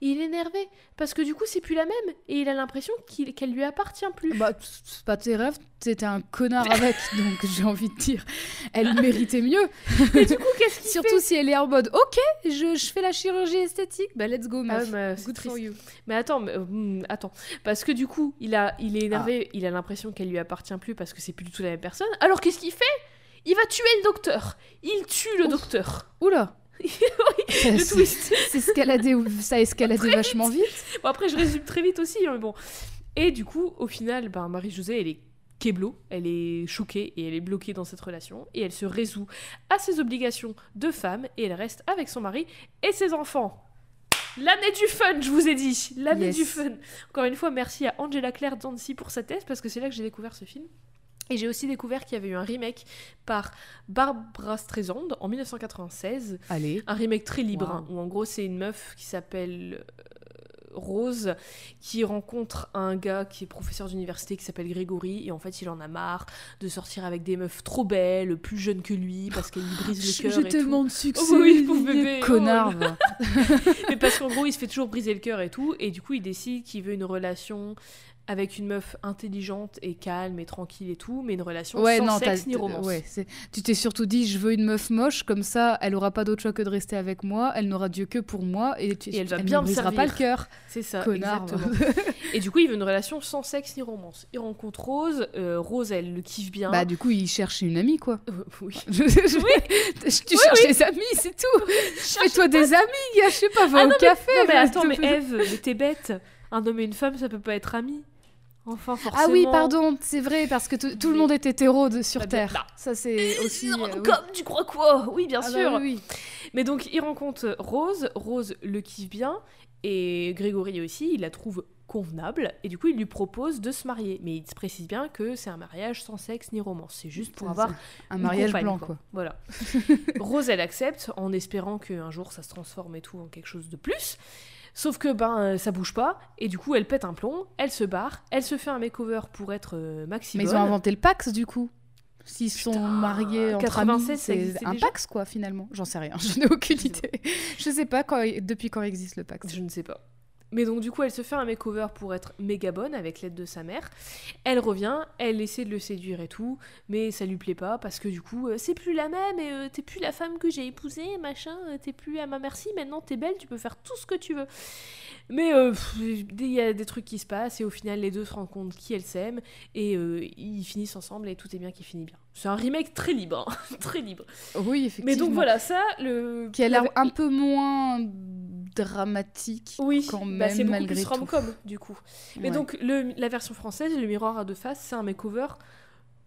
Il est énervé parce que du coup c'est plus la même et il a l'impression qu'elle lui appartient plus. Bah, c'est pas tes rêves, t'étais un connard avec, donc j'ai envie de dire, elle méritait mieux. Et du coup qu'est-ce qu'il Surtout si elle est en mode, ok, je, je fais la chirurgie esthétique, bah let's go, Ah meuf. mais Good for you. Mais attends, mais, euh, hmm, attends, parce que du coup, il a, il est énervé, il a l'impression qu'elle lui appartient plus parce que c'est plus du tout la même personne. Alors qu'est-ce qu'il fait? Il va tuer le docteur. Il tue le Ouf. docteur. Oula Le c'est- twist. c'est escaladé, ça a escaladé vachement vite. Bon, après, je résume très vite aussi, hein, mais bon. Et du coup, au final, ben, Marie-Josée, elle est keblo, elle est choquée et elle est bloquée dans cette relation et elle se résout à ses obligations de femme et elle reste avec son mari et ses enfants. L'année du fun, je vous ai dit, l'année Yes. du fun. Encore une fois, merci à Angela Claire Dancy pour sa thèse parce que c'est là que j'ai découvert ce film. Et j'ai aussi découvert qu'il y avait eu un remake par Barbara Streisand en 1996 Allez. un remake très libre, Wow. hein, où en gros c'est une meuf qui s'appelle euh, Rose, qui rencontre un gars qui est professeur d'université qui s'appelle Grégory, et en fait il en a marre de sortir avec des meufs trop belles, plus jeunes que lui, parce qu'elles lui brisent le cœur. et tout. de succès. Oh oui, pauvre bébé, Connard, oh va. Mais parce qu'en gros il se fait toujours briser le cœur et tout, et du coup il décide qu'il veut une relation avec une meuf intelligente et calme et tranquille et tout, mais une relation Ouais, sans non, sexe ni romance. ouais, tu t'es surtout dit, je veux une meuf moche, comme ça, elle aura pas d'autre choix que de rester avec moi, elle n'aura Dieu que pour moi, et, tu- Et elle va ne bien me brisera servir. pas le cœur. C'est ça, Connard. exactement. Et du coup, il veut une relation sans sexe ni romance. Il rencontre Rose. euh, Rose, elle le kiffe bien. Bah, du coup, il cherche une amie, quoi. Euh, oui. Je- je- tu cherches des amis, c'est tout. Fais-toi des amis, je sais pas, va Ah au non, mais- café. Non, mais attends, te- mais Eve, t'es bête. Un homme et une femme, ça peut pas être ami. Enfin, forcément. Ah oui, pardon, c'est vrai, parce que tout le monde est hétéro de- sur Bah, Terre. bah. Ça, c'est aussi. Euh, oui. Comme tu crois quoi? Oui, bien Ah bah sûr. oui, oui. Mais donc, il rencontre Rose. Rose le kiffe bien. Et Grégory aussi, il la trouve convenable. Et du coup, il lui propose de se marier. Mais il se précise bien que c'est un mariage sans sexe ni romance. C'est juste pour avoir Un une mariage blanc, quoi. Voilà. Rose, elle accepte en espérant qu'un jour ça se transforme et tout en quelque chose de plus. Sauf que ben euh, ça bouge pas et du coup elle pète un plomb, elle se barre, elle se fait un makeover pour être euh, maxi Mais ils ont inventé le Pax, du coup. S'ils sont mariés entre 96, amis, c'est un déjà Pax, quoi, finalement. J'en sais rien, je n'ai aucune idée. Je sais pas quand, depuis quand existe le Pax. Je ne sais pas. Mais donc du coup elle se fait un makeover pour être méga bonne avec l'aide de sa mère. Elle revient, elle essaie de le séduire et tout, mais ça lui plaît pas parce que du coup euh, c'est plus la même et euh, t'es plus la femme que j'ai épousée, machin, euh, t'es plus à ma merci, maintenant t'es belle, tu peux faire tout ce que tu veux. Mais il y a des trucs qui se passent et au final les deux se rendent compte qui elles s'aiment et ils finissent ensemble et tout est bien qui finit bien. C'est un remake très libre, hein, très libre. Oui, effectivement. Mais donc voilà, ça, le... Qui a l'air la- un peu moins dramatique. Oui, quand bah, c'est même, beaucoup malgré plus tout. rom-com du coup. Mais Ouais. donc le, la version française, le miroir à deux faces, c'est un makeover.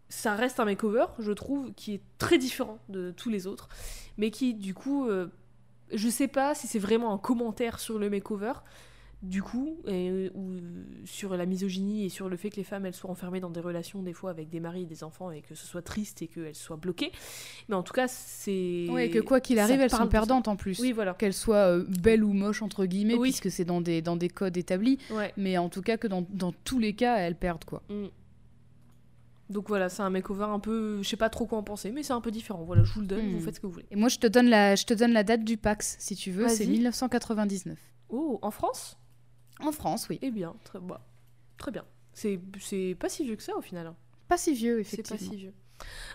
Ça reste un makeover, je trouve, qui est très différent de tous les autres, mais qui du coup, euh, je sais pas si c'est vraiment un commentaire sur le makeover, du coup, et, ou sur la misogynie et sur le fait que les femmes elles soient enfermées dans des relations des fois avec des maris et des enfants et que ce soit triste et qu'elles soient bloquées. Mais en tout cas, c'est. Ouais, que quoi qu'il arrive, elles sont perdantes en plus. Oui, voilà. Qu'elles soient euh, belles ou moches, entre guillemets, Oui. puisque c'est dans des, dans des codes établis. Ouais. Mais en tout cas, que dans, dans tous les cas, elles perdent, quoi. Mm. Donc voilà, c'est un makeover un peu. Je sais pas trop quoi en penser, mais c'est un peu différent. Voilà, je vous le donne, Mm. vous faites ce que vous voulez. Et moi, je te donne la, je te donne la date du Pax, si tu veux. C'est Vas-y. 1999. Oh, en France? En France, oui. Eh bien, très, bah, très bien. C'est c'est pas si vieux que ça au final. hein. Pas si vieux, C'est effectivement. pas si vieux.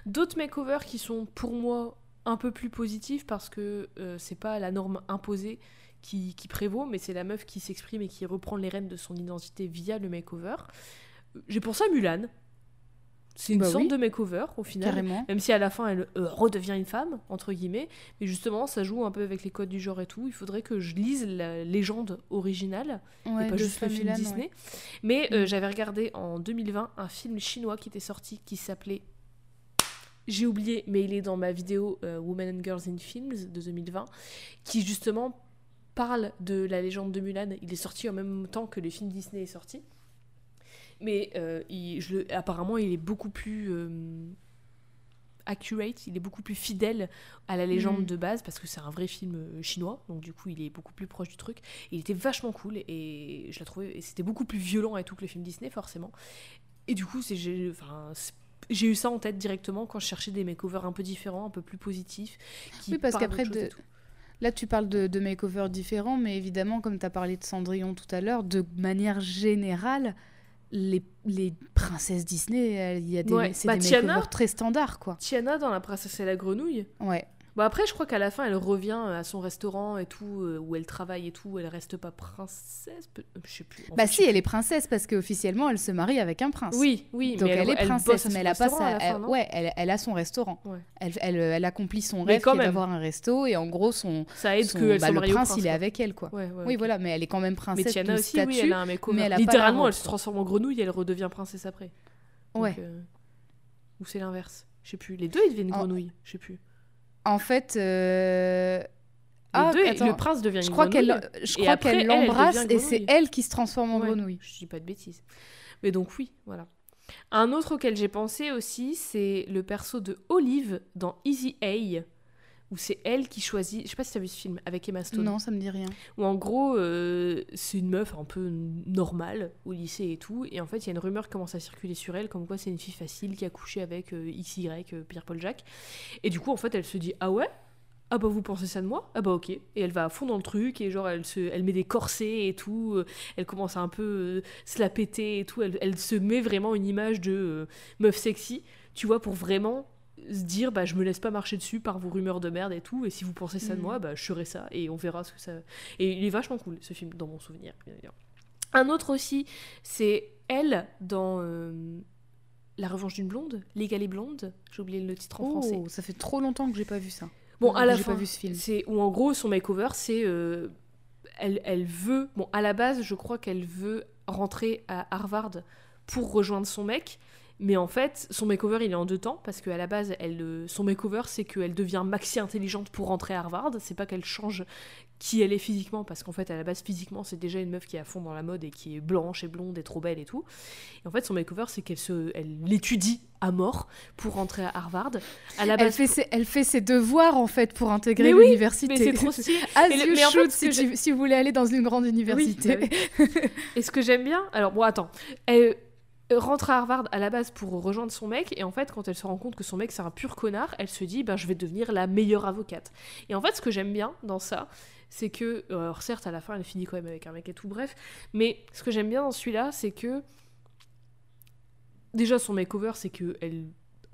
D'autres makeovers qui sont pour moi un peu plus positifs parce que euh, c'est pas la norme imposée qui, qui prévaut, mais c'est la meuf qui s'exprime et qui reprend les rênes de son identité via le makeover. J'ai pensé à Mulan. C'est une Bah sorte oui. de makeover au final. Carrément. Même si à la fin elle euh, redevient une femme, entre guillemets. Mais justement, ça joue un peu avec les codes du genre et tout. Il faudrait que je lise la légende originale Ouais, et pas juste le film ouais. Disney. Mais euh, Mm. j'avais regardé en 2020 un film chinois qui était sorti qui s'appelait. J'ai oublié, mais il est dans ma vidéo euh, Women and Girls in Films de 2020, qui justement parle de la légende de Mulan. Il est sorti en même temps que le film Disney est sorti. Mais euh, il- je apparemment, il est beaucoup plus euh, accurate, il est beaucoup plus fidèle à la légende Mm. de base parce que c'est un vrai film euh, chinois, donc du coup il est beaucoup plus proche du truc. Il était vachement cool et je la trouvais et c'était beaucoup plus violent et tout que le film Disney forcément. Et du coup c'est j'ai enfin c'est- j'ai eu ça en tête directement quand je cherchais des makeovers un peu différents, un peu plus positifs. Qui Oui, parce qu'après, de-. Là, tu parles de, de makeovers différents, mais évidemment, comme tu as parlé de Cendrillon tout à l'heure, de manière générale, les, les princesses Disney, il y a des, Ouais. c'est Bah, des Tiana- très standards, quoi. Tiana dans La princesse et la grenouille. Ouais. Bon après je crois qu'à la fin elle revient à son restaurant et tout euh, où elle travaille et tout, elle reste pas princesse, euh, je sais plus. En Bah fait, si, elle est princesse parce qu'officiellement, elle se marie avec un prince. Oui, oui, Donc mais elle, est princesse, mais elle a pas sa, fin, ouais, elle, elle a son restaurant. Ouais. Elle, accomplit son Mais rêve d'avoir un resto et en gros son, Ça aide son- que bah, le prince, prince, il est avec elle quoi. Ouais, ouais, Oui voilà, mais elle est quand même Mais princesse Tiana de aussi, oui, elle a un makeover. mais elle a Littéralement, elle se transforme en grenouille et elle redevient princesse après. Ouais. euh, Ou c'est l'inverse. Je sais plus. Les deux, ils deviennent En- grenouilles. Je sais plus. En fait, euh, ah, deux, attends. le prince devient je crois grenouille. qu'elle, je crois qu'elle elle, elle l'embrasse et c'est elle qui se transforme en Ouais, grenouille. Je dis pas de bêtises. Mais donc oui, voilà. Un autre auquel j'ai pensé aussi, c'est le perso de Olive dans Easy A, où c'est elle qui choisit. Je sais pas si t'as vu ce film avec Emma Stone. Non, ça me dit rien. Où en gros, euh, c'est une meuf un peu normale au lycée et tout. Et en fait, il y a une rumeur qui commence à circuler sur elle, comme quoi c'est une fille facile qui a couché avec euh, XY, euh, Pierre-Paul Jacques. Et du coup, en fait, elle se dit Ah ouais? Ah bah vous pensez ça de moi? Ah bah ok. Et elle va à fond dans le truc et genre elle se, elle met des corsets et tout. euh, Elle commence à un peu se la péter et tout. Elle, elle se met vraiment une image de meuf sexy, tu vois, pour vraiment se dire bah je me laisse pas marcher dessus par vos rumeurs de merde et tout. Et si vous pensez ça de Mhm. moi, bah je ferai ça et on verra ce que ça. Et il est vachement cool ce film dans mon souvenir. bien évidemment. Un autre aussi, c'est elle dans euh, La Revanche d'une blonde, Légale et blonde. J'ai oublié le titre en français. Oh, ça fait trop longtemps que j'ai pas vu ça. Bon, à la fin, pas vu ce film. c'est où en gros son makeover, c'est euh, elle, elle veut. Bon, à la base, je crois qu'elle veut rentrer à Harvard pour rejoindre son mec. Mais en fait, son makeover, il est en deux temps, parce qu'à la base, elle, euh, son makeover, c'est qu'elle devient maxi intelligente pour rentrer à Harvard. C'est pas qu'elle change qui elle est physiquement, parce qu'en fait, à la base, physiquement, c'est déjà une meuf qui est à fond dans la mode et qui est blanche et blonde et trop belle et tout. Et en fait, son makeover, c'est qu'elle se, elle l'étudie à mort pour rentrer à Harvard. À la Elle base, fait, ses, elle fait ses devoirs en fait pour intégrer oui, l'université. mais c'est trop stylé. As you mais en fait, si, si vous voulez aller dans une grande université. bah Et ce que j'aime bien, alors bon, attends, elle rentre à Harvard à la base pour rejoindre son mec, et en fait, quand elle se rend compte que son mec c'est un pur connard, elle se dit, ben je vais devenir la meilleure avocate. Et en fait, ce que j'aime bien dans ça, c'est que, euh, alors certes, à la fin, elle finit quand même avec un mec et tout, bref, mais ce que j'aime bien dans celui-là, c'est que déjà son makeover, c'est que elle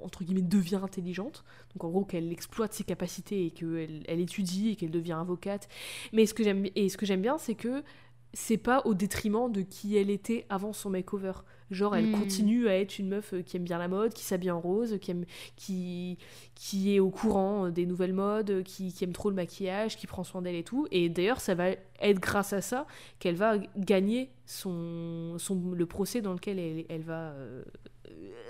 entre guillemets devient intelligente donc en gros qu'elle exploite ses capacités et qu'elle elle étudie et qu'elle devient avocate mais ce que j'aime et ce que j'aime bien c'est que c'est pas au détriment de qui elle était avant son makeover. Genre, elle Hmm. continue à être une meuf euh, qui aime bien la mode, qui s'habille en rose, qui, aime, qui, qui est au courant euh, des nouvelles modes, euh, qui, qui aime trop le maquillage, qui prend soin d'elle et tout. Et d'ailleurs, ça va être grâce à ça qu'elle va gagner son, son, le procès dans lequel elle, elle va euh,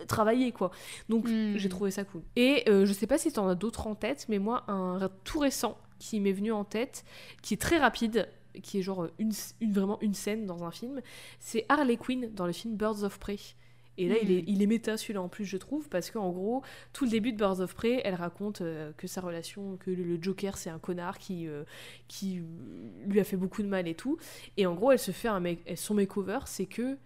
travailler, quoi. Donc, Hmm. j'ai trouvé ça cool. Et euh, je sais pas si t'en as d'autres en tête, mais moi, un tout récent qui m'est venu en tête, qui est très rapide, qui est genre une, une- vraiment une scène dans un film, c'est Harley Quinn dans le film Birds of Prey. Et là, il, est, Mhm. il est méta celui-là en plus, je trouve, parce qu'en gros, tout le début de Birds of Prey, elle raconte euh, que sa relation, que le, le Joker, c'est un connard qui, euh, qui euh, lui a fait beaucoup de mal et tout. Et en gros, elle se fait un make- son makeover, c'est que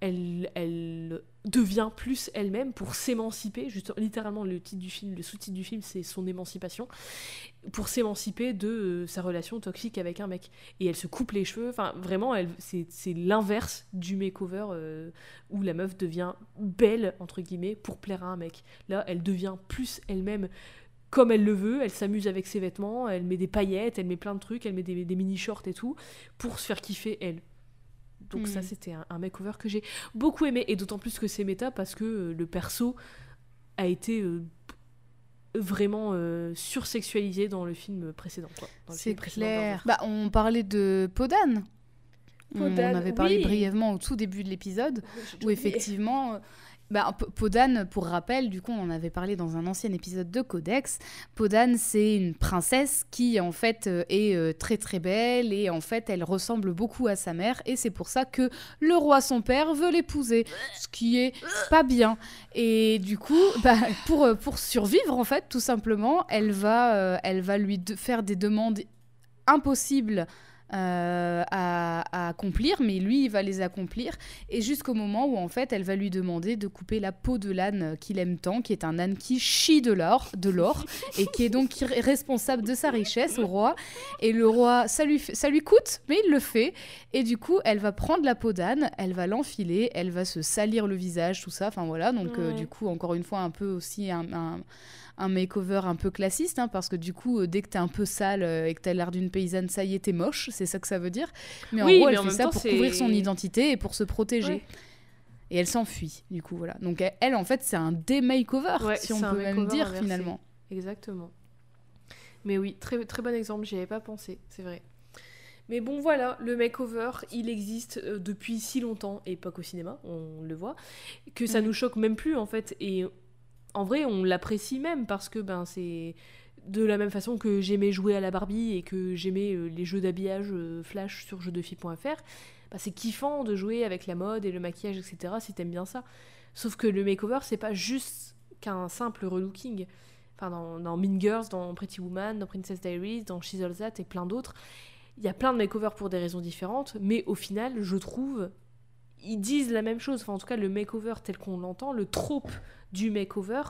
elle, devient plus elle-même pour s'émanciper. Littéralement, le titre du film, le sous-titre du film, c'est son émancipation, pour s'émanciper de euh, sa relation toxique avec un mec. Et elle se coupe les cheveux. Enfin, vraiment, c'est l'inverse du makeover euh, où la meuf devient belle entre guillemets pour plaire à un mec. Là, elle devient plus elle-même. Comme elle le veut, elle s'amuse avec ses vêtements, elle met des paillettes, elle met plein de trucs, elle met des, des mini-shorts et tout, pour se faire kiffer elle. Donc ça, Mhm. c'était un, un makeover que j'ai beaucoup aimé, et d'autant plus que c'est méta parce que euh, le perso a été euh, vraiment euh, sursexualisé dans le film précédent. C'est clair. Bah, on parlait de Podane. On Podane, en avait parlé oui. brièvement au tout début de l'épisode. Où effectivement, bah, Podane, pour rappel, du coup, on en avait parlé dans un ancien épisode de Codex. Podane, c'est une princesse qui, en fait, euh, est euh, très très belle et en fait, elle ressemble beaucoup à sa mère et c'est pour ça que le roi, son père, veut l'épouser, ce qui est pas bien. Et du coup, bah, pour, euh, pour survivre, en fait, tout simplement, elle va, elle va lui faire des demandes impossibles euh, à, accomplir, mais lui, il va les accomplir. Et jusqu'au moment où, en fait, elle va lui demander de couper la peau de l'âne qu'il aime tant, qui est un âne qui chie de l'or, de l'or, et qui est donc responsable de sa richesse au roi. Et le roi, ça lui, ça lui coûte, mais il le fait. Et du coup, elle va prendre la peau d'âne, elle va l'enfiler, elle va se salir le visage, tout ça. Enfin voilà, donc euh, du coup, encore une fois, un peu aussi un un makeover un peu classiste, hein, parce que du coup, euh, dès que t'es un peu sale euh, et que t'as l'air d'une paysanne, ça y est, t'es moche, c'est ça que ça veut dire. Mais en gros, elle fait ça pour couvrir son identité et pour se protéger. Et elle s'enfuit, du coup, voilà. Donc elle, en fait, c'est un démakeover, si on peut même dire, finalement. Exactement. Mais oui, très, très bon exemple, j'y avais pas pensé, c'est vrai. Mais bon, voilà, le makeover, il existe euh, depuis si longtemps, et pas qu'au cinéma, on le voit, que ça nous choque même plus, en fait. Et en vrai, on l'apprécie même parce que ben c'est de la même façon que j'aimais jouer à la Barbie et que j'aimais euh, les jeux d'habillage euh, flash sur jeuxdefilles.fr, bah, c'est kiffant de jouer avec la mode et le maquillage, etc. si t'aimes bien ça. Sauf que le makeover, c'est pas juste qu'un simple relooking. Enfin, dans, dans, Mean Girls, dans Pretty Woman, dans Princess Diaries, dans She's et plein d'autres, il y a plein de makeovers pour des raisons différentes, mais au final, je trouve, ils disent la même chose. Enfin, en tout cas, le makeover tel qu'on l'entend, le trope du makeover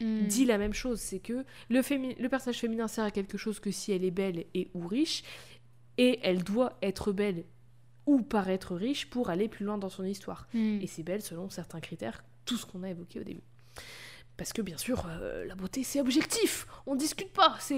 mm. dit la même chose. C'est que le, le personnage féminin sert à quelque chose que si elle est belle et ou riche, et elle doit être belle ou paraître riche pour aller plus loin dans son histoire. Mm. Et c'est belle selon certains critères, tout ce qu'on a évoqué au début. Parce que bien sûr, euh, la beauté c'est objectif, on discute pas, c'est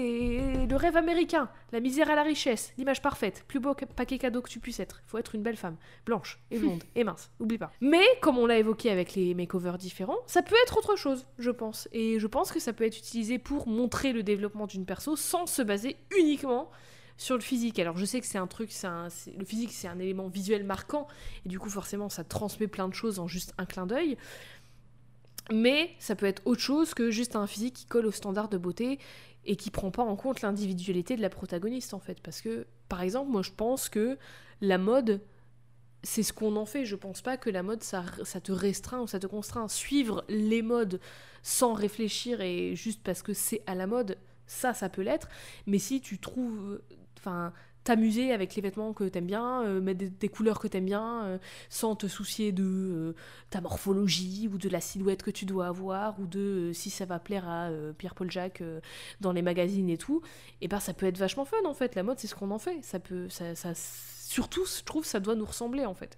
le rêve américain, la misère à la richesse, l'image parfaite, plus beau paquet cadeau que tu puisses être. Il faut être une belle femme, blanche et blonde et mince, oublie pas. Mais comme on l'a évoqué avec les makeovers différents, ça peut être autre chose, je pense. Et je pense que ça peut être utilisé pour montrer le développement d'une perso sans se baser uniquement sur le physique. Alors je sais que c'est un truc, c'est le physique c'est un élément visuel marquant et du coup forcément ça transmet plein de choses en juste un clin d'œil. Mais ça peut être autre chose que juste un physique qui colle aux standards de beauté et qui prend pas en compte l'individualité de la protagoniste en fait. Parce que, par exemple, moi je pense que la mode, c'est ce qu'on en fait. Je pense pas que la mode ça, ça te restreint ou ça te contraint. Suivre les modes sans réfléchir et juste parce que c'est à la mode, ça, ça peut l'être. Mais si tu trouves. T'amuser avec les vêtements que t'aimes bien, euh, mettre des, couleurs que t'aimes bien, euh, sans te soucier de euh, ta morphologie ou de la silhouette que tu dois avoir ou de si ça va plaire à Pierre-Paul Jacques dans les magazines et tout, et ben ça peut être vachement fun en fait. La mode c'est ce qu'on en fait. Ça peut, ça, surtout je trouve ça doit nous ressembler en fait.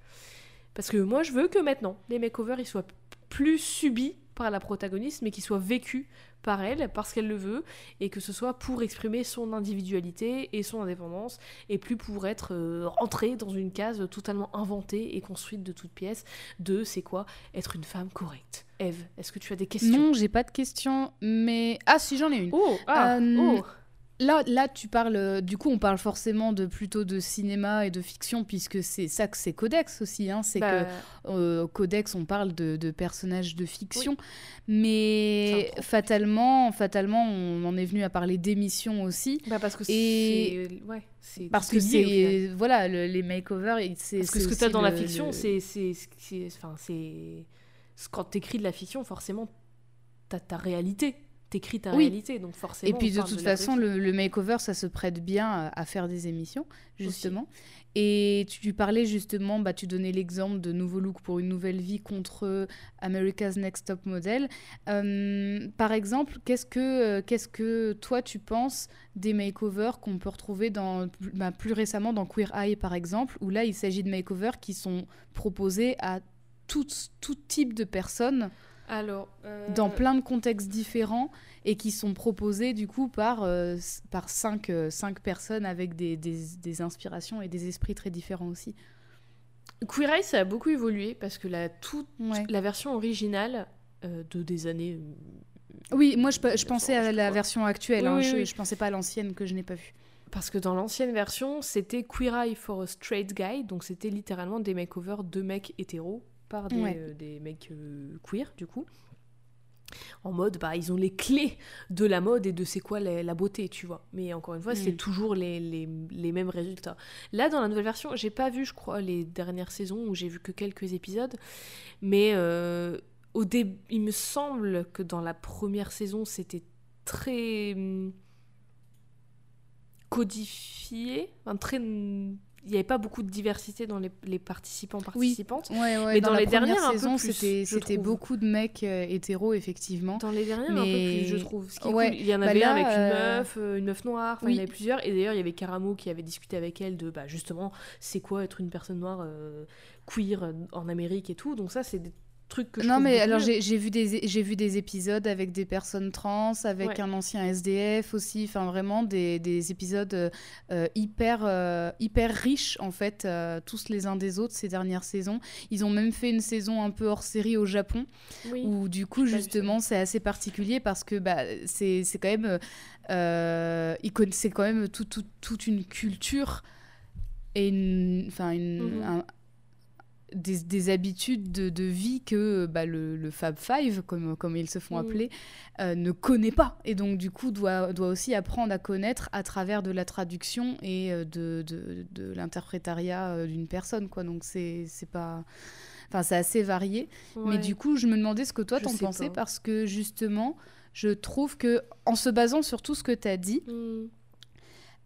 Parce que moi je veux que maintenant les makeovers ils soient plus subis par la protagoniste, mais qu'ils soient vécus par elle parce qu'elle le veut et que ce soit pour exprimer son individualité et son indépendance et plus pour être euh, rentrée dans une case totalement inventée et construite de toutes pièces de c'est quoi être une femme correcte? Eve, est-ce que tu as des questions? Non, j'ai pas de questions, mais ah si j'en ai une. Oh, ah, euh, oh. Là, là, tu parles, euh, du coup, on parle forcément de plutôt de cinéma et de fiction, puisque c'est ça que c'est Codex aussi. Hein, c'est que bah. euh, Codex, on parle de, de personnages de fiction, mais fatalement, fatalement, on en est venu à parler d'émissions aussi. Bah parce que c'est, ouais, parce que c'est, voilà, les makeovers, c'est. Parce que ce que tu as dans la fiction, c'est, c'est, enfin, c'est, quand t'écris de la fiction, forcément, t'as ta réalité t'écris ta réalité, donc forcément. Et puis de toute façon, le, le makeover, ça se prête bien à, faire des émissions, justement. Et tu, parlais justement, bah, tu donnais l'exemple de Nouveau Look pour une nouvelle vie contre America's Next Top Model. Euh, par exemple, qu'est-ce que, euh, qu'est-ce que toi tu penses des makeovers qu'on peut retrouver dans, bah, plus récemment dans Queer Eye, par exemple, où là il s'agit de makeovers qui sont proposés à tout, tout type de personnes alors, euh, dans plein de contextes différents et qui sont proposés du coup par, euh, par cinq, euh, cinq, personnes avec des, des, inspirations et des esprits très différents aussi. Queer Eye, ça a beaucoup évolué parce que la, toute, la version originale de des années. Oui, moi je, je pensais à la version actuelle, hein, je, je pensais pas à l'ancienne que je n'ai pas vue. Parce que dans l'ancienne version, c'était Queer Eye for a Straight Guy, donc c'était littéralement des makeovers de mecs hétéros des, euh, des mecs euh, queer, du coup. En mode, bah, ils ont les clés de la mode et de c'est quoi la, beauté, tu vois. Mais encore une fois, c'est mm. toujours les, les, les, mêmes résultats. Là, dans la nouvelle version, j'ai pas vu, je crois, les dernières saisons où j'ai vu que quelques épisodes. Mais euh, au début, il me semble que dans la première saison, c'était très hum, codifié, très il n'y avait pas beaucoup de diversité dans les, les participants participantes. Ouais, ouais, Mais dans, les dernières, première un peu saison, plus, c'était beaucoup de mecs euh, hétéros, effectivement. Dans les dernières, un peu Mais- plus, je trouve. Ce qui est Ouais. cool. Il y en Bah avait là, un avec une euh, meuf, euh, une meuf noire, enfin oui. il y en avait plusieurs. Et d'ailleurs, il y avait Caramo qui avait discuté avec elle de bah, justement, c'est quoi être une personne noire euh, queer en Amérique et tout. Donc ça, c'est des trucs que je Non, mais alors j'ai vu, des- vu des épisodes avec des personnes trans, avec Ouais. un ancien SDF aussi, enfin vraiment des, des épisodes euh, euh, hyper, euh, hyper riches en fait, euh, tous les uns des autres ces dernières saisons. Ils ont même fait une saison un peu hors série au Japon, Oui. où du coup justement c'est assez particulier parce que bah, c'est quand même, c'est quand même tout- tout- toute une culture et une, enfin une, Mhm. un- des, des habitudes de, de vie que bah, le, le Fab Five, comme, comme ils se font Mhm. appeler, euh, ne connaît pas. Et donc, du coup, doit, doit aussi apprendre à connaître à travers de la traduction et euh, de, de, de l'interprétariat euh, d'une personne. Quoi. Donc, c'est pas. Enfin, c'est assez varié. Mais du coup, je me demandais ce que toi, t'en sais pensais, pas. parce que justement, je trouve que, en se basant sur tout ce que tu as dit, Mm.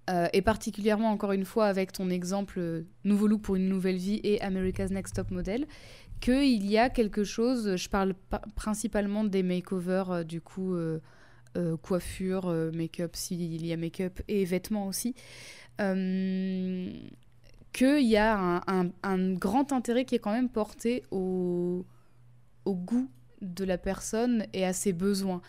Euh, et particulièrement encore une fois avec ton exemple euh, Nouveau look pour une nouvelle vie et America's Next Top Model, qu'il y a quelque chose, je parle pa- principalement des makeovers, euh, du coup, euh, euh, coiffure, euh, make-up, s'il y a make-up, et vêtements aussi, euh, qu'il y a un, un- un grand intérêt qui est quand même porté au, au goût de la personne et à ses besoins.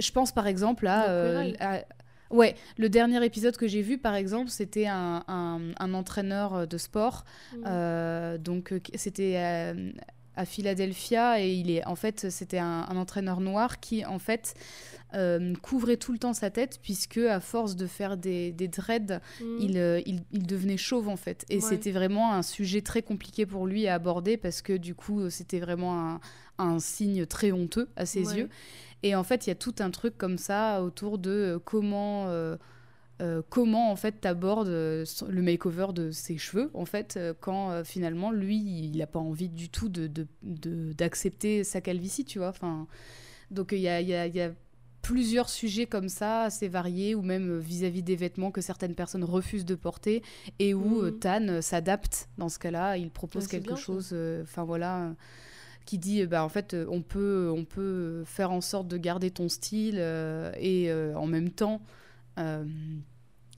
Je pense par exemple euh, à- Ouais, le dernier épisode que j'ai vu, par exemple, c'était un, un- un entraîneur euh, de sport. Mm. Euh, donc, euh, c'était euh, à Philadelphia et il est en fait, c'était un, un entraîneur noir qui en fait euh, couvrait tout le temps sa tête puisque à force de faire des, des dreads, Mm. il, euh, il, il devenait chauve en fait. Et Ouais. c'était vraiment un sujet très compliqué pour lui à aborder parce que du coup, c'était vraiment un, un signe très honteux à ses Ouais. yeux. Et en fait, il y a tout un truc comme ça autour de comment, euh, euh, comment en fait t'abordes euh, le makeover de ses cheveux en fait euh, quand finalement lui il n'a pas envie du tout de d'accepter sa calvitie, tu vois. Enfin, donc il y a, il y a- il y a plusieurs sujets comme ça assez variés ou même vis-à-vis des vêtements que certaines personnes refusent de porter et où Mhm. Tan s'adapte dans ce cas-là, il propose quelque bien, chose enfin voilà qui dit bah en fait on peut on peut faire en sorte de garder ton style et en même temps euh,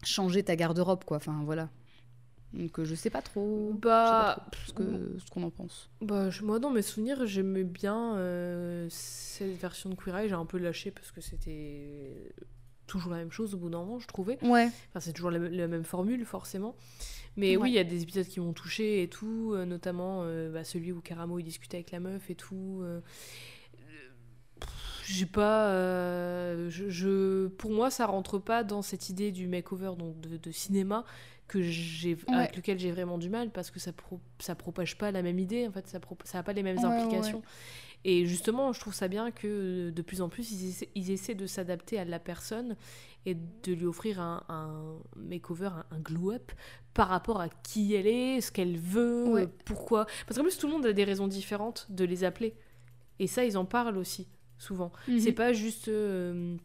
changer ta garde-robe quoi enfin voilà donc euh, je sais pas trop, je sais pas Bah, trop ce que ce qu'on en pense Bah, je- moi, dans mes souvenirs, j'aimais bien euh, cette version de Queer Eye. J'ai un peu lâché parce que c'était toujours la même chose au bout d'un moment, je trouvais. ouais Enfin, c'est toujours la, même- la même formule, forcément. Mais Ouais. oui, il y a des épisodes qui m'ont touché et tout, euh, notamment euh, bah, celui où Caramo il discutait avec la meuf et tout. J'ai pas. euh, je, je- pour moi, ça rentre pas dans cette idée du makeover donc de, de cinéma que j'ai avec lequel j'ai vraiment du mal parce que ça pro- ça propage pas la même idée en fait ça pro- ça a pas les mêmes Ouais, ouais, implications. Et justement je trouve ça bien que de plus en plus ils essaient, ils essaient de s'adapter à la personne et de lui offrir un, un makeover un, un glow up par rapport à qui elle est ce qu'elle veut pourquoi. Parce qu'en plus tout le monde a des raisons différentes de les appeler. Et ça ils en parlent aussi souvent c'est Mhm. pas juste euh,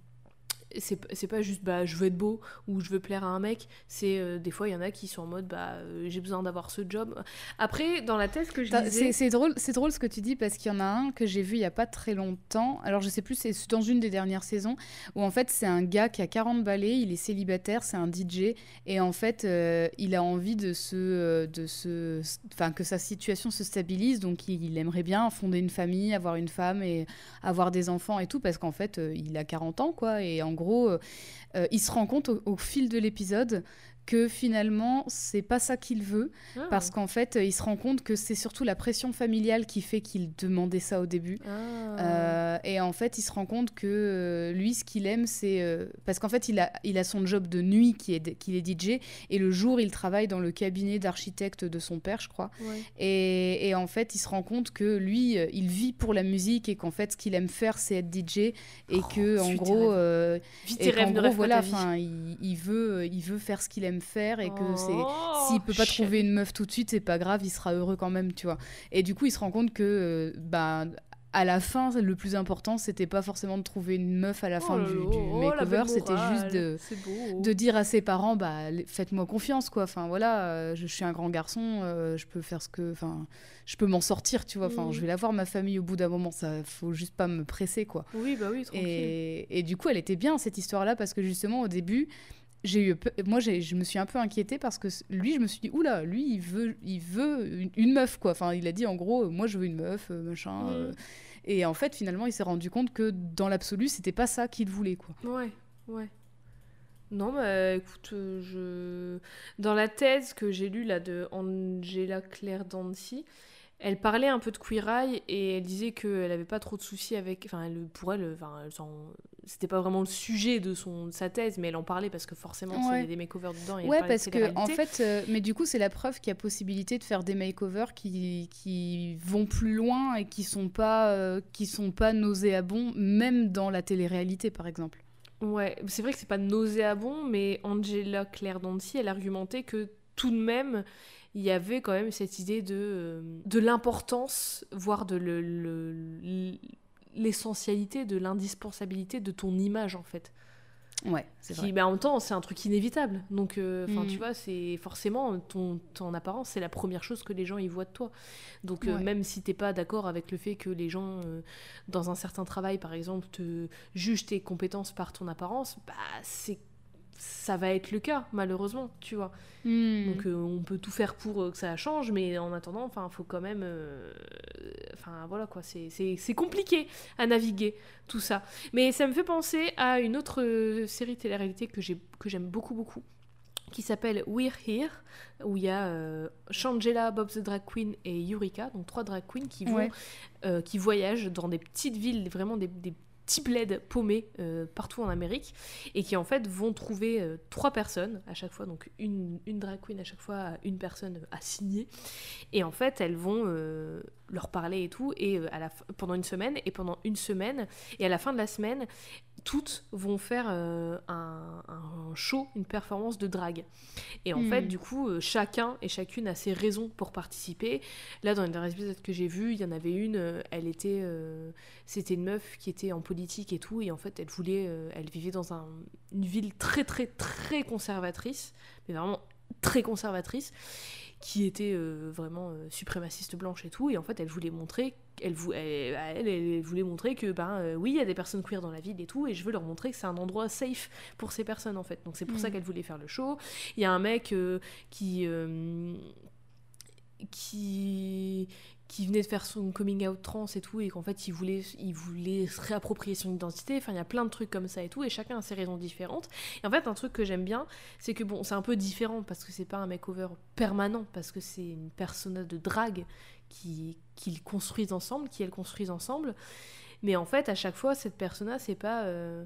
c'est c'est pas juste bah je veux être beau ou je veux plaire à un mec. C'est euh, des fois il y en a qui sont en mode bah euh, j'ai besoin d'avoir ce job. Après dans la thèse que je lisais C'est c'est drôle, c'est drôle ce que tu dis parce qu'il y en a un que j'ai vu il y a pas très longtemps. Alors je sais plus, c'est dans une des dernières saisons où en fait c'est un gars qui a 40 balais, il est célibataire, c'est un DJ et en fait euh, il a envie de se, de se, enfin que sa situation se stabilise. Donc il, il aimerait bien fonder une famille, avoir une femme et avoir des enfants et tout parce qu'en fait il a 40 ans quoi. Et en gros euh, euh, il se rend compte au fil de l'épisode que finalement c'est pas ça qu'il veut Ah. parce qu'en fait, il se rend compte que c'est surtout la pression familiale qui fait qu'il demandait ça au début. Ah. Euh, et en fait, il se rend compte que euh, lui, ce qu'il aime, c'est... euh, parce qu'en fait, il a, il a son job de nuit qui est, qu'il est DJ, et le jour, il travaille dans le cabinet d'architecte de son père, je crois. Ouais. Et, et en fait, il se rend compte que lui, il vit pour la musique, et qu'en fait, ce qu'il aime faire, c'est être DJ, et Oh, que en gros... et ne gros, voilà, enfin, il veut, il veut faire ce qu'il aime faire, et que c'est... Oh, S'il peut pas trouver une meuf tout de suite, c'est pas grave, il sera heureux quand même, tu vois. Et du coup, il se rend compte que, euh, bah, à la fin, le plus important, c'était pas forcément de trouver une meuf à la fin Oh là du, du oh, makeover, c'était juste de, c'est de dire à ses parents bah faites-moi confiance quoi. Enfin voilà euh, je suis un grand garçon euh, je peux faire ce que enfin je peux m'en sortir tu vois. Enfin je vais la voir ma famille au bout d'un moment ça faut juste pas me presser quoi. Oui, bah oui, tranquille. et, et du coup elle était bien cette histoire là parce que justement au début j'ai eu moi je me suis un peu inquiétée parce que lui je me suis dit oula lui il veut il veut une, une meuf quoi enfin il a dit en gros euh, moi je veux une meuf euh, machin Mhm. euh. et en fait finalement il s'est rendu compte que dans l'absolu c'était pas ça qu'il voulait quoi Ouais, ouais. Non, bah écoute, je... dans la thèse que j'ai lue là de Angela Claire Dancy, elle parlait un peu de Queer Eye et elle disait qu'elle avait pas trop de soucis avec. Enfin, elle, pour elle, enfin, elle c'était pas vraiment le sujet de, son, de sa thèse, mais elle en parlait parce que forcément, il y a des makeovers dedans. Et Ouais, de parce que en fait, euh, mais du coup, c'est la preuve qu'il y a possibilité de faire des makeovers qui, qui vont plus loin et qui sont pas euh, qui sont pas nauséabonds, même dans la télé-réalité, par exemple. Ouais, c'est vrai que c'est pas nauséabond, mais Angela Claire Dancy, elle argumentait que tout de même, il y avait quand même cette idée de, euh, de l'importance, voire de le- le- l'essentialité, de l'indispensabilité de ton image en fait. Ouais, c'est Qui, vrai. bah, en même temps, c'est un truc inévitable. Donc, euh, enfin, Mm. tu vois, c'est forcément ton, ton apparence, c'est la première chose que les gens y voient de toi. Donc, euh, même si t'es pas d'accord avec le fait que les gens, euh, dans un certain travail, par exemple, te jugent tes compétences par ton apparence, bah, c'est ça va être le cas malheureusement tu vois Hmm. donc euh, on peut tout faire pour euh, que ça change mais en attendant enfin faut quand même euh, enfin voilà quoi c'est compliqué à naviguer tout ça mais ça me fait penser à une autre série télé-réalité que j'ai que j'aime beaucoup beaucoup qui s'appelle We're Here où il y a euh, Shangela, Bob the Drag Queen et Eureka donc trois drag queens qui vont Ouais. euh, qui voyagent dans des petites villes, vraiment des, des petits bleds paumés euh, partout en Amérique, et qui en fait vont trouver euh, trois personnes à chaque fois, donc une, une drag queen à chaque fois, une personne assignée, et en fait elles vont euh, leur parler et tout, et euh, à la pendant une semaine, et pendant une semaine, et à la fin de la semaine, toutes vont faire euh, un, un show, une performance de drague. Et en Hmm. fait, du coup, euh, chacun et chacune a ses raisons pour participer. Là, dans les derniers épisodes que j'ai vus, il y en avait une, euh, elle était, c'était une meuf qui était en politique et tout, et en fait, elle voulait, elle vivait dans un- une ville très, très, très conservatrice, mais vraiment très conservatrice, qui était euh, vraiment euh, suprémaciste blanche et tout, et en fait, elle voulait montrer, elle, vou- elle, elle, elle voulait montrer que, ben, euh, oui, il y a des personnes queer dans la ville et tout, et je veux leur montrer que c'est un endroit safe pour ces personnes, en fait. Donc, c'est pour ça Mhm. qu'elle voulait faire le show. Il y a un mec qui, qui, qui venait de faire son coming out trans et tout, et qu'en fait il voulait, il voulait se réapproprier son identité. Enfin, il y a plein de trucs comme ça et tout, et chacun a ses raisons différentes. Et en fait, un truc que j'aime bien, c'est que bon, c'est un peu différent parce que c'est pas un makeover permanent, parce que c'est une persona de drague qui qu'ils construisent ensemble, qui elles construisent ensemble. Mais en fait, à chaque fois, cette persona, c'est pas. euh,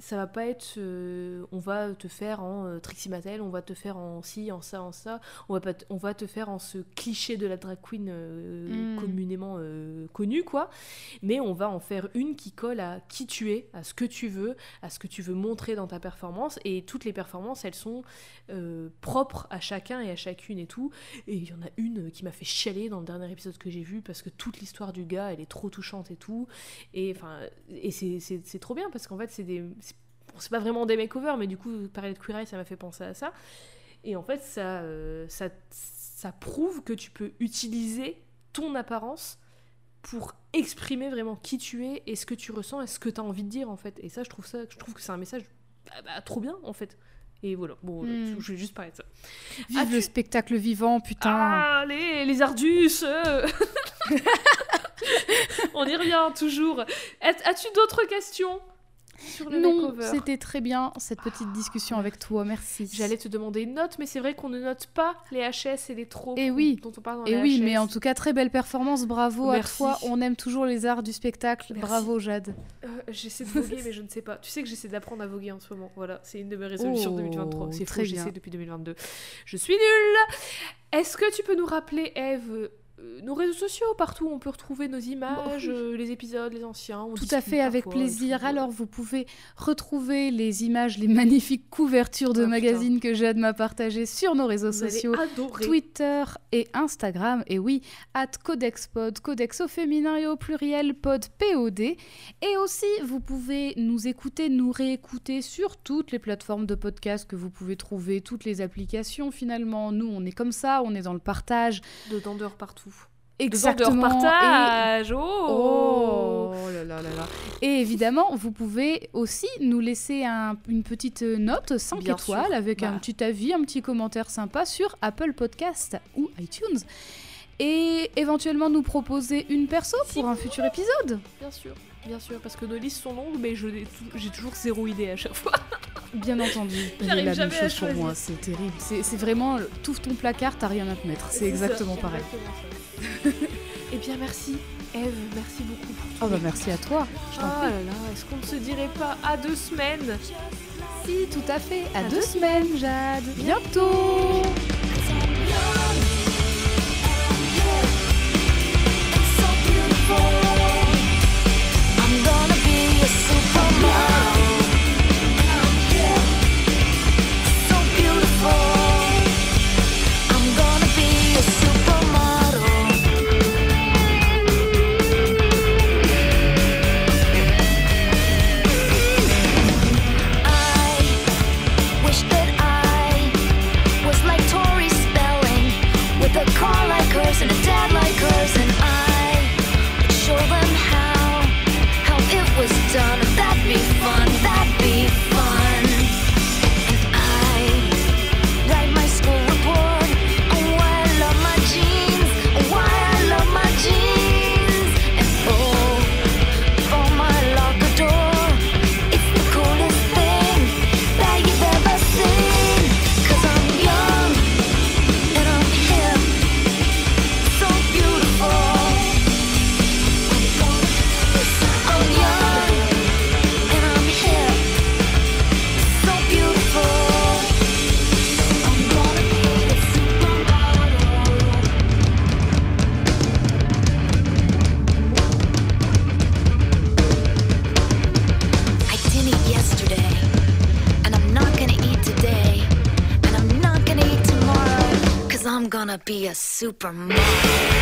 ça va pas être euh, on va te faire en euh, Trixie Mattel, on va te faire en ci, en ça, en ça, on va, pas te, on va te faire en ce cliché de la drag queen euh, Mm. communément euh, connu, quoi. Mais on va en faire une qui colle à qui tu es, à ce que tu veux, à ce que tu veux montrer dans ta performance. Et toutes les performances, elles sont propres à chacun et à chacune et tout. Et il y en a une qui m'a fait chialer dans le dernier épisode que j'ai vu parce que toute l'histoire du gars, elle est trop touchante et tout. Et et c'est trop bien parce qu'en fait, c'est des. C'est- pas vraiment des makeovers, mais du coup, parler de Queer Eye, ça m'a fait penser à ça. Et en fait, ça, euh, ça, ça prouve que tu peux utiliser ton apparence pour exprimer vraiment qui tu es et ce que tu ressens et ce que tu as envie de dire en fait. Et ça, je trouve ça, je trouve que c'est un message bah, bah, trop bien en fait. Et voilà, bon, euh, Mm. je vais juste parler de ça. Vive Ah, le tu- spectacle vivant, putain. Ah, les, les Ardus euh. On y revient toujours. As- As-tu d'autres questions? Sur le non, c'était très bien cette petite discussion avec toi, merci. J'allais te demander une note, mais c'est vrai qu'on ne note pas les HS et les tropes Eh oui. dont on parle dans Et les oui, HS. mais en tout cas, très belle performance, bravo Merci. à toi. On aime toujours les arts du spectacle. Merci. Bravo, Jade. Euh, j'essaie de voguer, mais je ne sais pas. Tu sais que j'essaie d'apprendre à voguer en ce moment. Voilà, c'est une de mes résolutions Oh, 2023. C'est très bien. j'essaie depuis 2022. Je suis nulle Est-ce que tu peux nous rappeler, Eve, nos réseaux sociaux, partout on peut retrouver nos images, euh, les épisodes, les anciens. on Tout à fait, avec parfois plaisir. Alors, vous pouvez retrouver les images, les magnifiques couvertures de Ah, putain. magazines que Jade m'a partagées sur nos réseaux Vous sociaux. Twitter et Instagram, et oui, at CodexPod, Codex au féminin et au pluriel, pod POD. Et aussi, vous pouvez nous écouter, nous réécouter sur toutes les plateformes de podcast que vous pouvez trouver, toutes les applications finalement. Nous, on est comme ça, on est dans le partage. Dedans, dehors, partout. Exactement. Dehors, Et- partage. Oh, Oh là là là là. Et évidemment, vous pouvez aussi nous laisser un- une petite note 5 Bien étoiles sûr. avec un Bah. petit avis, un petit commentaire sympa sur Apple Podcast ou iTunes. Et éventuellement nous proposer une perso pour un futur épisode. Bien sûr, bien sûr, parce que nos listes sont longues, mais j'ai toujours zéro idée à chaque fois. Bien entendu. J'arrive la même jamais à pour moi, c'est terrible. C'est c'est vraiment, t'ouvres ton placard, t'as rien à te mettre. C'est exactement ça, pareil. exactement ça. Eh bien, merci, Eve, merci beaucoup pour tout. Oh bah merci à toi. Je Ah prie. là là, est-ce qu'on ne se dirait pas à deux semaines? Si, tout à fait. À, À deux deux semaines, Jade. Bientôt. I'm I'm gonna be a supermodel.